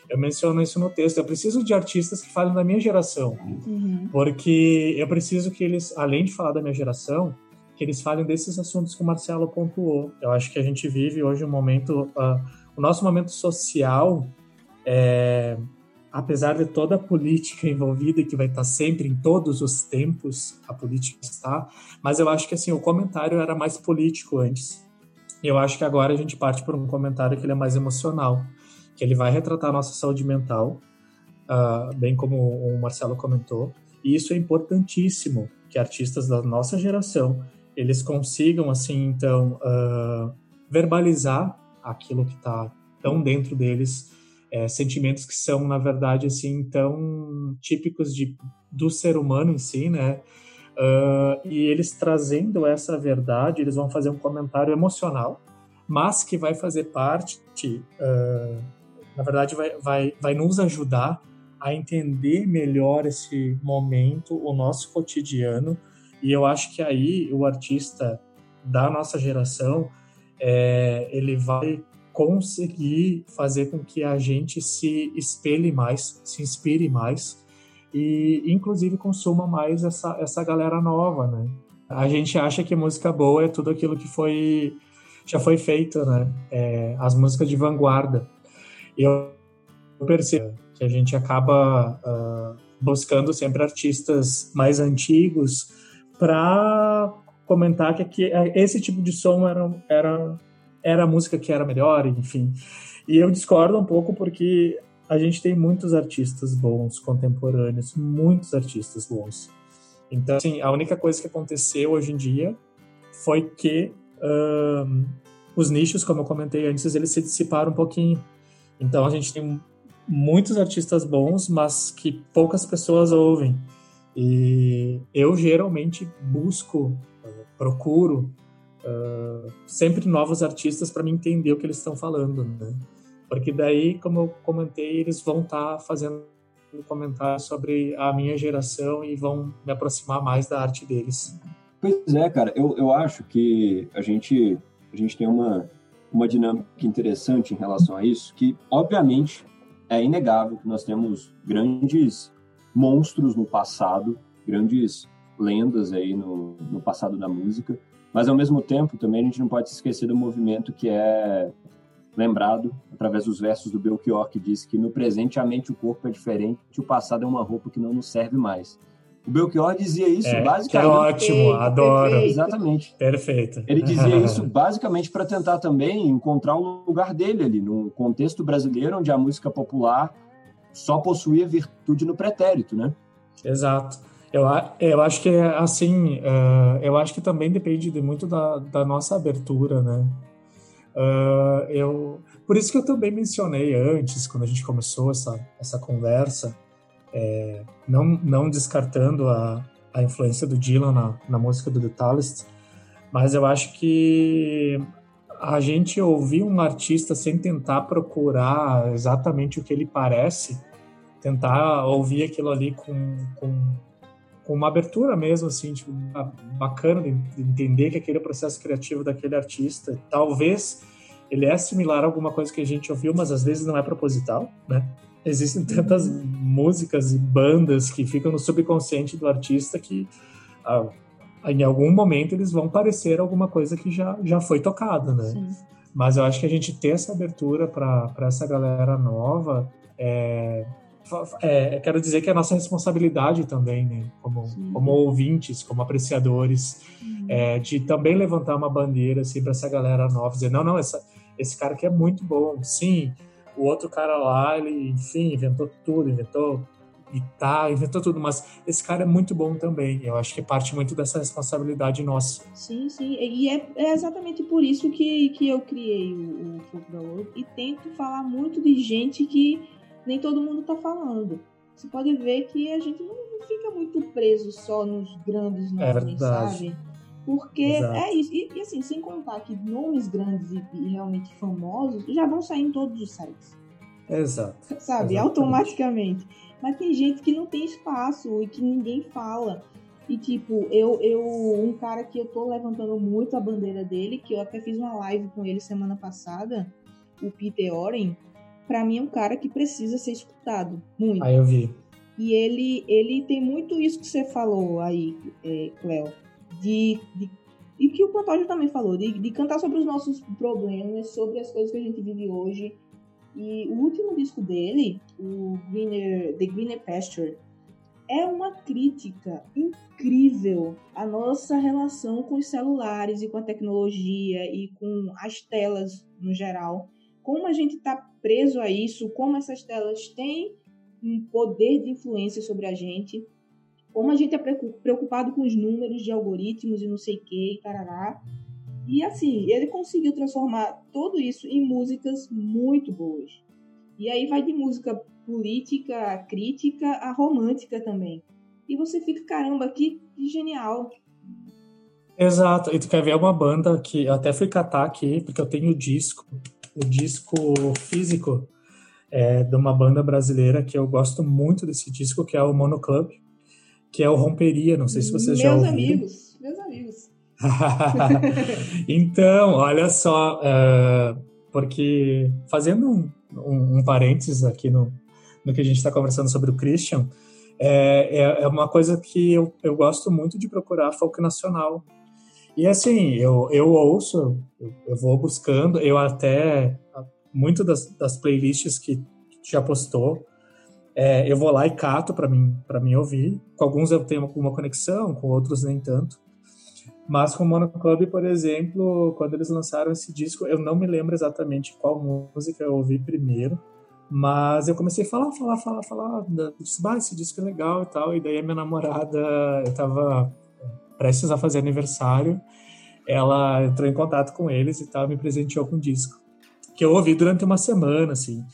[SPEAKER 3] eu menciono isso no texto. Eu preciso de artistas que falem da minha geração. Uhum. Porque eu preciso que eles, além de falar da minha geração, que eles falem desses assuntos que o Marcelo pontuou. Eu acho que a gente vive hoje um momento. Uh, o nosso momento social, é, apesar de toda a política envolvida, que vai estar sempre em todos os tempos, a política está, mas eu acho que assim, o comentário era mais político antes. Eu acho que agora a gente parte por um comentário que ele é mais emocional que ele vai retratar a nossa saúde mental, uh, bem como o Marcelo comentou. E isso é importantíssimo, que artistas da nossa geração, eles consigam, assim, então, uh, verbalizar aquilo que está tão dentro deles, é, sentimentos que são, na verdade, assim, tão típicos de, do ser humano em si, né? Uh, e eles trazendo essa verdade, eles vão fazer um comentário emocional, mas que vai fazer parte uh, na verdade, vai, vai, vai nos ajudar a entender melhor esse momento, o nosso cotidiano. E eu acho que aí o artista da nossa geração, é, ele vai conseguir fazer com que a gente se espelhe mais, se inspire mais e, inclusive, consuma mais essa, essa galera nova, né? A gente acha que música boa é tudo aquilo que foi já foi feito, né? É, as músicas de vanguarda eu percebo que a gente acaba uh, buscando sempre artistas mais antigos para comentar que, que esse tipo de som era, era, era a música que era melhor, enfim. E eu discordo um pouco porque a gente tem muitos artistas bons contemporâneos, muitos artistas bons. Então, assim, a única coisa que aconteceu hoje em dia foi que uh, os nichos, como eu comentei antes, eles se dissiparam um pouquinho. Então a gente tem muitos artistas bons, mas que poucas pessoas ouvem. E eu geralmente busco, procuro uh, sempre novos artistas para me entender o que eles estão falando, né? Porque daí, como eu comentei, eles vão estar tá fazendo comentários sobre a minha geração e vão me aproximar mais da arte deles.
[SPEAKER 2] Pois é, cara, eu, eu acho que a gente, a gente tem uma, uma dinâmica interessante em relação a isso, que obviamente é inegável que nós temos grandes monstros no passado, grandes lendas aí no, no passado da música, mas ao mesmo tempo também a gente não pode se esquecer do movimento que é lembrado através dos versos do Belchior que diz que no presente a mente e o corpo é diferente, o passado é uma roupa que não nos serve mais. O Belchior dizia isso
[SPEAKER 3] é,
[SPEAKER 2] basicamente.
[SPEAKER 3] Que é ótimo, perfeito, adoro.
[SPEAKER 2] Perfeito. Exatamente.
[SPEAKER 3] Perfeito.
[SPEAKER 2] Ele dizia (laughs) isso basicamente para tentar também encontrar um lugar dele ali, no contexto brasileiro, onde a música popular só possuía virtude no pretérito, né?
[SPEAKER 3] Exato. Eu, eu acho que assim, uh, eu acho que também depende de muito da, da nossa abertura, né? Uh, eu, por isso que eu também mencionei antes, quando a gente começou essa, essa conversa, é, não, não descartando a, a influência do Dylan na, na música do The Tallest, mas eu acho que a gente ouvir um artista sem tentar procurar exatamente o que ele parece, tentar ouvir aquilo ali com, com uma abertura mesmo, assim, tipo, bacana de, de entender que aquele processo criativo daquele artista, talvez ele é similar a alguma coisa que a gente ouviu, mas às vezes não é proposital, né? existem tantas músicas e bandas que ficam no subconsciente do artista que ah, em algum momento eles vão parecer alguma coisa que já, já foi tocada, né? Sim. Mas eu acho que a gente ter essa abertura para essa galera nova é, é, quero dizer que é nossa responsabilidade também, né? Como, como ouvintes, como apreciadores, uhum. é, de também levantar uma bandeira assim, para essa galera nova, dizer: não, não, essa, esse cara aqui é muito bom, sim o outro cara lá, ele, enfim, inventou tudo, inventou guitarra, inventou tudo, mas esse cara é muito bom também. Eu acho que parte muito dessa responsabilidade nossa.
[SPEAKER 1] Sim, sim. E é, é exatamente por isso que, que eu criei o, o Folk da World e tento falar muito de gente que nem todo mundo tá falando. você pode ver que a gente não fica muito preso só nos grandes
[SPEAKER 3] É
[SPEAKER 1] nomes,
[SPEAKER 3] verdade.
[SPEAKER 1] sabe? Porque
[SPEAKER 3] Exato.
[SPEAKER 1] é isso. E, e, assim, sem contar que nomes grandes e, e realmente famosos já vão sair em todos os sites,
[SPEAKER 3] Exato. (laughs)
[SPEAKER 1] sabe?
[SPEAKER 3] Exatamente.
[SPEAKER 1] Automaticamente. Mas tem gente que não tem espaço e que ninguém fala. E tipo, eu, eu, um cara que eu tô levantando muito a bandeira dele, que eu até fiz uma live com ele semana passada, o Peter Oren, pra mim é um cara que precisa ser escutado. Muito.
[SPEAKER 3] Aí eu vi.
[SPEAKER 1] E ele, ele tem muito isso que você falou aí, é, Cleo, de, de- e que o Pantoja também falou, de, de cantar sobre os nossos problemas, sobre as coisas que a gente vive hoje. E o último disco dele, o Greener, The Greener Pasture, é uma crítica incrível à nossa relação com os celulares e com a tecnologia e com as telas no geral. Como a gente está preso a isso, como essas telas têm um poder de influência sobre a gente, como a gente é preocu- preocupado com os números de algoritmos e não sei o que, e tarará. E assim, ele conseguiu transformar tudo isso em músicas muito boas. E aí vai de música política, crítica, a romântica também. E você fica, caramba, que, que genial.
[SPEAKER 3] Exato. E tu quer ver uma banda que eu até fui catar aqui, porque eu tenho o disco, o disco físico é, de uma banda brasileira que eu gosto muito desse disco, que é o Mono Club, que é o Romperia. Não sei se vocês
[SPEAKER 1] meus
[SPEAKER 3] já ouviram.
[SPEAKER 1] amigos, meus amigos. (laughs)
[SPEAKER 3] então, olha só, é, porque fazendo um, um, um parênteses aqui no, no que a gente está conversando sobre o Christian, é, é, é uma coisa que eu, eu gosto muito de procurar folk nacional. E assim, eu, eu ouço, eu, eu vou buscando, eu até, muito das, das playlists que já postou, é, eu vou lá e cato para mim, para mim ouvir. Com alguns eu tenho alguma conexão, com outros nem tanto. Mas com o Mono Club, por exemplo, quando eles lançaram esse disco, eu não me lembro exatamente qual música eu ouvi primeiro, mas eu comecei a falar, falar, falar, falar, eu disse, bah, esse disco é legal e tal, e daí a minha namorada, eu tava prestes a fazer aniversário, ela entrou em contato com eles e tal, me presenteou com o disco, que eu ouvi durante uma semana, assim,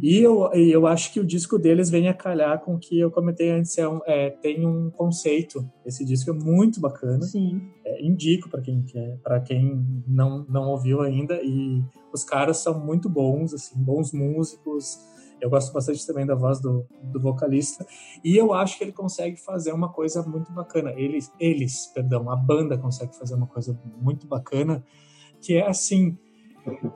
[SPEAKER 3] e eu, e eu acho que o disco deles vem a calhar com o que eu comentei antes, é um, é, tem um conceito, esse disco é muito bacana,
[SPEAKER 1] Sim.
[SPEAKER 3] é, indico para quem quer, para quem não, não ouviu ainda. E os caras são muito bons, assim, bons músicos. Eu gosto bastante também da voz do, do vocalista e eu acho que ele consegue fazer uma coisa muito bacana. Eles, eles, perdão, a banda consegue fazer uma coisa muito bacana que é assim.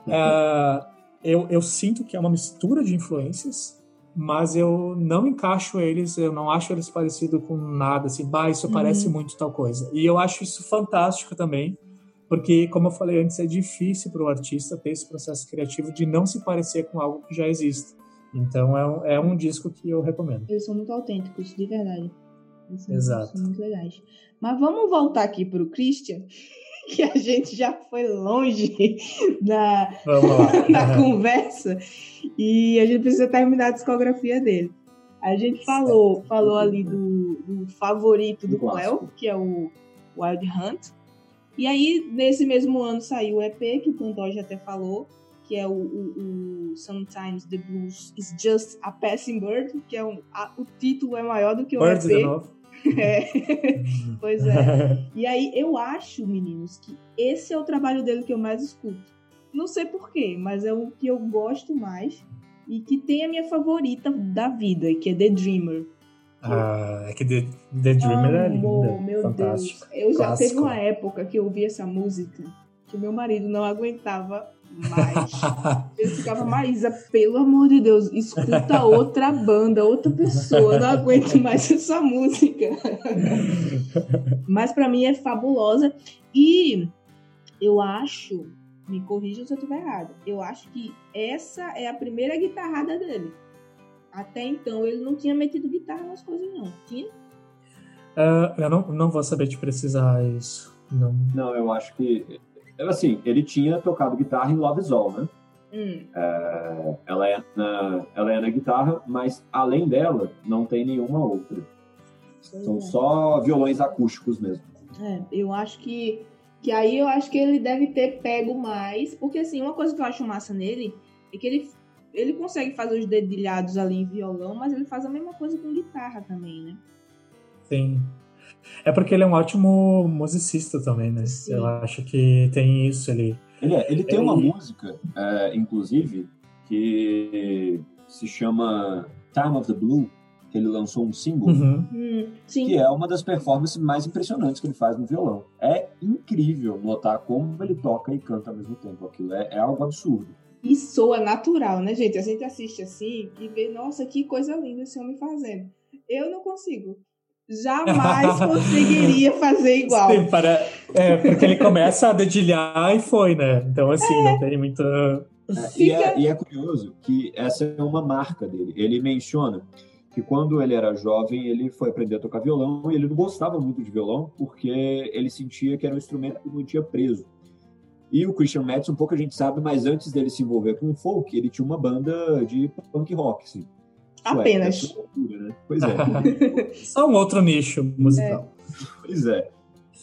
[SPEAKER 3] é, (laughs) eu, eu sinto que é uma mistura de influências, mas eu não encaixo eles, eu não acho eles parecidos com nada, assim, bah, isso
[SPEAKER 1] Uhum.
[SPEAKER 3] parece muito tal coisa. E eu acho isso fantástico também, porque, como eu falei antes, é difícil para o artista ter esse processo criativo de não se parecer com algo que já existe. Então, é um, é um disco que eu recomendo.
[SPEAKER 1] Eles são muito autênticos, de verdade. Eles são,
[SPEAKER 3] Exato.
[SPEAKER 1] são muito legais. Mas vamos voltar aqui pro Christian, (laughs) que a gente já foi longe (laughs)
[SPEAKER 3] lá. (laughs)
[SPEAKER 1] na conversa e a gente precisa terminar a discografia dele. A gente falou, falou ali do, do favorito do. Cleo, que é o Wild Hunt. E aí, nesse mesmo ano, saiu o EP, que o Pantoja até falou, que é o, o- o Sometimes the Blues is Just a Passing Bird, que é um, a- o título é maior do que o
[SPEAKER 3] Birds
[SPEAKER 1] EP. (laughs) É, (laughs) pois é. (laughs) E aí eu acho, meninos, que esse é o trabalho dele que eu mais escuto. Não sei porquê, mas é o que eu gosto mais e que tem a minha favorita da vida, que é The Dreamer.
[SPEAKER 3] Ah, é que The, The Dreamer é linda,
[SPEAKER 1] meu
[SPEAKER 3] fantástico.
[SPEAKER 1] Deus. Eu já
[SPEAKER 3] Clássico.
[SPEAKER 1] teve uma época que eu ouvia essa música que meu marido não aguentava mais. Ele ficava, Maísa, pelo amor de Deus, escuta outra banda, outra pessoa, eu não aguento mais essa música. Mas pra mim é fabulosa e eu acho, me corrija se eu estiver errado, eu acho que essa é a primeira guitarrada dele. Até então ele não tinha metido guitarra nas coisas, não. Tinha?
[SPEAKER 3] Ah, eu não, não vou saber te precisar isso. Não.
[SPEAKER 2] Não, eu acho que. Assim, ele tinha tocado guitarra em Love Is All, né?
[SPEAKER 1] Hum,
[SPEAKER 2] É, ela, é na, ela é na guitarra, mas além dela, não tem nenhuma outra.
[SPEAKER 1] pois
[SPEAKER 2] São
[SPEAKER 1] é.
[SPEAKER 2] só violões acústicos mesmo.
[SPEAKER 1] É, eu acho que. Que aí eu acho que ele deve ter pego mais. Porque assim, uma coisa que eu acho massa nele é que ele ele consegue fazer os dedilhados ali em violão, mas ele faz a mesma coisa com guitarra também, né?
[SPEAKER 3] Sim. É porque ele é um ótimo musicista também, né? Sim. Eu acho que tem isso. Ele,
[SPEAKER 2] ele, é, ele tem ele... uma música, é, inclusive, que se chama Time of the Blue, que ele lançou um single,
[SPEAKER 3] uhum.
[SPEAKER 1] Hum,
[SPEAKER 2] que é uma das performances mais impressionantes que ele faz no violão. É incrível notar como ele toca e canta ao mesmo tempo. Aquilo é, é algo absurdo.
[SPEAKER 1] E soa natural, né, gente? A gente assiste assim e vê, nossa, que coisa linda esse homem fazendo. Eu não consigo. Jamais conseguiria (laughs) fazer igual. Sim,
[SPEAKER 3] para... É, porque ele começa a dedilhar e foi, né? Então, assim, é. não tem muita.
[SPEAKER 2] É, e, é, e é curioso que essa é uma marca dele. Ele menciona que quando ele era jovem, ele foi aprender a tocar violão e ele não gostava muito de violão porque ele sentia que era um instrumento que não tinha preso. E o Christian Metz, um pouco a gente sabe, mas antes dele se envolver com o folk, ele tinha uma banda de punk rock, assim.
[SPEAKER 1] Apenas.
[SPEAKER 2] Loucura, né? Pois é. (laughs)
[SPEAKER 3] Só um outro nicho musical.
[SPEAKER 2] É. Pois é.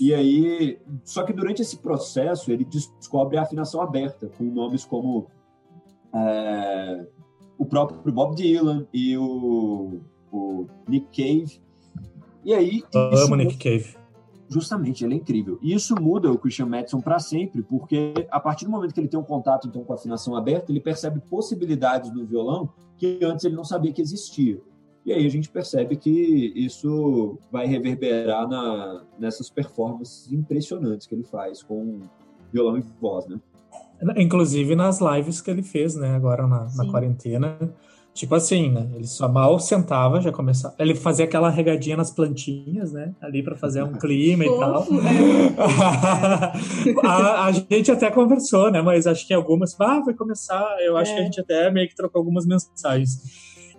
[SPEAKER 2] E aí, só que durante esse processo ele descobre a afinação aberta, com nomes como é, o próprio Bob Dylan e o, o Nick Cave. E aí.
[SPEAKER 3] Eu amo Nick Cave.
[SPEAKER 2] Justamente, ele é incrível. E isso muda o Christian Madison para sempre, porque a partir do momento que ele tem um contato então com a afinação aberta, ele percebe possibilidades no violão que antes ele não sabia que existia. E aí a gente percebe que isso vai reverberar na, nessas performances impressionantes que ele faz com violão e voz, né?
[SPEAKER 3] Inclusive nas lives que ele fez, né, agora na, na quarentena. Tipo assim, né? Ele só mal sentava, já começava. Ele fazia aquela regadinha nas plantinhas, né? Ali para fazer um clima e tal. (laughs) a, a, gente até conversou, né? Mas acho que algumas. Ah, vai começar. Eu acho é. que a é. gente até meio que trocou algumas mensagens.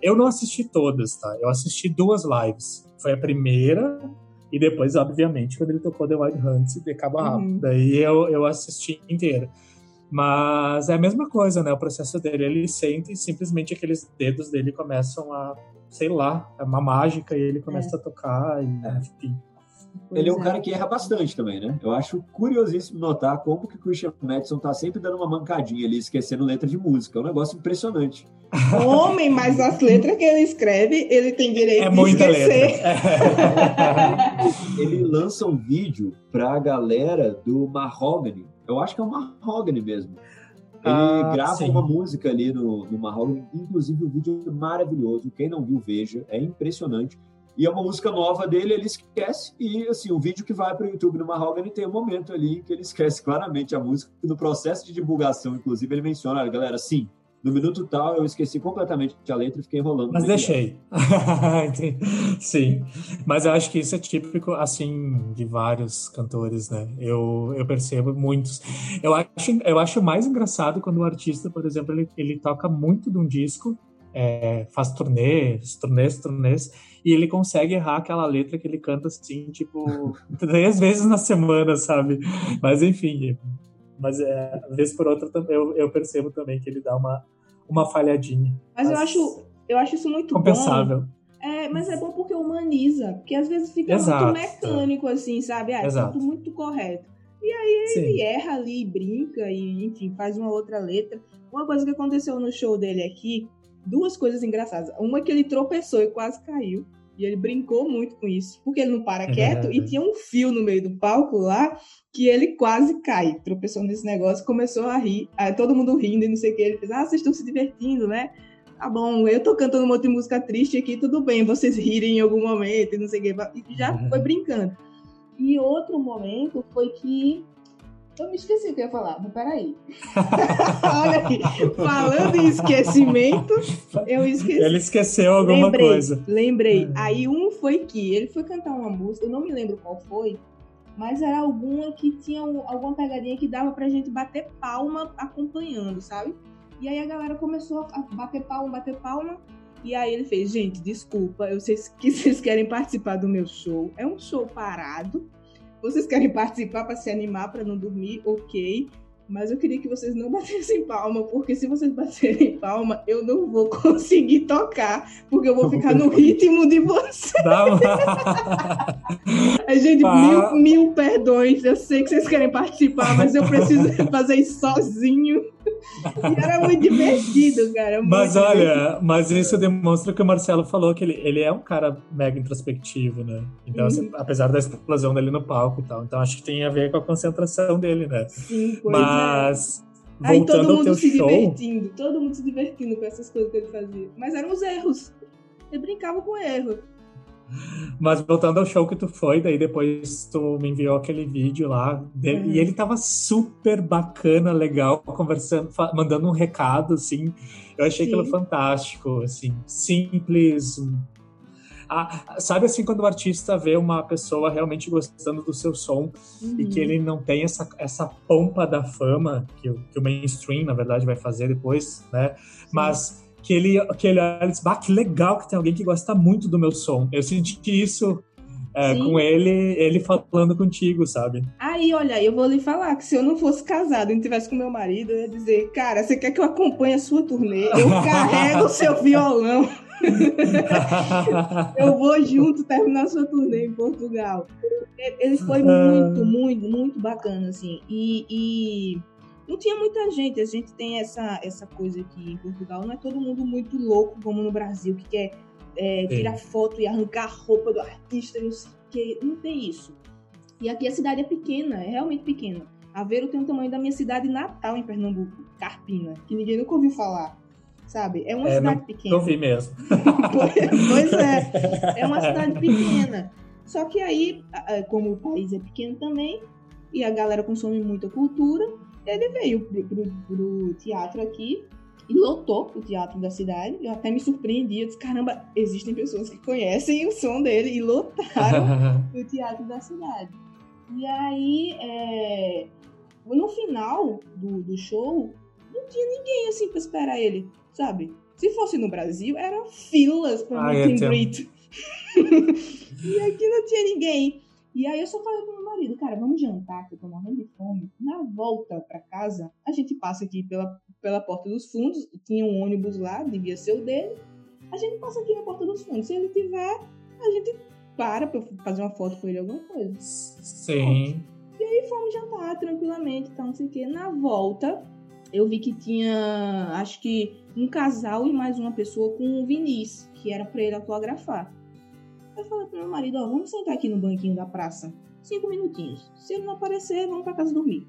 [SPEAKER 3] Eu não assisti todas, tá? Eu assisti duas lives. Foi a primeira, e depois, obviamente, quando ele tocou The Wild Hunts de cabo a rabo. Uhum. Daí eu, eu assisti inteira. Mas é a mesma coisa, né? O processo dele, ele sente e simplesmente aqueles dedos dele começam a, sei lá, é uma mágica e ele começa é. a tocar, e, é. enfim.
[SPEAKER 2] Ele é um cara que erra bastante também, né? Eu acho curiosíssimo notar como que o Christian Madison tá sempre dando uma mancadinha ali, esquecendo letra de música. É um negócio impressionante.
[SPEAKER 1] Homem, mas as letras que ele escreve, ele tem direito
[SPEAKER 3] é
[SPEAKER 1] de
[SPEAKER 3] muita
[SPEAKER 1] esquecer.
[SPEAKER 3] Letra.
[SPEAKER 2] ele lança um vídeo pra galera do Mahogany, eu acho que é o Mahogany mesmo. Ele ah, grava sim. uma música ali no, no Mahogany, inclusive o vídeo é maravilhoso. Quem não viu, veja, é impressionante. E é uma música nova dele, ele esquece. E assim, o vídeo que vai para o YouTube no Mahogany tem um momento ali que ele esquece claramente a música. No processo de divulgação, inclusive, ele menciona: olha, galera, sim, no minuto tal, eu esqueci completamente a letra e fiquei enrolando.
[SPEAKER 3] Mas deixei. (laughs) Sim. Mas eu acho que isso é típico, assim, de vários cantores, né? Eu, eu percebo muitos. Eu acho, eu acho mais engraçado quando o artista, por exemplo, ele, ele toca muito de um disco, é, faz turnês, turnês, turnês, e ele consegue errar aquela letra que ele canta, assim, tipo, (laughs) três vezes na semana, sabe? Mas, enfim, mas é, vez por outra eu, eu percebo também que ele dá uma, uma falhadinha.
[SPEAKER 1] Mas, mas eu acho eu acho isso muito
[SPEAKER 3] compensável.
[SPEAKER 1] bom. É, mas é bom porque humaniza, porque às vezes fica Exato. muito mecânico assim, sabe? Ah, é Exato. tudo muito correto. E aí ele Sim. erra ali, brinca e enfim, faz uma outra letra. Uma coisa que aconteceu no show dele aqui, duas coisas engraçadas. Uma é que ele tropeçou e quase caiu. E ele brincou muito com isso, porque ele não para quieto é. e tinha um fio no meio do palco lá que ele quase cai. Tropeçou nesse negócio, começou a rir, aí todo mundo rindo e não sei o que. Ele fez: Ah, vocês estão se divertindo, né? Tá bom, eu tô cantando um monte de música triste aqui, tudo bem, vocês rirem em algum momento e não sei o que. E já foi brincando. E outro momento foi que eu me esqueci o que eu ia falar, mas peraí. (laughs) Olha aqui, falando em esquecimento, eu esqueci.
[SPEAKER 3] Ele esqueceu alguma
[SPEAKER 1] lembrei,
[SPEAKER 3] coisa.
[SPEAKER 1] Lembrei. É. Aí um foi que ele foi cantar uma música, eu não me lembro qual foi, mas era alguma que tinha alguma pegadinha que dava pra gente bater palma acompanhando, sabe? E aí a galera começou a bater palma, bater palma. E aí ele fez, gente, desculpa, eu sei que vocês querem participar do meu show. É um show parado vocês querem participar para se animar, para não dormir, ok. Mas eu queria que vocês não (laughs) batessem palma, porque se vocês baterem palma, eu não vou (laughs) conseguir tocar, porque eu vou ficar no ritmo de vocês. A (laughs) gente, mil, mil perdões. Eu sei que vocês querem participar, mas eu preciso fazer isso sozinho. E era muito divertido, cara. Muito
[SPEAKER 3] mas
[SPEAKER 1] divertido.
[SPEAKER 3] olha, mas isso demonstra que o Marcelo falou que ele, ele é um cara mega introspectivo, né? Então, assim,
[SPEAKER 1] Uhum.
[SPEAKER 3] apesar da explosão dele no palco e tal. Então, acho que tem a ver com a concentração dele, né?
[SPEAKER 1] Sim, pois é.
[SPEAKER 3] Mas,
[SPEAKER 1] Aí
[SPEAKER 3] voltando
[SPEAKER 1] todo mundo se
[SPEAKER 3] show...
[SPEAKER 1] divertindo, todo mundo se divertindo com essas coisas que ele fazia. Mas eram os erros. Ele brincava com erro.
[SPEAKER 3] Mas voltando ao show que tu foi, daí depois tu me enviou aquele vídeo lá dele,
[SPEAKER 1] Uhum.
[SPEAKER 3] e ele tava super bacana, legal, conversando, mandando um recado, assim. Eu achei
[SPEAKER 1] Sim.
[SPEAKER 3] aquilo fantástico, assim, simples. Ah, sabe assim, quando o artista vê uma pessoa realmente gostando do seu som e que
[SPEAKER 1] Uhum.
[SPEAKER 3] ele não tem essa, essa pompa da fama que, o- que o mainstream, na verdade, vai fazer depois, né? Mas que ele, que ele olha e diz, bah, que legal que tem alguém que gosta muito do meu som. Eu senti isso é, com ele, ele falando contigo, sabe?
[SPEAKER 1] Aí, olha, eu vou lhe falar que se eu não fosse casado e não tivesse com meu marido, eu ia dizer, cara, você quer que eu acompanhe a sua turnê? Eu (laughs) carrego o seu violão. (laughs) Eu vou junto terminar sua turnê em Portugal. Ele foi muito, muito, muito bacana, assim. E, e não tinha muita gente. A gente tem essa, essa coisa aqui em Portugal. Não é todo mundo muito louco como no Brasil, que quer é, tirar foto e arrancar a roupa do artista não sei o quê. Não tem isso. E aqui a cidade é pequena, é realmente pequena. Aveiro tem o tamanho da minha cidade natal em Pernambuco, Carpina, que ninguém nunca ouviu falar. Sabe? É uma
[SPEAKER 3] É,
[SPEAKER 1] cidade pequena.
[SPEAKER 3] Eu vi mesmo. (laughs)
[SPEAKER 1] pois é. É uma (laughs) cidade pequena. Só que aí, como o país é pequeno também, e a galera consome muita cultura, ele veio pro, pro- pro teatro aqui e lotou o teatro da cidade. Eu até me surpreendi. Eu disse, caramba, existem pessoas que conhecem o som dele e lotaram (laughs) o teatro da cidade. E aí, é, no final do, do show, não tinha ninguém assim pra esperar ele, sabe? Se fosse no Brasil, eram filas pra
[SPEAKER 3] Ah,
[SPEAKER 1] meet and
[SPEAKER 3] entendo.
[SPEAKER 1] greet. e aqui não tinha ninguém. E aí eu só falei pro meu marido, cara, vamos jantar, que eu tô morrendo de fome. Na volta pra casa, a gente passa aqui pela, pela porta dos fundos, tinha um ônibus lá, devia ser o dele. A gente passa aqui na porta dos fundos. Se ele tiver, a gente para pra eu fazer uma foto com ele, alguma coisa.
[SPEAKER 3] Sim.
[SPEAKER 1] E fomos jantar tranquilamente, então não sei o que. Na volta, eu vi que tinha, acho que um casal e mais uma pessoa com o Vinícius, que era pra ele autografar. Eu falei pro meu marido, ó, vamos sentar aqui no banquinho da praça. Cinco minutinhos. Se ele não aparecer, vamos pra casa dormir.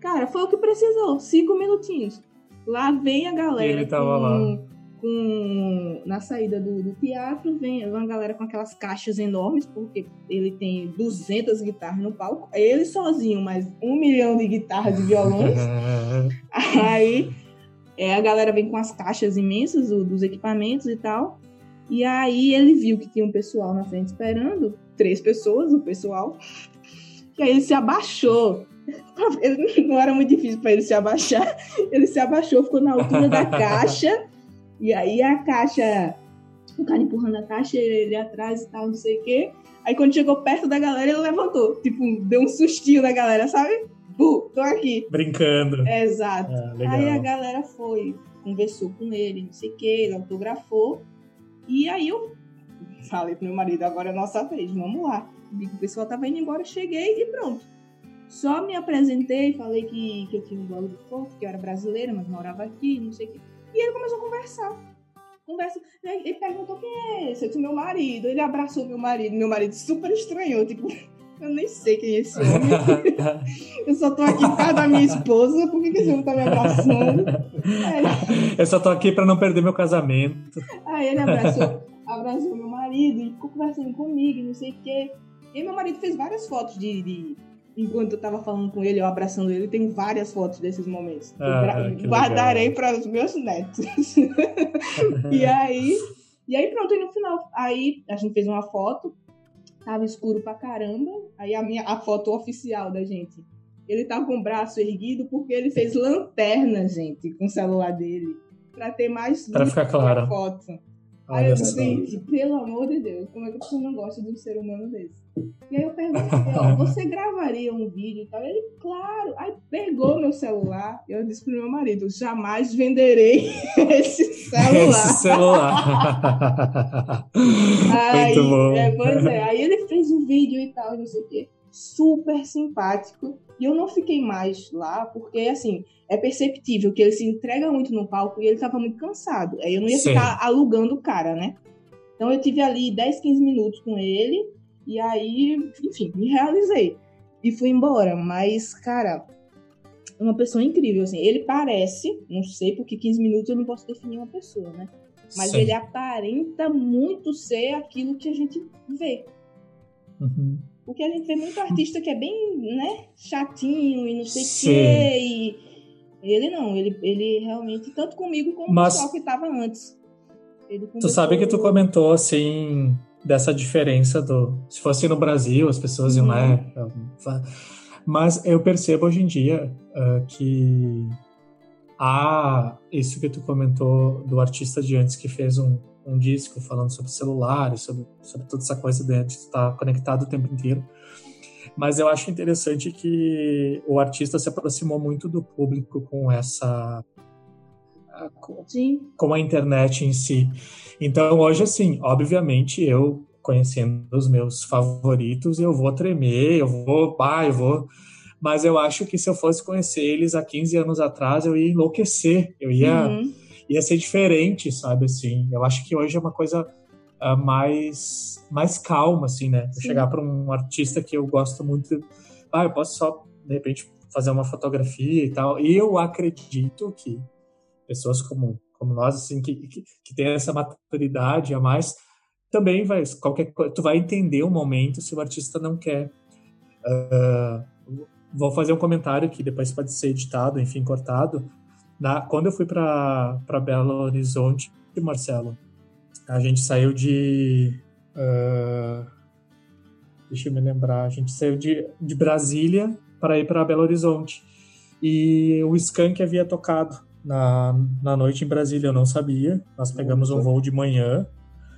[SPEAKER 1] Cara, foi o que precisou. Cinco minutinhos. Lá vem a galera
[SPEAKER 3] Ele tava
[SPEAKER 1] com,
[SPEAKER 3] lá.
[SPEAKER 1] com- na saída do, do teatro, vem uma galera com aquelas caixas enormes, porque ele tem 200 guitarras no palco. Ele sozinho, mas um milhão de guitarras e violões. (laughs) Aí é, a galera vem com as caixas imensas o- dos equipamentos e tal. E aí ele viu que tinha um pessoal na frente esperando, três pessoas, o pessoal. E aí ele se abaixou. (laughs) Ele- não era muito difícil para ele se abaixar. Ele se abaixou, ficou na altura da (laughs) caixa. E aí a caixa, o cara empurrando a caixa, ele, atrás e tal, não sei o quê. Aí quando chegou perto da galera, ele levantou. Tipo, deu um sustinho na galera, sabe? Bu, tô aqui.
[SPEAKER 3] Brincando.
[SPEAKER 1] Exato.
[SPEAKER 3] Legal.
[SPEAKER 1] Aí a galera foi, conversou com ele, não sei o que, ele autografou. E aí eu falei pro meu marido, agora é nossa vez, vamos lá. O pessoal tava indo embora, cheguei e pronto. Só me apresentei, falei que, que eu tinha um blog do corpo, que eu era brasileira, mas morava aqui, não sei o que. E ele começou a conversar. Conversa. Ele ele perguntou quem é esse? Eu disse, meu marido. Ele abraçou meu marido. Meu marido super estranhou, tipo, eu nem sei quem é esse homem. (laughs) Eu só tô aqui por causa da minha esposa, por que, que esse homem tá me abraçando? Aí, (laughs)
[SPEAKER 3] Eu só tô aqui pra não perder meu casamento.
[SPEAKER 1] aí ele abraçou, (laughs) abraçou meu marido e ficou conversando comigo, não sei o quê. E meu marido fez várias fotos de, de- Enquanto eu tava falando com ele, eu abraçando ele, tem várias fotos desses momentos.
[SPEAKER 3] Ah,
[SPEAKER 1] guardarei para os meus netos. e aí. E aí pronto, e no final. Aí a gente fez uma foto, tava escuro pra caramba. Aí a minha a foto oficial da gente. Ele tá com o braço erguido porque ele fez lanterna, gente, com o celular dele. Pra ter mais
[SPEAKER 3] Pra
[SPEAKER 1] luz
[SPEAKER 3] ficar
[SPEAKER 1] na
[SPEAKER 3] claro.
[SPEAKER 1] foto. Aí eu gente, pelo amor de Deus, como é que você não gosta de um ser humano desse? E aí eu perguntei, ó, (laughs) você gravaria um vídeo e tal? Ele, claro. Aí pegou meu celular e eu disse pro meu marido, jamais venderei (laughs) esse celular.
[SPEAKER 3] Esse celular. (laughs)
[SPEAKER 1] Aí,
[SPEAKER 3] Muito bom.
[SPEAKER 1] é, pois é, aí ele fez um vídeo e tal, não sei o quê. Super simpático. E eu não fiquei mais lá, porque, assim, é perceptível que ele se entrega muito no palco e ele tava muito cansado. Aí eu não ia Sim. ficar alugando o cara, né? Então eu tive ali 10, 15 minutos com ele, e aí, enfim, me realizei. E fui embora. Mas, cara, uma pessoa incrível, assim. Ele parece, não sei porque 15 minutos eu não posso definir uma pessoa, né? Mas Sim. ele aparenta muito ser aquilo que a gente vê. Uhum. Porque a gente vê muito artista que é bem, né, chatinho e não sei o quê. E ele não, ele, ele realmente, tanto comigo como Mas, o pessoal que estava antes.
[SPEAKER 3] Tu sabe que tu comentou, assim, dessa diferença do. Se fosse no Brasil, as pessoas iam lá. Uhum. Mas eu percebo hoje em dia uh, que há isso que tu comentou do artista de antes que fez um, um disco falando sobre celulares, sobre, sobre toda essa coisa de estar conectado o tempo inteiro. Mas eu acho interessante que o artista se aproximou muito do público com essa com, com a internet em si. Então hoje assim, obviamente eu conhecendo os meus favoritos, eu vou tremer, eu vou, pá, eu vou mas eu acho que se eu fosse conhecer eles há 15 anos atrás, eu ia enlouquecer, eu ia uhum ia ser diferente, sabe, assim. Eu acho que hoje é uma coisa uh, mais, mais calma, assim, né? Chegar para um artista que eu gosto muito, ah, eu posso só, de repente, fazer uma fotografia e tal. E eu acredito que pessoas como, como nós, assim, que, que, que tem essa maturidade a mais, também vai, qualquer coisa, tu vai entender o momento se o artista não quer. Uh, vou fazer um comentário que depois pode ser editado, enfim, cortado, na, quando eu fui para Belo Horizonte, Marcelo, a gente saiu de. Uh, deixa eu me lembrar. A gente saiu de, de Brasília para ir para Belo Horizonte. E o Skank havia tocado na, na noite em Brasília, eu não sabia. Nós pegamos um voo de manhã.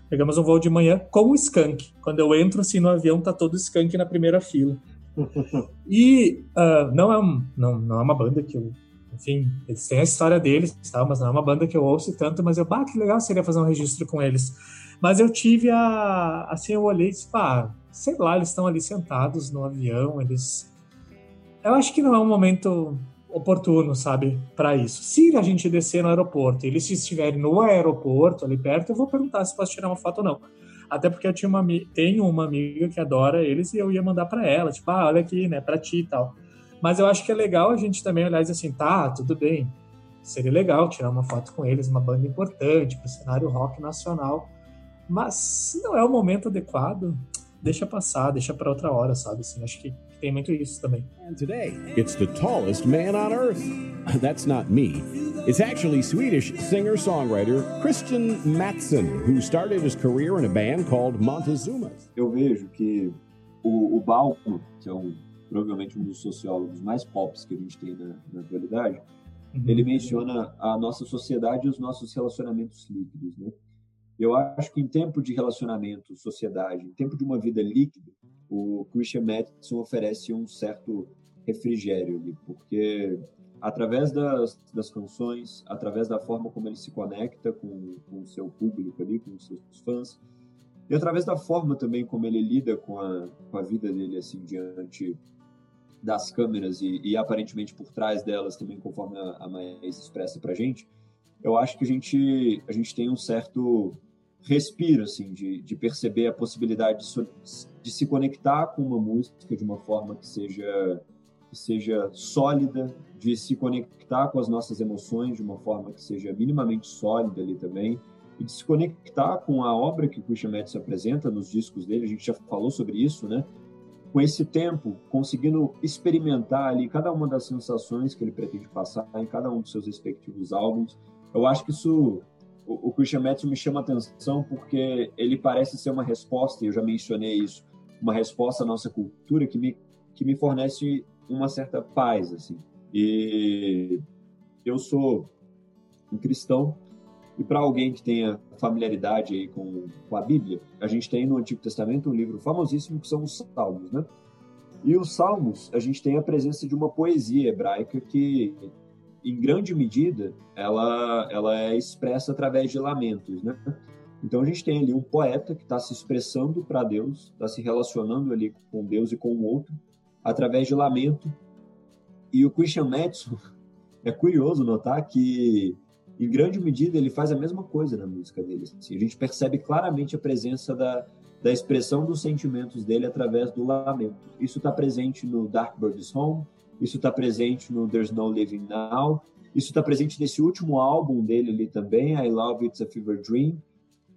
[SPEAKER 3] Pegamos um voo de manhã com o Skank. Quando eu entro assim no avião, tá todo Skank na primeira fila. (laughs) e uh, não, é um, não, não é uma banda que eu enfim, eles têm a história deles, tá? mas não é uma banda que eu ouço tanto, mas eu, bah, que legal seria fazer um registro com eles. Mas eu tive a. Assim, eu olhei e disse, pá, sei lá, eles estão ali sentados no avião, eles. Eu acho que não é um momento oportuno, sabe, para isso. Se a gente descer no aeroporto, eles estiverem no aeroporto ali perto, eu vou perguntar se posso tirar uma foto ou não. Até porque eu tinha uma, tenho uma amiga que adora eles e eu ia mandar para ela, tipo, ah, olha aqui, né, para ti e tal. Mas eu acho que é legal a gente também olhar e dizer assim, tá, tudo bem. Seria legal tirar uma foto com eles, uma banda importante para o cenário rock nacional. Mas se não é o momento adequado, deixa passar, deixa para outra hora, sabe? Assim, acho que tem muito isso também. And today, it's the tallest man on earth. (laughs) That's not me. It's actually Swedish singer-songwriter Christian Mattsson, who started his career in a band called Montezumas.
[SPEAKER 2] Eu vejo que o, o Balco, que é um provavelmente um dos sociólogos mais pops que a gente tem na, na atualidade, uhum. ele menciona a nossa sociedade e os nossos relacionamentos líquidos, né? Eu acho que em tempo de relacionamento, sociedade, em tempo de uma vida líquida, o Christian Matheson oferece um certo refrigério ali, porque através das, das canções, através da forma como ele se conecta com, com o seu público ali, com os seus fãs, e através da forma também como ele lida com a, com a vida dele assim diante das câmeras e, e, aparentemente por trás delas também, conforme a, a mais expressa para gente, eu acho que a gente a gente tem um certo respiro assim de, de perceber a possibilidade de, so, de se conectar com uma música de uma forma que seja que seja sólida, de se conectar com as nossas emoções de uma forma que seja minimamente sólida ali também e de se conectar com a obra que o Christian Metz apresenta nos discos dele. A gente já falou sobre isso, né? Com esse tempo, conseguindo experimentar ali cada uma das sensações que ele pretende passar em cada um dos seus respectivos álbuns. Eu acho que isso, o, Christian Metz me chama atenção porque ele parece ser uma resposta, e eu já mencionei isso, uma resposta à nossa cultura que me, que me fornece uma certa paz, assim. E eu sou um cristão e para alguém que tenha familiaridade aí com, com a Bíblia, a gente tem no Antigo Testamento um livro famosíssimo que são os Salmos, né? E os Salmos, a gente tem a presença de uma poesia hebraica que, em grande medida, ela, ela é expressa através de lamentos, né? Então a gente tem ali um poeta que está se expressando para Deus, está se relacionando ali com Deus e com o outro, através de lamento. E o Christian Madison, (laughs) é curioso notar que, em grande medida, ele faz a mesma coisa na música dele. Assim, a gente percebe claramente a presença da, da expressão dos sentimentos dele através do lamento. Isso está presente no Dark Bird's Home, isso está presente no There's No Living Now, isso está presente nesse último álbum dele ali também, I Love It's a Fever Dream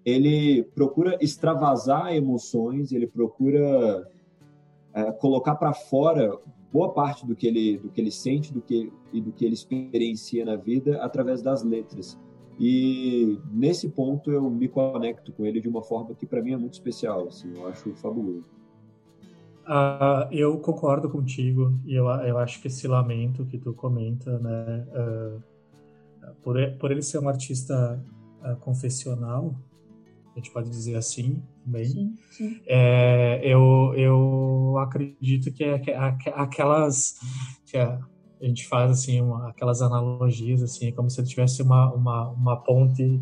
[SPEAKER 2] ele procura extravasar emoções, ele procura é, colocar para fora boa parte do que ele do que ele sente, do que e do que ele experiencia na vida através das letras. E nesse ponto eu me conecto com ele de uma forma que para mim é muito especial, assim, eu acho fabuloso.
[SPEAKER 3] Uh, eu concordo contigo e eu, eu acho que esse lamento que tu comenta, né, uh, por, por ele ser um artista uh, confessional, a gente pode dizer assim também. Sim, sim. É, eu, eu acredito que é, aquelas que a, gente faz assim uma, aquelas analogias assim, como se tivesse uma, uma, uma ponte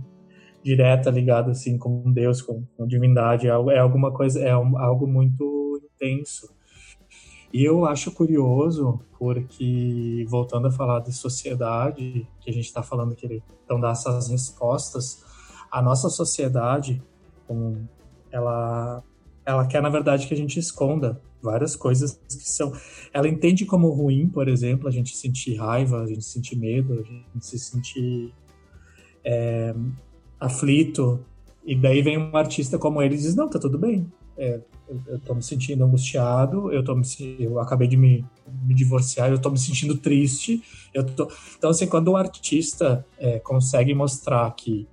[SPEAKER 3] direta ligada assim com Deus, com, com divindade, é, é alguma coisa, é um, algo muito intenso. E eu acho curioso porque voltando a falar de sociedade, que a gente está falando que ele então dá essas respostas a nossa sociedade, como ela, ela quer, na verdade, que a gente esconda várias coisas que são. Ela entende como ruim, por exemplo, a gente sentir raiva, a gente sentir medo, a gente se sentir é, aflito. E daí vem um artista como ele e diz: Não, tá tudo bem. É, eu, eu tô me sentindo angustiado, eu, tô me, eu acabei de me, me divorciar, eu tô me sentindo triste. Eu tô... Então, assim, quando o artista é, consegue mostrar que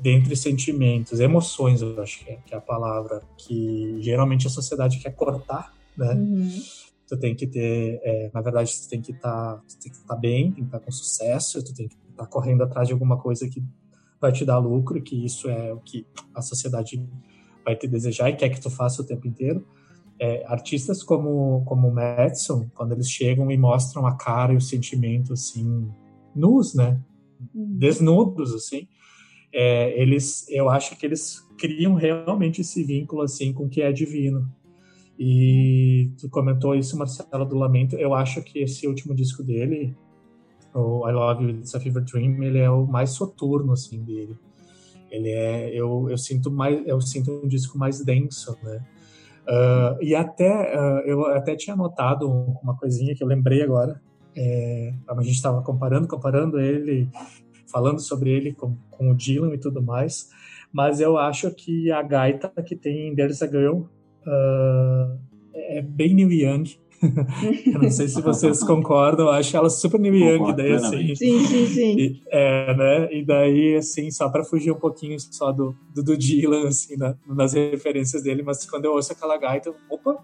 [SPEAKER 3] dentre sentimentos, emoções, eu acho que é, que é, a palavra que geralmente a sociedade quer cortar, né? Uhum. Tu tem que ter, é, na verdade, tu tem que estar, tá, tem que estar tá bem, tem que estar tá com sucesso, tu tem que estar tá correndo atrás de alguma coisa que vai te dar lucro, que isso é o que a sociedade vai te desejar e quer que tu faça o tempo inteiro. É, artistas como como Madison, quando eles chegam e mostram a cara e o sentimento assim nus, né? Uhum. Desnudos assim é, eles, eu acho que eles criam realmente esse vínculo assim com o que é divino. E tu comentou isso, Marcelo, do Lamento. Eu acho que esse último disco dele, o I Love You, It's a Fever Dream, ele é o mais soturno assim dele. Ele é, eu, eu sinto mais, eu sinto um disco mais denso, né? Uh, e até uh, eu até tinha notado uma coisinha que eu lembrei agora. É, a gente estava comparando, comparando ele falando sobre ele com, com o Dylan e tudo mais, mas eu acho que a gaita que tem There's a Girl uh, é bem New Young. (laughs) eu não sei se vocês concordam, eu acho ela super New Young, daí assim.
[SPEAKER 1] Sim, sim, sim.
[SPEAKER 3] E, é, né? E daí, assim, só para fugir um pouquinho só do, do, do Dylan, assim, na, nas referências dele, mas quando eu ouço aquela gaita, opa,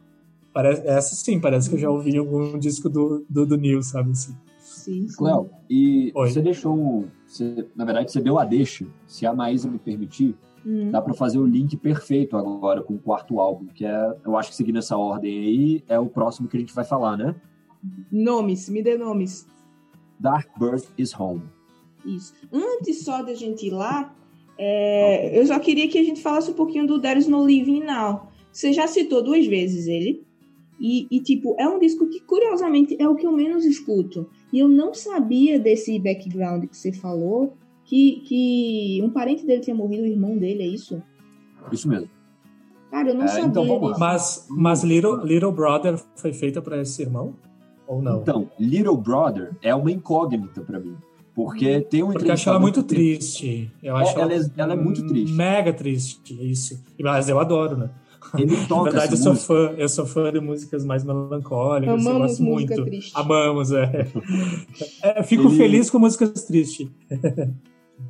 [SPEAKER 3] parece, essa sim, parece que eu já ouvi algum disco do, do, do Neil, sabe assim.
[SPEAKER 2] Sim, sim. Cléo, e Oi. você deixou você, na verdade, você deu a deixa. Se a Maísa me permitir, hum. dá para fazer o link perfeito agora com o quarto álbum, que é, eu acho que seguindo essa ordem aí, é o próximo que a gente vai falar, né?
[SPEAKER 1] Nomes, me dê nomes.
[SPEAKER 2] Dark Birth is Home.
[SPEAKER 1] Isso. Antes só da gente ir lá, é, eu só queria que a gente falasse um pouquinho do There is No Living Now. Você já citou duas vezes ele. E, e, tipo, é um disco que, curiosamente, é o que eu menos escuto. E eu não sabia desse background que você falou, que, que um parente dele tinha morrido, o irmão dele, é isso?
[SPEAKER 2] Isso mesmo.
[SPEAKER 1] Cara, eu não é, sabia então
[SPEAKER 3] vamos disso. Mas, mas Little, Little Brother foi feita para esse irmão? Ou não?
[SPEAKER 2] Então, Little Brother é uma incógnita para mim. Porque hum. tem um
[SPEAKER 3] Porque eu acho ela muito triste. Eu acho
[SPEAKER 2] é, ela, ela, é, ela é muito triste.
[SPEAKER 3] Mega triste, isso. Mas eu adoro, né?
[SPEAKER 2] Ele (laughs) toca
[SPEAKER 3] Na verdade, eu sou, fã, eu sou fã de músicas mais melancólicas. Amamos eu gosto muito. Triste. Amamos, é. (laughs) é fico Ele... feliz com músicas tristes. (laughs)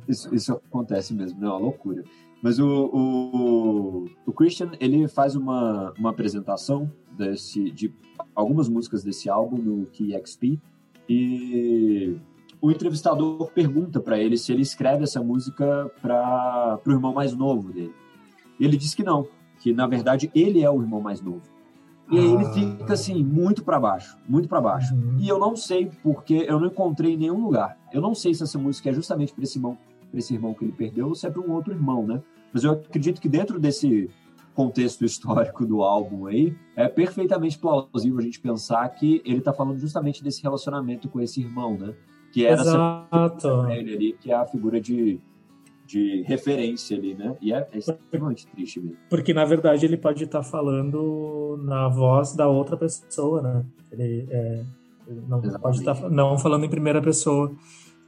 [SPEAKER 2] Isso, isso acontece mesmo, não é uma loucura. Mas o, o, o Christian, ele faz uma, uma apresentação desse, de algumas músicas desse álbum no KXP e o entrevistador pergunta para ele se ele escreve essa música para o irmão mais novo dele. E ele diz que não, que na verdade ele é o irmão mais novo. E aí ele ah. fica assim, muito para baixo, muito para baixo. Uhum. E eu não sei porque eu não encontrei em nenhum lugar. Eu não sei se essa música é justamente para esse irmão, para esse irmão que ele perdeu ou se é para um outro irmão, né? Mas eu acredito que dentro desse contexto histórico do álbum aí, é perfeitamente plausível a gente pensar que ele está falando justamente desse relacionamento com esse irmão, né? Que era
[SPEAKER 3] Exato.
[SPEAKER 2] ele ali, que é a figura de, de referência ali, né? E é, é extremamente triste mesmo.
[SPEAKER 3] Porque, na verdade, ele pode estar tá falando na voz da outra pessoa, né? Ele, é, ele não Exatamente. pode estar tá, não falando em primeira pessoa.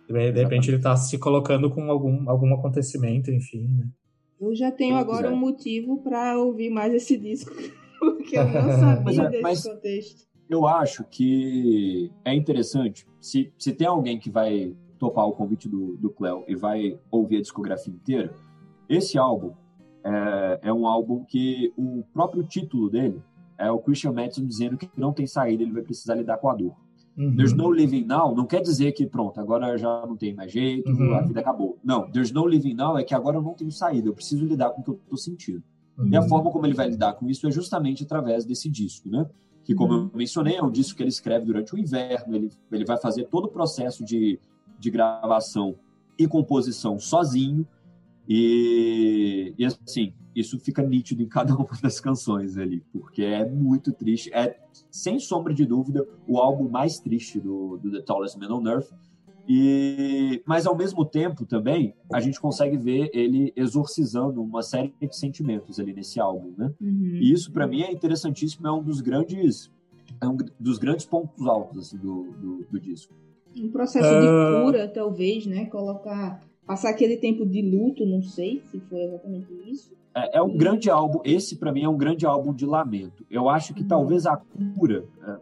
[SPEAKER 3] De, de repente ele está se colocando com algum, algum acontecimento, enfim, né?
[SPEAKER 1] Eu já tenho agora um motivo para ouvir mais esse disco, (laughs) porque eu não sabia mas, é, desse mas contexto.
[SPEAKER 2] Eu acho que é interessante, se, se tem alguém que vai topar o convite do, do Cleo e vai ouvir a discografia inteira, esse álbum é, é um álbum que o próprio título dele é o Christian Madison dizendo que não tem saída, ele vai precisar lidar com a dor. Uhum. There's no living now não quer dizer que pronto, agora já não tem mais jeito, uhum. a vida acabou. Não, there's no living now é que agora eu não tenho saída, eu preciso lidar com o que eu estou sentindo. Uhum. E a forma como ele vai lidar com isso é justamente através desse disco, né? Que, como uhum. eu mencionei, é um disco que ele escreve durante o inverno, ele, ele vai fazer todo o processo de, de gravação e composição sozinho. E, e assim, isso fica nítido em cada (laughs) uma das canções ali, porque é muito triste. É, sem sombra de dúvida, o álbum mais triste do, do The Tallest Man on Earth. E, mas ao mesmo tempo também a gente consegue ver ele exorcizando uma série de sentimentos ali nesse álbum, né? Uhum. E isso para mim é interessantíssimo, é um dos grandes, é um dos grandes pontos altos assim, do, do, do disco.
[SPEAKER 1] Um processo uh... de ah. cura, talvez, né? Colocar passar aquele tempo de luto, não sei se foi exatamente isso.
[SPEAKER 2] É, é um grande álbum, esse para mim é um grande álbum de lamento. Eu acho que uhum. talvez a cura, é,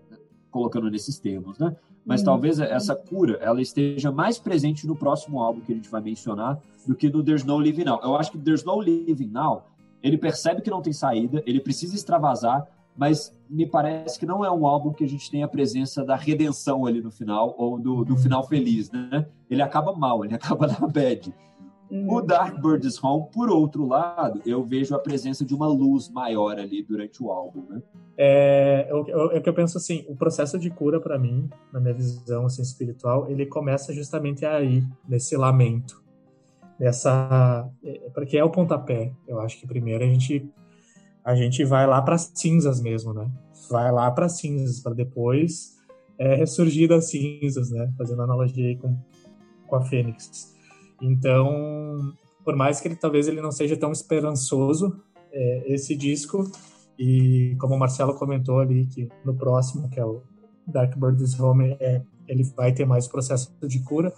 [SPEAKER 2] colocando nesses termos, né? Mas uhum. talvez essa cura ela esteja mais presente no próximo álbum que a gente vai mencionar do que no There's No Living Now. Eu acho que There's No Living Now, ele percebe que não tem saída, ele precisa extravasar, mas me parece que não é um álbum que a gente tem a presença da redenção ali no final, ou do, do final feliz, né? Ele acaba mal, ele (laughs) acaba na bad. O uhum. Dark Bird is Home, por outro lado, eu vejo a presença de uma luz maior ali durante o álbum, né?
[SPEAKER 3] É, é, é que eu penso assim, o processo de cura para mim, na minha visão assim, espiritual, ele começa justamente aí, nesse lamento, nessa, é, porque é o pontapé. Eu acho que primeiro a gente a gente vai lá para cinzas mesmo, né? Vai lá para cinzas para depois é, ressurgir das cinzas, né? Fazendo analogia com com a Fênix. Então, por mais que ele talvez ele não seja tão esperançoso, é, esse disco e como o Marcelo comentou ali que no próximo que é o Dark Birds Home é, ele vai ter mais processo de cura.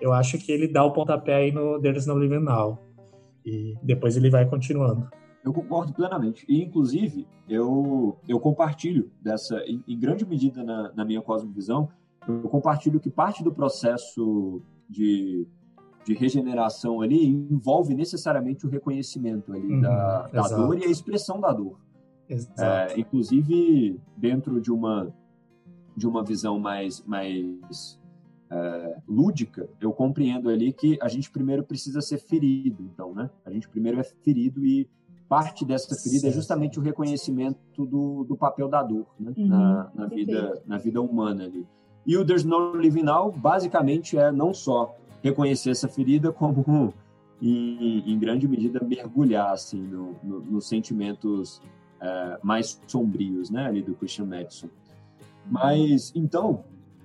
[SPEAKER 3] Eu acho que ele dá o pontapé aí no There's No Living Now e depois ele vai continuando.
[SPEAKER 2] Eu concordo plenamente. E, inclusive, eu, eu compartilho dessa, em, em grande medida na, na, minha cosmovisão, eu compartilho que parte do processo de, de regeneração ali envolve necessariamente o reconhecimento ali uhum, da, da dor e a expressão da dor. É, inclusive, dentro de uma, de uma visão mais, mais é, lúdica, eu compreendo ali que a gente primeiro precisa ser ferido, então, né? A gente primeiro é ferido e parte dessa ferida é justamente o reconhecimento do, do papel da dor né? uhum, na, na vida, na vida humana ali. E o There's No Living Now, basicamente, é não só reconhecer essa ferida, (laughs) como, em, em grande medida, mergulhar assim, no, no, nos sentimentos é, mais sombrios né, ali do Christian Madison. Mas, então,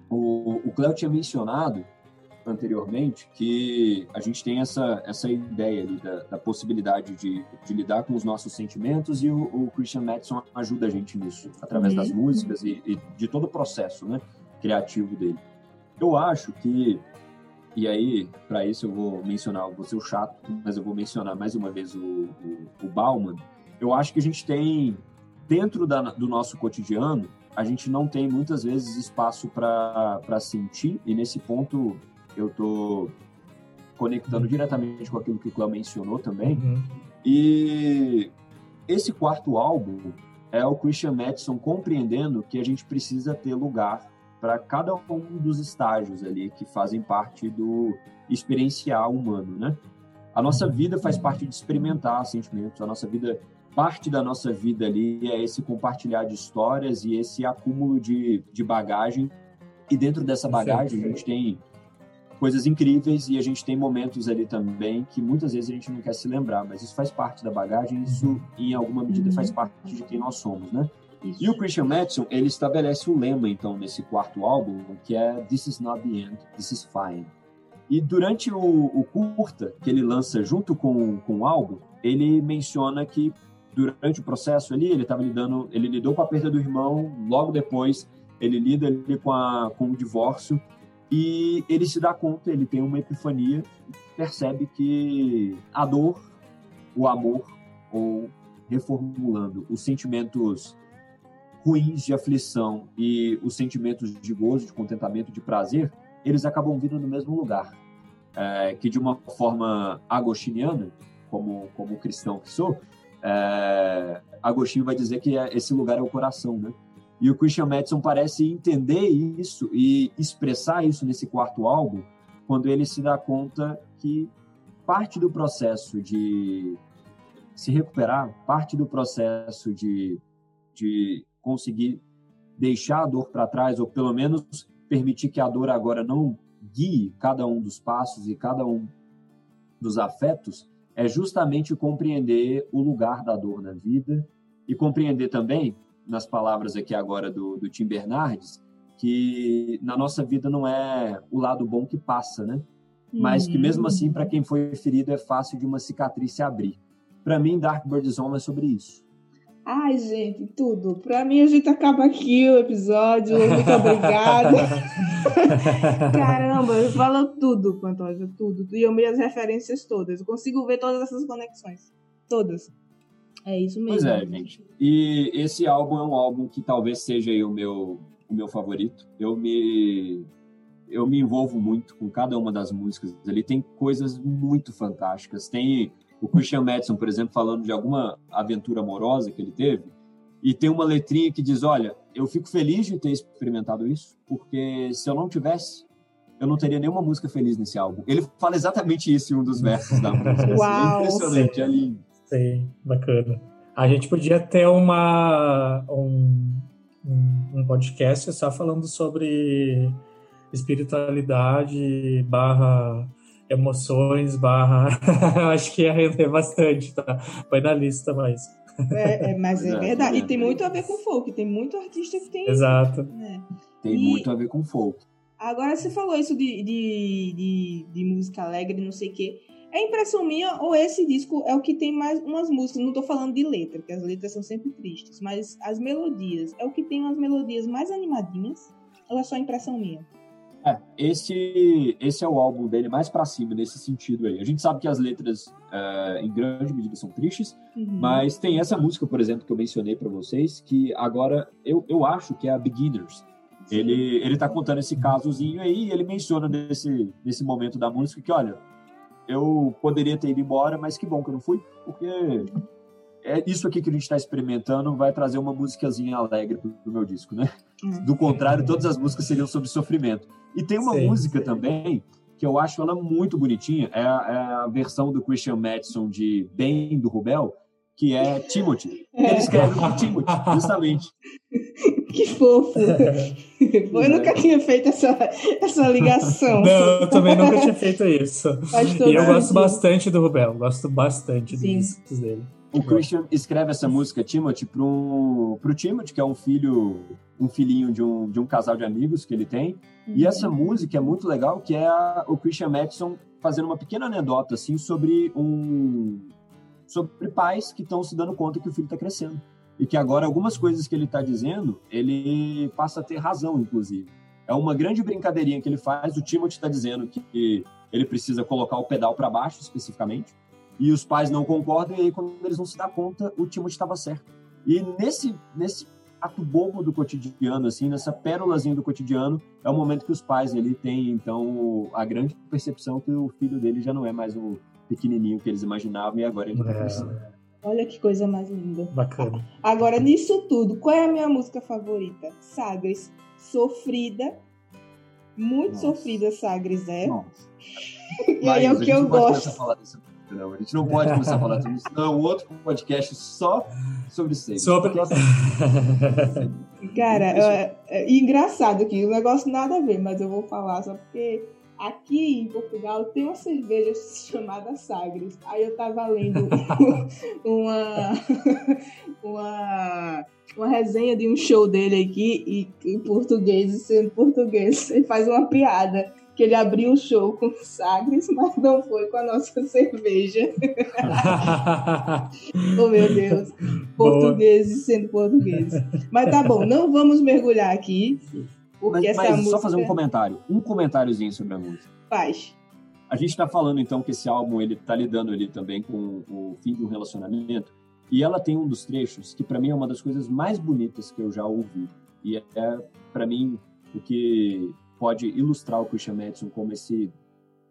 [SPEAKER 2] o, o Cléo tinha mencionado anteriormente que a gente tem essa, essa ideia ali da, da possibilidade de, de, lidar com os nossos sentimentos e o, o, Christian Madison ajuda a gente nisso, através das uhum. músicas e, e, de todo o processo né, criativo dele. Eu acho que, e aí, para isso eu vou mencionar, vou ser o chato, mas eu vou mencionar mais uma vez o, o, o Bauman, eu acho que a gente tem, dentro da, do nosso cotidiano, a gente não tem muitas vezes espaço para sentir, e nesse ponto eu estou conectando diretamente com aquilo que o Cléo mencionou também. Uhum. E esse quarto álbum é o Christian Madison compreendendo que a gente precisa ter lugar para cada um dos estágios ali que fazem parte do experiencial humano, né? A nossa uhum. vida faz parte de experimentar sentimentos, a nossa vida, parte da nossa vida ali é esse compartilhar de histórias e esse acúmulo de, de bagagem. E dentro dessa bagagem a gente tem coisas incríveis e a gente tem momentos ali também que muitas vezes a gente não quer se lembrar, mas isso faz parte da bagagem, isso em alguma medida faz parte de quem nós somos, né? Isso. E o Christian Madison, ele estabelece um lema, então, nesse quarto álbum, que é This is not the end, this is fine. E durante o, o curta que ele lança junto com, com o álbum, ele menciona que durante o processo ali, ele estava lidando, ele lidou com a perda do irmão, logo depois ele lida ali com, a, com o divórcio, e ele se dá conta, ele tem uma epifania, percebe que a dor, o amor, ou reformulando, os sentimentos ruins de aflição e os sentimentos de gozo, de contentamento, de prazer, eles acabam vindo no mesmo lugar. É, que de uma forma agostiniana, como, como cristão que sou, é, Agostinho vai dizer que é, esse lugar é o coração, né? E o Christian Madison parece entender isso e expressar isso nesse quarto álbum, quando ele se dá conta que parte do processo de se recuperar, parte do processo de, de conseguir deixar a dor para trás, ou pelo menos permitir que a dor agora não guie cada um dos passos e cada um dos afetos, é justamente compreender o lugar da dor na vida e compreender também nas palavras aqui agora do, do Tim Bernardes, que na nossa vida não é o lado bom que passa, né? Mas que mesmo assim, para quem foi ferido, é fácil de uma cicatriz se abrir. Para mim, Dark Bird's Home é sobre isso.
[SPEAKER 1] Ai, gente, tudo. Para mim, a gente acaba aqui o episódio. Muito obrigada. (laughs) Caramba, falou tudo, Pantoja, tudo. E eu me as referências todas. Eu consigo ver todas essas conexões. Todas. É isso mesmo.
[SPEAKER 2] Pois é, gente. E esse álbum é um álbum que talvez seja o meu, o meu favorito. Eu me eu me envolvo muito com cada uma das músicas. Ele tem coisas muito fantásticas. Tem o Christian Madison, por exemplo, falando de alguma aventura amorosa que ele teve, e tem uma letrinha que diz: Olha, eu fico feliz de ter experimentado isso, porque se eu não tivesse, eu não teria nenhuma música feliz nesse álbum. Ele fala exatamente isso em um dos versos da música.
[SPEAKER 1] Uau!
[SPEAKER 2] É impressionante, é lindo.
[SPEAKER 3] Sim, bacana. A gente podia ter uma, um, um podcast só falando sobre espiritualidade barra emoções barra (laughs) acho que ia render bastante, tá? Põe na lista mais.
[SPEAKER 1] É, é, mas é verdade. E tem muito a ver com folk. Tem muito artista que tem.
[SPEAKER 3] Exato.
[SPEAKER 1] Né?
[SPEAKER 2] Tem e... muito a ver com folk.
[SPEAKER 1] Agora você falou isso de, de, de, de música alegre, não sei o quê. É impressão minha ou esse disco é o que tem mais umas músicas? Não tô falando de letra, porque as letras são sempre tristes, mas as melodias é o que tem umas melodias mais animadinhas? Ou é só impressão minha?
[SPEAKER 2] É, esse, esse é o álbum dele mais para cima nesse sentido aí. A gente sabe que as letras, é, em grande medida, são tristes, uhum. mas tem essa música, por exemplo, que eu mencionei para vocês, que agora eu, eu acho que é a Beginners. Ele, ele tá contando esse casozinho aí e ele menciona nesse, nesse momento da música que, olha, eu poderia ter ido embora, mas que bom que eu não fui, porque é isso aqui que a gente está experimentando vai trazer uma musicazinha alegre pro, pro meu disco, né? Hum. Do contrário, todas as músicas seriam sobre sofrimento. E tem uma música também que eu acho ela muito bonitinha, é a, é a, versão do Christian Madison de Bem do Rubel, que é Timothy. É. Ele escreve com Timothy, justamente. (laughs)
[SPEAKER 1] Que fofo! Eu nunca tinha feito essa, essa ligação.
[SPEAKER 3] Não, eu também nunca tinha feito isso. E eu gosto bastante do Rubel, gosto bastante dos discos dele.
[SPEAKER 2] O Christian escreve essa música Timothy pro, pro Timothy, que é um filho, um filhinho de um, de um casal de amigos que ele tem. Uhum. E essa música é muito legal, que é a, o Christian Madison fazendo uma pequena anedota assim sobre um sobre pais que estão se dando conta que o filho está crescendo e que agora algumas coisas que ele está dizendo ele passa a ter razão, inclusive. É uma grande brincadeirinha que ele faz. O Timothy está dizendo que ele precisa colocar o pedal para baixo, especificamente e os pais não concordam, e aí quando eles vão se dar conta, o Timothy estava certo. E nesse, nesse ato bobo do cotidiano, assim, nessa pérolazinha do cotidiano, é o momento que os pais ali têm, então, a grande percepção que o filho dele já não é mais o pequenininho que eles imaginavam e agora ele está é. crescendo.
[SPEAKER 1] Olha que coisa mais linda.
[SPEAKER 3] Bacana.
[SPEAKER 1] Agora, nisso tudo, qual é a minha música favorita? Sagres. Sofrida. Muito Nossa. sofrida, Sagres é. Nossa. (laughs) e aí é o que eu gosto. Não, a gente não pode começar a falar sobre isso. Não, um outro podcast só sobre seios. Sobre. Cara, é, é, engraçado aqui, o negócio nada a ver, mas eu vou falar só porque aqui em Portugal tem uma cerveja chamada Sagres. Aí eu tava lendo (laughs) uma, uma, uma resenha de um show dele aqui e em português, e sendo português, ele faz uma piada que ele abriu o show com Sagres, mas não foi com a nossa cerveja. (laughs) oh, meu Deus. Portugueses sendo portugueses. Mas tá bom, não vamos mergulhar aqui. Porque mas, mas música...
[SPEAKER 2] só fazer um comentário. Um comentáriozinho sobre a música.
[SPEAKER 1] Faz.
[SPEAKER 2] A gente está falando, então, que esse álbum ele tá lidando ali também com o fim de um relacionamento. E ela tem um dos trechos que, para mim, é uma das coisas mais bonitas que eu já ouvi. E é, para mim, o que pode ilustrar o Christian Madison como esse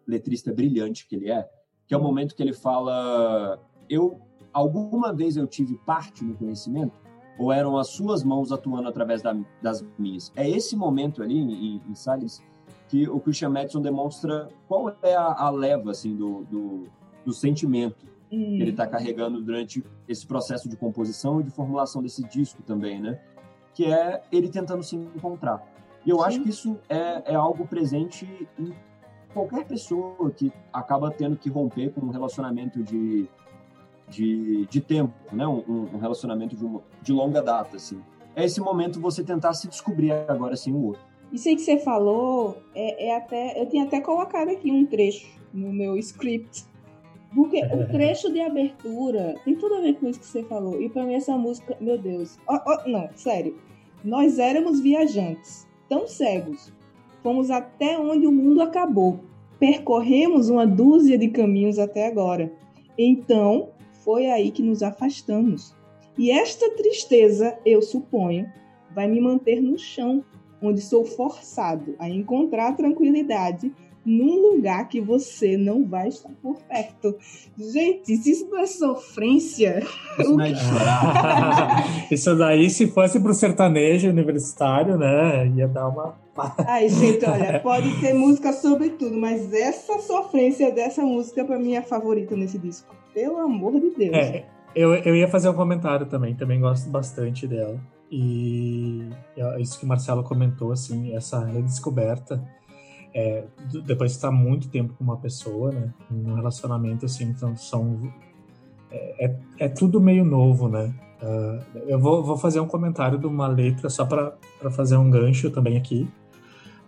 [SPEAKER 2] letrista brilhante que ele é, que é o momento que ele fala: Eu alguma vez eu tive parte no conhecimento ou eram as suas mãos atuando através da, das minhas? É esse momento ali em, em Salles que o Christian Madison demonstra qual é a, a leva assim do, do, do sentimento hum. que ele está carregando durante esse processo de composição e de formulação desse disco também, né? Que é ele tentando se encontrar. E eu Sim. acho que isso é, é algo presente em qualquer pessoa que acaba tendo que romper com um relacionamento de, de, de tempo, né? Um, um relacionamento de, uma, de longa data, assim. É esse momento você tentar se descobrir agora sem o outro.
[SPEAKER 1] Isso aí que você falou, é, é até. Eu tinha até colocado aqui um trecho no meu script. Porque o (laughs) trecho de abertura tem tudo a ver com isso que você falou. E pra mim essa música, meu Deus. Oh, oh, não, sério. Nós éramos viajantes tão cegos. Fomos até onde o mundo acabou. Percorremos uma dúzia de caminhos até agora. Então, foi aí que nos afastamos. E esta tristeza, eu suponho, vai me manter no chão, onde sou forçado a encontrar tranquilidade num lugar que você não vai estar por perto. Gente, se isso não é sofrência.
[SPEAKER 2] Isso não é (laughs)
[SPEAKER 3] isso daí, se fosse pro sertanejo universitário, né? Ia dar uma. (laughs)
[SPEAKER 1] Ai, gente, olha, pode ter música sobre tudo, mas essa sofrência dessa música, pra mim, é a favorita nesse disco. Pelo amor de Deus.
[SPEAKER 3] É, eu, eu ia fazer um comentário também, também gosto bastante dela. E isso que o Marcelo comentou, assim, essa redescoberta é, depois de estar muito tempo com uma pessoa, né? Num relacionamento, assim, então são. É, é, é tudo meio novo, né? Uh, eu vou, vou fazer um comentário de uma letra só para fazer um gancho também aqui.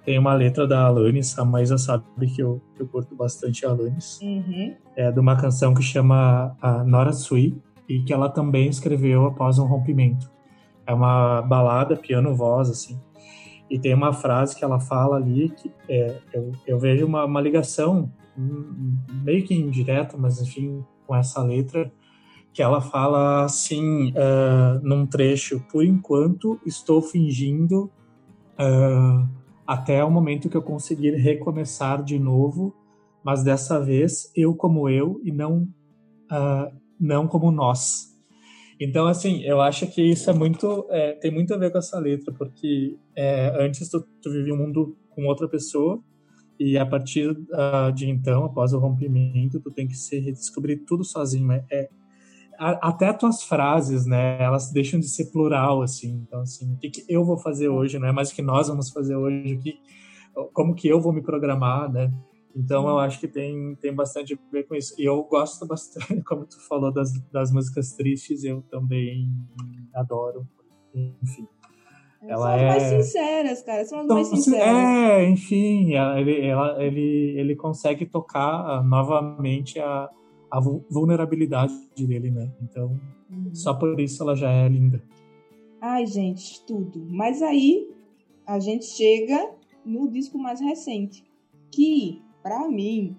[SPEAKER 3] Tem uma letra da Alanis, a Maísa sabe que eu, que eu curto bastante a Alanis.
[SPEAKER 1] Uhum.
[SPEAKER 3] É de uma canção que chama a Nora Sui e que ela também escreveu após um rompimento. É uma balada, piano-voz, assim. E tem uma frase que ela fala ali que é, eu, eu vejo uma, uma ligação meio que indireta, mas enfim, com essa letra, que ela fala assim, uh, num trecho: Por enquanto estou fingindo uh, até o momento que eu conseguir recomeçar de novo, mas dessa vez eu como eu e não, uh, não como nós. Então, assim, eu acho que isso é muito, é, tem muito a ver com essa letra, porque é, antes tu, tu vivia um mundo com outra pessoa, e a partir uh, de então, após o rompimento, tu tem que se redescobrir tudo sozinho. É, é a, até as tuas frases, né, elas deixam de ser plural, assim. Então, assim, o que, que eu vou fazer hoje, não é mais o que nós vamos fazer hoje, o que, como que eu vou me programar, né? Então eu acho que tem, tem bastante a ver com isso. E eu gosto bastante, (laughs) como tu falou, das, das músicas tristes, eu também adoro. Enfim.
[SPEAKER 1] É, ela são as é... mais sinceras, cara. São as então, mais sinceras.
[SPEAKER 3] É, enfim, ele, ela, ele, ele consegue tocar novamente a, a vulnerabilidade dele, né? Então, uhum. só por isso ela já é linda.
[SPEAKER 1] Ai, gente, tudo. Mas aí a gente chega no disco mais recente, que para mim,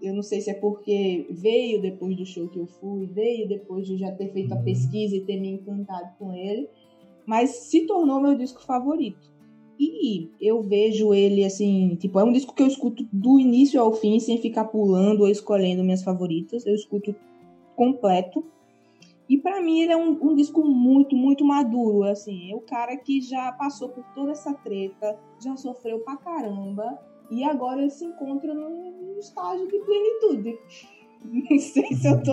[SPEAKER 1] eu não sei se é porque veio depois do show que eu fui, veio depois de já ter feito a uhum. pesquisa e ter me encantado com ele, mas se tornou meu disco favorito. E eu vejo ele assim, tipo, é um disco que eu escuto do início ao fim, sem ficar pulando ou escolhendo minhas favoritas. Eu escuto completo. E para mim ele é um, um, disco muito, muito maduro, assim. É o cara que já passou por toda essa treta, já sofreu pra caramba e agora ele se encontra num estágio de plenitude. (laughs) Não sei se eu tô,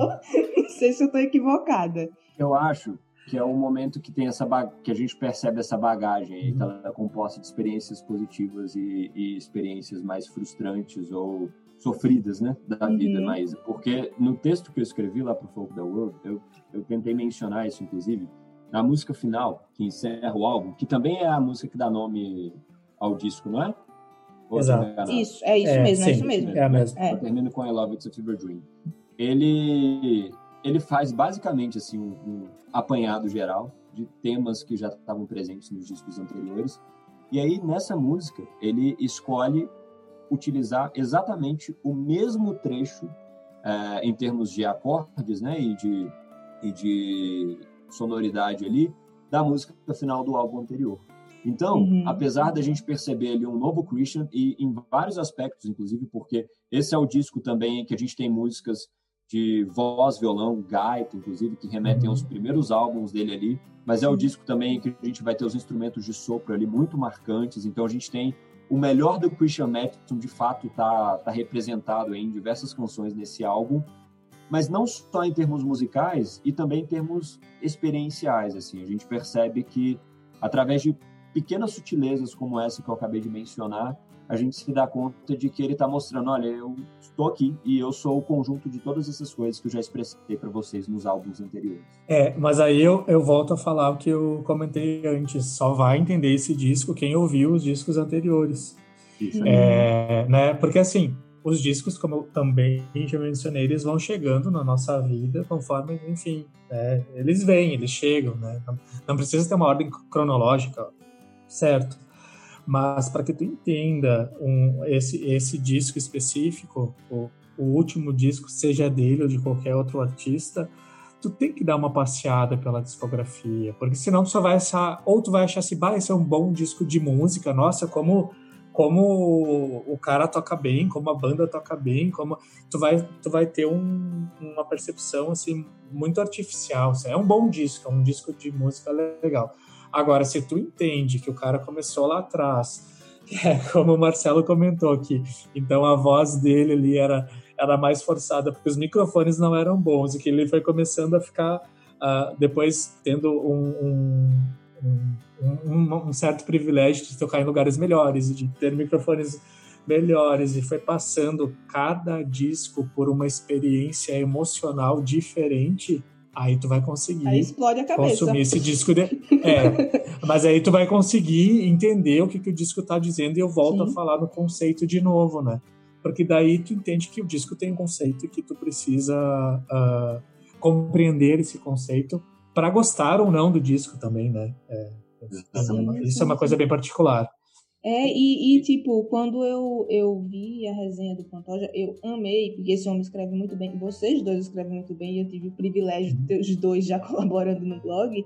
[SPEAKER 1] não sei se eu tô equivocada.
[SPEAKER 2] Eu acho que é o momento que tem essa que a gente percebe essa bagagem aí, que ela é composta de experiências positivas e, e experiências mais frustrantes ou sofridas, né, da uhum. vida, mas porque no texto que eu escrevi lá para o Folk da World, eu, eu tentei mencionar isso, inclusive, na música final, que encerra o álbum, que também é a música que dá nome ao disco, não é?
[SPEAKER 1] Exato. Isso, é isso é, mesmo, sim, é isso mesmo.
[SPEAKER 3] É mesmo.
[SPEAKER 2] É. Termina com I Love It's a Fever Dream. Ele, ele faz basicamente assim um, um apanhado geral de temas que já estavam presentes nos discos anteriores. E aí, nessa música, ele escolhe utilizar exatamente o mesmo trecho é, em termos de acordes né, e, de, e de sonoridade ali da música final do álbum anterior. Então, uhum. apesar da gente perceber ali um novo Christian e em vários aspectos, inclusive porque esse é o disco também que a gente tem músicas de voz, violão, gaita, inclusive, que remetem uhum. aos primeiros álbuns dele ali, mas é o disco também que a gente vai ter os instrumentos de sopro ali muito marcantes, então a gente tem o melhor do Christian Matthews de fato está tá representado em diversas canções nesse álbum, mas não só em termos musicais e também em termos experienciais. Assim, a gente percebe que através de pequenas sutilezas como essa que eu acabei de mencionar, a gente se dá conta de que ele está mostrando, olha, eu estou aqui e eu sou o conjunto de todas essas coisas que eu já expressei para vocês nos álbuns anteriores.
[SPEAKER 3] É, mas aí eu, eu volto a falar o que eu comentei antes, só vai entender esse disco quem ouviu os discos anteriores. Isso. É, né, porque assim, os discos, como eu também já mencionei, eles vão chegando na nossa vida conforme, enfim, né, eles vêm, eles chegam, né? Não, não precisa ter uma ordem cronológica, certo? Mas para que tu entenda um, esse, esse disco específico, o, o último disco, seja dele ou de qualquer outro artista, tu tem que dar uma passeada pela discografia, porque senão tu só vai achar, ou tu vai achar assim, bah, esse é um bom disco de música, nossa, como como o cara toca bem, como a banda toca bem, como tu vai tu vai ter um, uma percepção assim muito artificial, assim, é um bom disco, é um disco de música legal. Agora, se tu entende que o cara começou lá atrás, (laughs) é como o Marcelo comentou aqui, então a voz dele ali era, era mais forçada, porque os microfones não eram bons, e que ele foi começando a ficar, uh, depois tendo um, um, um, um, certo privilégio de tocar em lugares melhores, de ter microfones melhores, e foi passando cada disco por uma experiência emocional diferente, Aí tu vai conseguir
[SPEAKER 1] aí explode a cabeça.
[SPEAKER 3] consumir esse disco. De... É, mas aí tu vai conseguir entender o que, que o disco tá dizendo e eu volto Sim. a falar no conceito de novo, né? Porque daí tu entende que o disco tem um conceito e que tu precisa uh, compreender esse conceito para gostar ou não do disco também, né? É, Sim, isso é uma coisa bem particular.
[SPEAKER 1] É, e, e, tipo, quando eu, eu vi a resenha do Pantoja, eu amei, porque esse homem escreve muito bem. Vocês dois escrevem muito bem, e eu tive o privilégio de ter os dois já (laughs) colaborando no blog.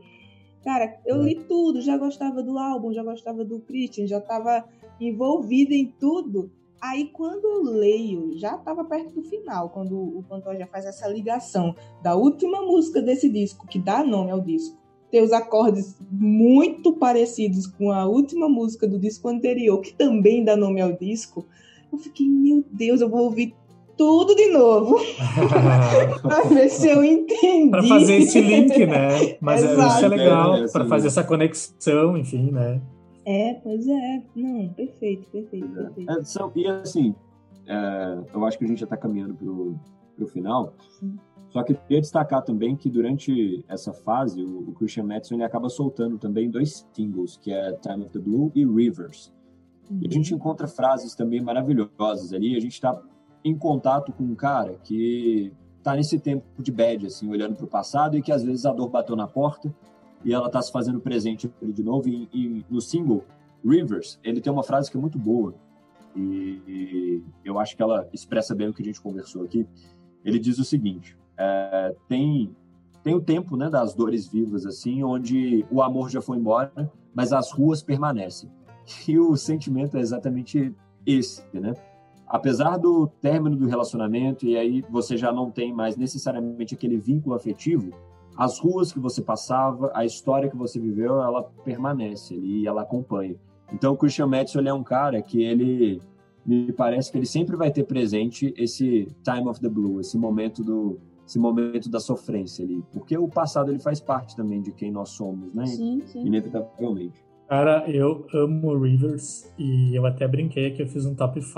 [SPEAKER 1] Cara, eu li tudo, já gostava do álbum, já gostava do Christian, já estava envolvida em tudo. Aí quando eu leio, já estava perto do final, quando o Pantoja faz essa ligação da última música desse disco, que dá nome ao disco, ter os acordes muito parecidos com a última música do disco anterior, que também dá nome ao disco, eu fiquei, meu Deus, eu vou ouvir tudo de novo (laughs) para ver se eu entendi.
[SPEAKER 3] Para fazer esse link, né? Mas é, isso é legal, é, é, para fazer essa conexão, enfim, né?
[SPEAKER 1] É, pois é. Não, perfeito, perfeito, perfeito. É,
[SPEAKER 2] são, e assim, é, eu acho que a gente já está caminhando para o final. Sim. Só que eu queria destacar também que durante essa fase, o, o Christian Madison ele acaba soltando também dois singles, que é Time of the Blue e Rivers. Uhum. E a gente uhum. encontra frases também maravilhosas ali. A gente está em contato com um cara que está nesse tempo de bad, assim, olhando para o passado e que às vezes a dor bateu na porta e ela está se fazendo presente de novo. E, e, no single Rivers, ele tem uma frase que é muito boa e, e eu acho que ela expressa bem o que a gente conversou aqui. Ele diz o seguinte: é, tem tem o tempo né, das dores vivas, assim, onde o amor já foi embora, mas as ruas permanecem. E o sentimento é exatamente esse, né? Apesar do término do relacionamento, e aí você já não tem mais necessariamente aquele vínculo afetivo, as ruas que você passava, a história que você viveu, ela permanece ali e ela acompanha. Então, o Christian Metzel é um cara que ele me parece que ele sempre vai ter presente esse time of the blue, esse momento do esse momento da sofrência ali, porque o passado ele faz parte também de quem nós somos, né?
[SPEAKER 1] Sim, sim.
[SPEAKER 2] Inevitavelmente.
[SPEAKER 3] Cara, eu amo Rivers e eu até brinquei que eu fiz um top 5.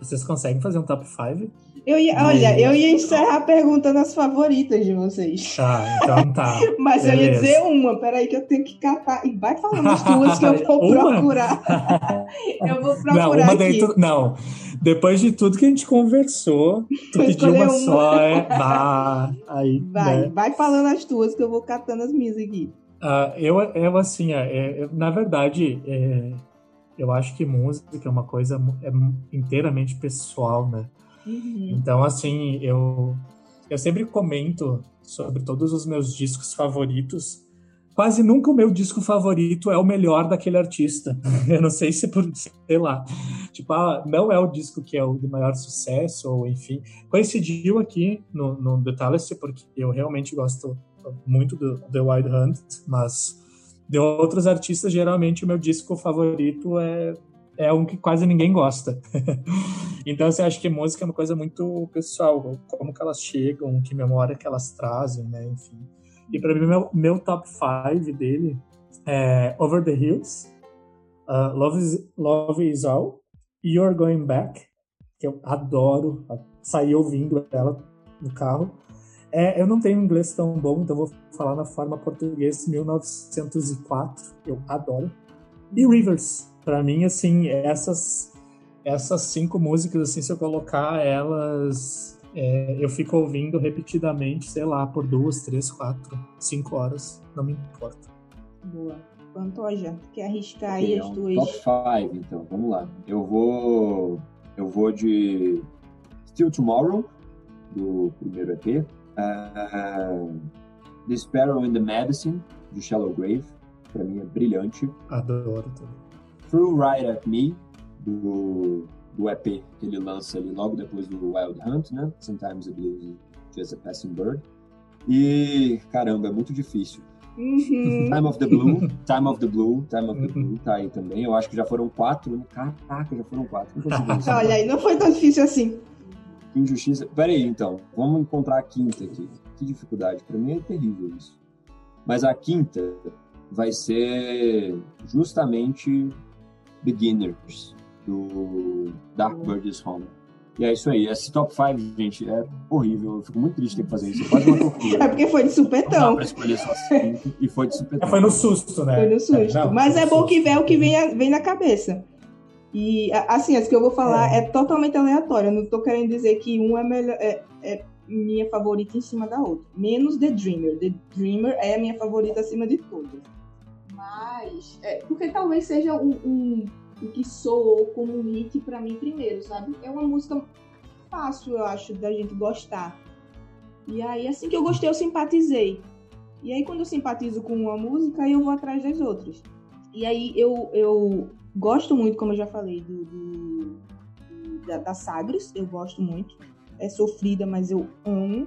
[SPEAKER 3] Vocês conseguem fazer um top 5?
[SPEAKER 1] Eu ia, olha, eu ia encerrar perguntando as favoritas de vocês.
[SPEAKER 3] Tá, então tá. (laughs)
[SPEAKER 1] Mas Beleza. eu ia dizer uma, peraí que eu tenho que catar. E vai falando as tuas que eu (laughs) vou procurar. (laughs) eu vou procurar.
[SPEAKER 3] Não, uma daí tu, não. Depois de tudo que a gente conversou, tu pediu uma, uma, só, é. Bah, aí,
[SPEAKER 1] vai, né? vai falando as tuas que eu vou catando as minhas aqui.
[SPEAKER 3] Uh, eu, eu, assim, é, é, na verdade, é, eu acho que música é uma coisa é inteiramente pessoal, né? Uhum. Então, assim, eu, eu sempre comento sobre todos os meus discos favoritos. Quase nunca o meu disco favorito é o melhor daquele artista. (laughs) Eu não sei se por, sei lá. Tipo, ah, não é o disco que é o de maior sucesso, ou enfim. Coincidiu aqui no, no Talent, porque eu realmente gosto muito do The Wild Hunt, mas de outros artistas, geralmente o meu disco favorito é é um que quase ninguém gosta. (laughs) então, você acha que música é uma coisa muito pessoal, como que elas chegam, que memória que elas trazem, né, enfim. E para mim, meu, meu top 5 dele é Over the Hills, uh, Love, is, Love Is All, You're Going Back, que eu adoro, sair ouvindo ela no carro. É, eu não tenho inglês tão bom, então vou falar na forma português 1904, eu adoro. E Rivers, para mim, assim, essas essas cinco músicas, assim, se eu colocar elas, é, eu fico ouvindo repetidamente, sei lá, por duas, três, quatro, cinco horas, não me importa.
[SPEAKER 1] Boa. Pantoja, quer arriscar aí as tuas...
[SPEAKER 2] Top 5, então, vamos lá. Eu vou... Eu vou de Still Tomorrow, do primeiro EP. Uh, uh, the Sparrow and the Medicine, de Shallow Grave. Pra mim é brilhante.
[SPEAKER 3] Adoro também.
[SPEAKER 2] Through Right at Me, do, do EP que ele lança ali logo depois do Wild Hunt, né? Sometimes the Blues is Just a Passing Bird. E, caramba, é muito difícil.
[SPEAKER 1] Uhum.
[SPEAKER 2] Time of the Blue, (laughs) Time of the Blue, Time of the. Blue tá aí também. Eu acho que já foram quatro, né? Caraca, já foram quatro. (laughs)
[SPEAKER 1] Olha aí, não foi tão difícil assim.
[SPEAKER 2] Que injustiça. Pera aí, então. Vamos encontrar a quinta aqui. Que dificuldade. Para mim é terrível isso. Mas a quinta vai ser justamente Beginners, do Dark Birds Home. E é isso aí. Esse top 5, gente, é horrível. Eu fico muito triste ter que fazer isso. É quase uma tortura. (laughs)
[SPEAKER 1] É porque foi de supetão. Não dá
[SPEAKER 2] pra escolher só cinco e foi de supetão.
[SPEAKER 3] Foi no susto, né?
[SPEAKER 1] Foi no susto. É, não, Mas é bom que vê o que vem, vem na cabeça. E, assim, as que eu vou falar é, é totalmente aleatório. Eu não tô querendo dizer que um é melhor. É, é minha favorita em cima da outra. Menos The Dreamer. The Dreamer é a minha favorita acima de todas. Mas. É, porque talvez seja um, um, um que soou como um hit para mim primeiro, sabe? É uma música fácil, eu acho, da gente gostar. E aí, assim que eu gostei, eu simpatizei. E aí, quando eu simpatizo com uma música, eu vou atrás das outras. E aí, eu, eu gosto muito, como eu já falei, do, do da, da Sagres, eu gosto muito. É sofrida, mas eu amo.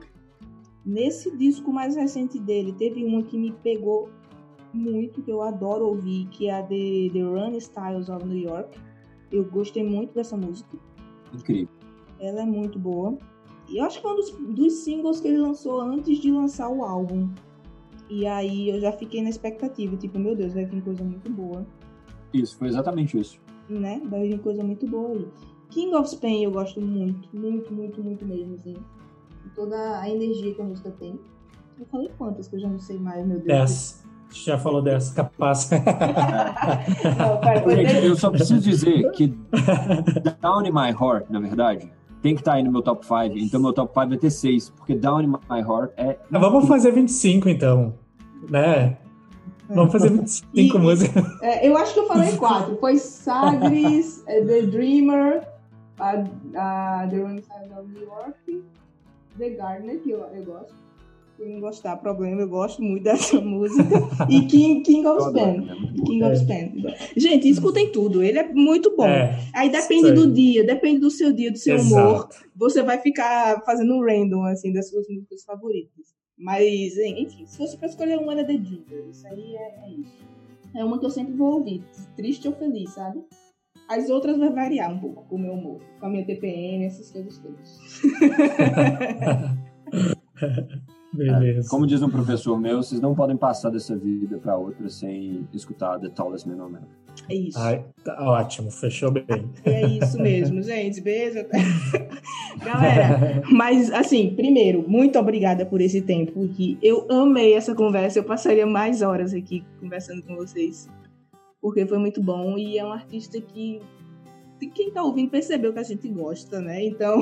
[SPEAKER 1] Nesse disco mais recente dele, teve uma que me pegou muito, que eu adoro ouvir, que é a The, The Run Styles of New York. Eu gostei muito dessa música.
[SPEAKER 2] Incrível.
[SPEAKER 1] Ela é muito boa. E eu acho que é um dos, dos singles que ele lançou antes de lançar o álbum. E aí eu já fiquei na expectativa, tipo, meu Deus, vai vir coisa muito boa.
[SPEAKER 2] Isso, foi exatamente isso.
[SPEAKER 1] Né? Vai vir coisa muito boa aí. King of Spain eu gosto muito, muito, muito, muito mesmo, assim. Toda a energia que a música tem. Eu falei quantas que eu já não sei mais, meu Deus.
[SPEAKER 3] Dez já falou dessa, capaz. (laughs) (laughs)
[SPEAKER 2] Gente, eu só preciso dizer que Down in My Heart, na verdade, tem que estar tá aí no meu top 5. Então, meu top 5 vai ter 6, porque Down in My Heart é.
[SPEAKER 3] Vamos fazer 25, então. Né? Vamos fazer 25 (laughs) e, músicas.
[SPEAKER 1] É, eu acho que eu falei 4. Foi Sagres, é, (laughs) The Dreamer, a, a The Running Side of New York, The Gardener, que eu, eu gosto. Quem não gostar, problema, eu gosto muito (laughs) dessa música. E King, King of Span. King of Span. Gente, escutem tudo, ele é muito bom. É, Aí depende do dia, depende do seu dia, do seu Exato. humor. Você vai ficar fazendo um random, assim, das suas músicas favoritas. Mas, enfim, se fosse pra escolher uma, é The Ginger. Isso aí é, é isso. É uma que eu sempre vou ouvir, triste ou feliz, sabe? As outras vai variar um pouco com o meu humor, com a minha TPM, essas coisas todas. (laughs) (laughs)
[SPEAKER 3] Beleza.
[SPEAKER 2] É, como diz um professor meu, vocês não podem passar dessa vida para outra sem escutar The Tallest Man on Earth.
[SPEAKER 1] É isso.
[SPEAKER 3] Ai, tá ótimo, fechou bem.
[SPEAKER 1] É isso mesmo, (laughs) gente. Beijo. (laughs) Galera, mas assim, primeiro, muito obrigada por esse tempo aqui. Eu amei essa conversa. Eu passaria mais horas aqui conversando com vocês. Porque foi muito bom e é um artista que quem tá ouvindo percebeu que a gente gosta, né? Então,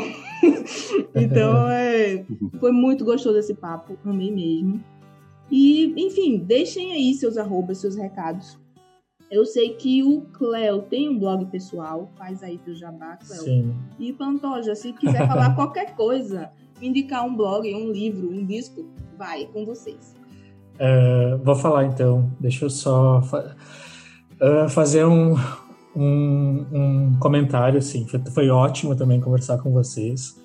[SPEAKER 1] (laughs) então (laughs) é, foi muito gostoso esse papo, amei mesmo. E, enfim, deixem aí seus arrobas, seus recados. Eu sei que o Cleo tem um blog pessoal, faz aí teu jabá, Cleo.
[SPEAKER 3] Sim.
[SPEAKER 1] E Pantoja, se quiser falar (laughs) qualquer coisa, indicar um blog, um livro, um disco, vai, é com vocês.
[SPEAKER 3] Uh, vou falar então, deixa eu só fa uh, fazer um, um, um, comentário, assim, foi, ótimo também conversar com vocês.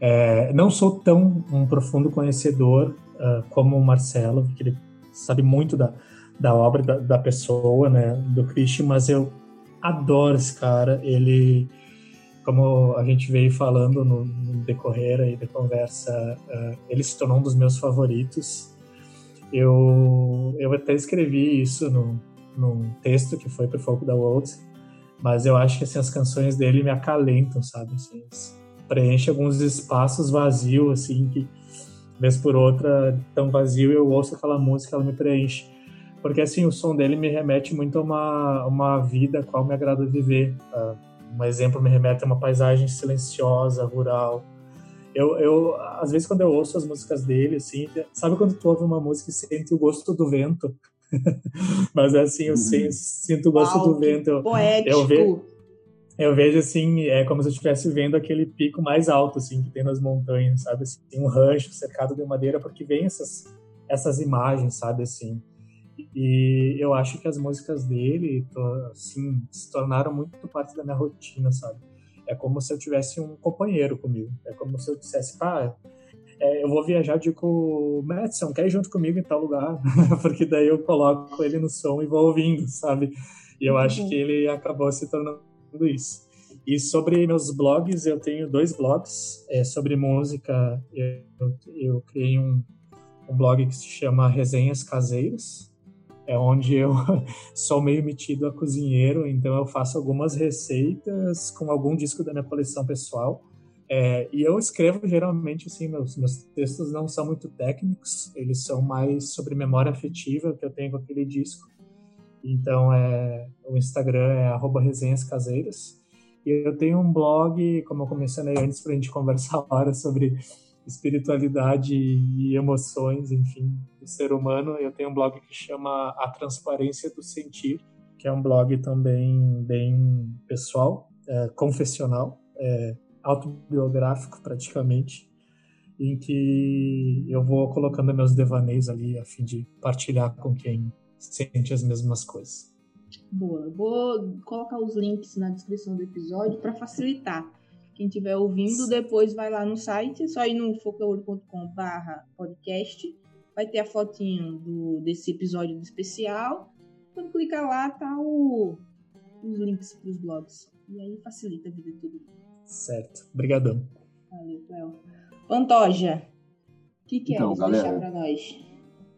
[SPEAKER 3] É, não sou tão um profundo conhecedor uh, como o Marcelo, porque ele sabe muito da, da obra da, da pessoa, né, do Christian, mas eu adoro esse cara. Ele, como a gente veio falando no, no decorrer aí da conversa, uh, ele se tornou um dos meus favoritos. Eu, eu até escrevi isso no, num texto que foi para o Foco da World, mas eu acho que assim, as canções dele me acalentam, sabe? Assim, preenche alguns espaços vazios, assim, que vez por outra, tão vazio, eu ouço aquela música, ela me preenche. Porque assim, o som dele me remete muito a uma, uma vida qual me agrada viver. Uh, um exemplo me remete a uma paisagem silenciosa, rural. Eu, eu, às vezes, quando eu ouço as músicas dele, assim, sabe quando tu ouve uma música e sente o gosto do vento? (laughs) Mas assim, eu uhum. sinto o gosto Uau, do vento.
[SPEAKER 1] Poético.
[SPEAKER 3] Eu, vejo, eu vejo assim, é como se eu estivesse vendo aquele pico mais alto assim que tem nas montanhas, sabe? Assim, um rancho cercado de madeira porque vem essas essas imagens, sabe assim. E eu acho que as músicas dele, assim, se tornaram muito parte da minha rotina, sabe? É como se eu tivesse um companheiro comigo. É como se eu dissesse, pá, é, eu vou viajar, digo, Madison, quer ir junto comigo em tal lugar? (laughs) Porque daí eu coloco ele no som e vou ouvindo, sabe? E eu acho que ele acabou se tornando isso. E sobre meus blogs, eu tenho dois blogs é, sobre música. Eu, eu criei um, um blog que se chama Resenhas Caseiras, é onde eu (laughs) sou meio metido a cozinheiro, então eu faço algumas receitas com algum disco da minha coleção pessoal. É, e eu escrevo geralmente assim, meus, meus textos não são muito técnicos, eles são mais sobre memória afetiva que eu tenho com aquele disco. Então é o Instagram é resenhas caseiras. E eu tenho um blog, como eu mencionei antes, para a gente conversar (laughs) agora sobre espiritualidade e emoções, enfim, do ser humano. Eu tenho um blog que chama A Transparência do Sentir, que é um blog também bem pessoal, é, confessional. É, autobiográfico praticamente, em que eu vou colocando meus devaneios ali a fim de partilhar com quem sente as mesmas coisas.
[SPEAKER 1] Boa, vou colocar os links na descrição do episódio para facilitar. Quem estiver ouvindo, depois vai lá no site, só ir no focaolho.com/barra podcast. Vai ter a fotinha do, desse episódio do especial. Quando clicar lá, tá o, os links para os blogs. E aí facilita a vida de todo mundo.
[SPEAKER 3] Certo. Obrigadão.
[SPEAKER 1] Valeu, Cléo. Pantoja, o que quer
[SPEAKER 2] então, galera,
[SPEAKER 1] deixar para nós?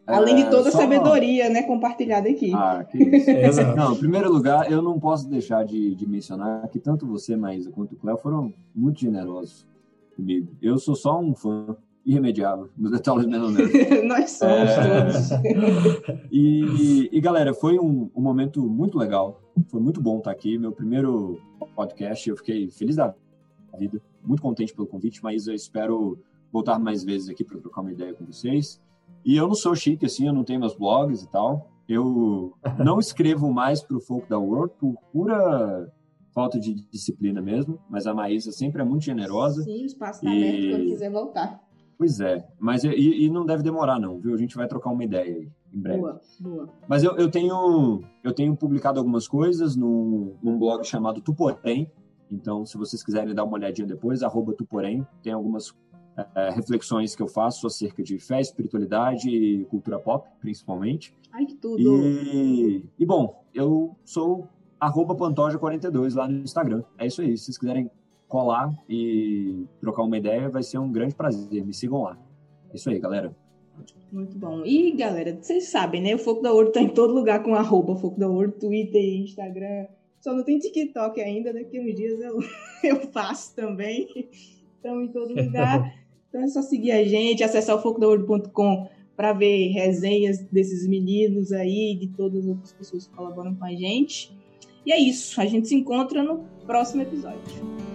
[SPEAKER 1] É, Além de toda a sabedoria, né, compartilhada aqui.
[SPEAKER 2] Ah, que isso. (laughs) Exato. Não, em primeiro lugar, eu não posso deixar de, de mencionar que tanto você, Maísa, quanto o Cléo foram muito generosos comigo. Eu sou só um fã irremediável dos detalhes menores. (laughs)
[SPEAKER 1] Nós somos é... todos.
[SPEAKER 2] e, e, galera, foi um, um momento muito legal. Foi muito bom estar aqui. Meu primeiro podcast, eu fiquei feliz da vida. Muito contente pelo convite, mas eu espero voltar mais vezes aqui para trocar uma ideia com vocês. E eu não sou chique assim, eu não tenho meus blogs e tal. Eu (laughs) não escrevo mais para o Folk da World por pura falta de disciplina mesmo, mas a Maísa sempre é muito generosa.
[SPEAKER 1] Sim, o espaço está e... aberto quando quiser voltar.
[SPEAKER 2] Pois é, mas e, e, não deve demorar não, viu? A gente vai trocar uma ideia aí em breve.
[SPEAKER 1] Boa, boa.
[SPEAKER 2] Mas eu, eu tenho eu tenho publicado algumas coisas num, num blog chamado Tuporém, então, se vocês quiserem dar uma olhadinha depois, arroba Tuporém, tem algumas é, reflexões que eu faço acerca de fé, espiritualidade e cultura pop, principalmente.
[SPEAKER 1] Ai, que tudo!
[SPEAKER 2] E, e bom, eu sou arroba Pantoja42 lá no Instagram. É isso aí. Se vocês quiserem colar e trocar uma ideia, vai ser um grande prazer. Me sigam lá. Isso aí, galera.
[SPEAKER 1] Muito bom. E, galera, vocês sabem, né? O Foco da Ouro tá em todo lugar com arroba Foco da Ouro, Twitter, Instagram. Só não tem TikTok ainda, daqui uns dias eu, (laughs) eu faço também. Estão em todo lugar. (laughs) Então é só seguir a gente, acessar o focodaouro.com para ver resenhas desses meninos aí, de todas as outras pessoas que colaboram com a gente. E é isso. A gente se encontra no próximo episódio.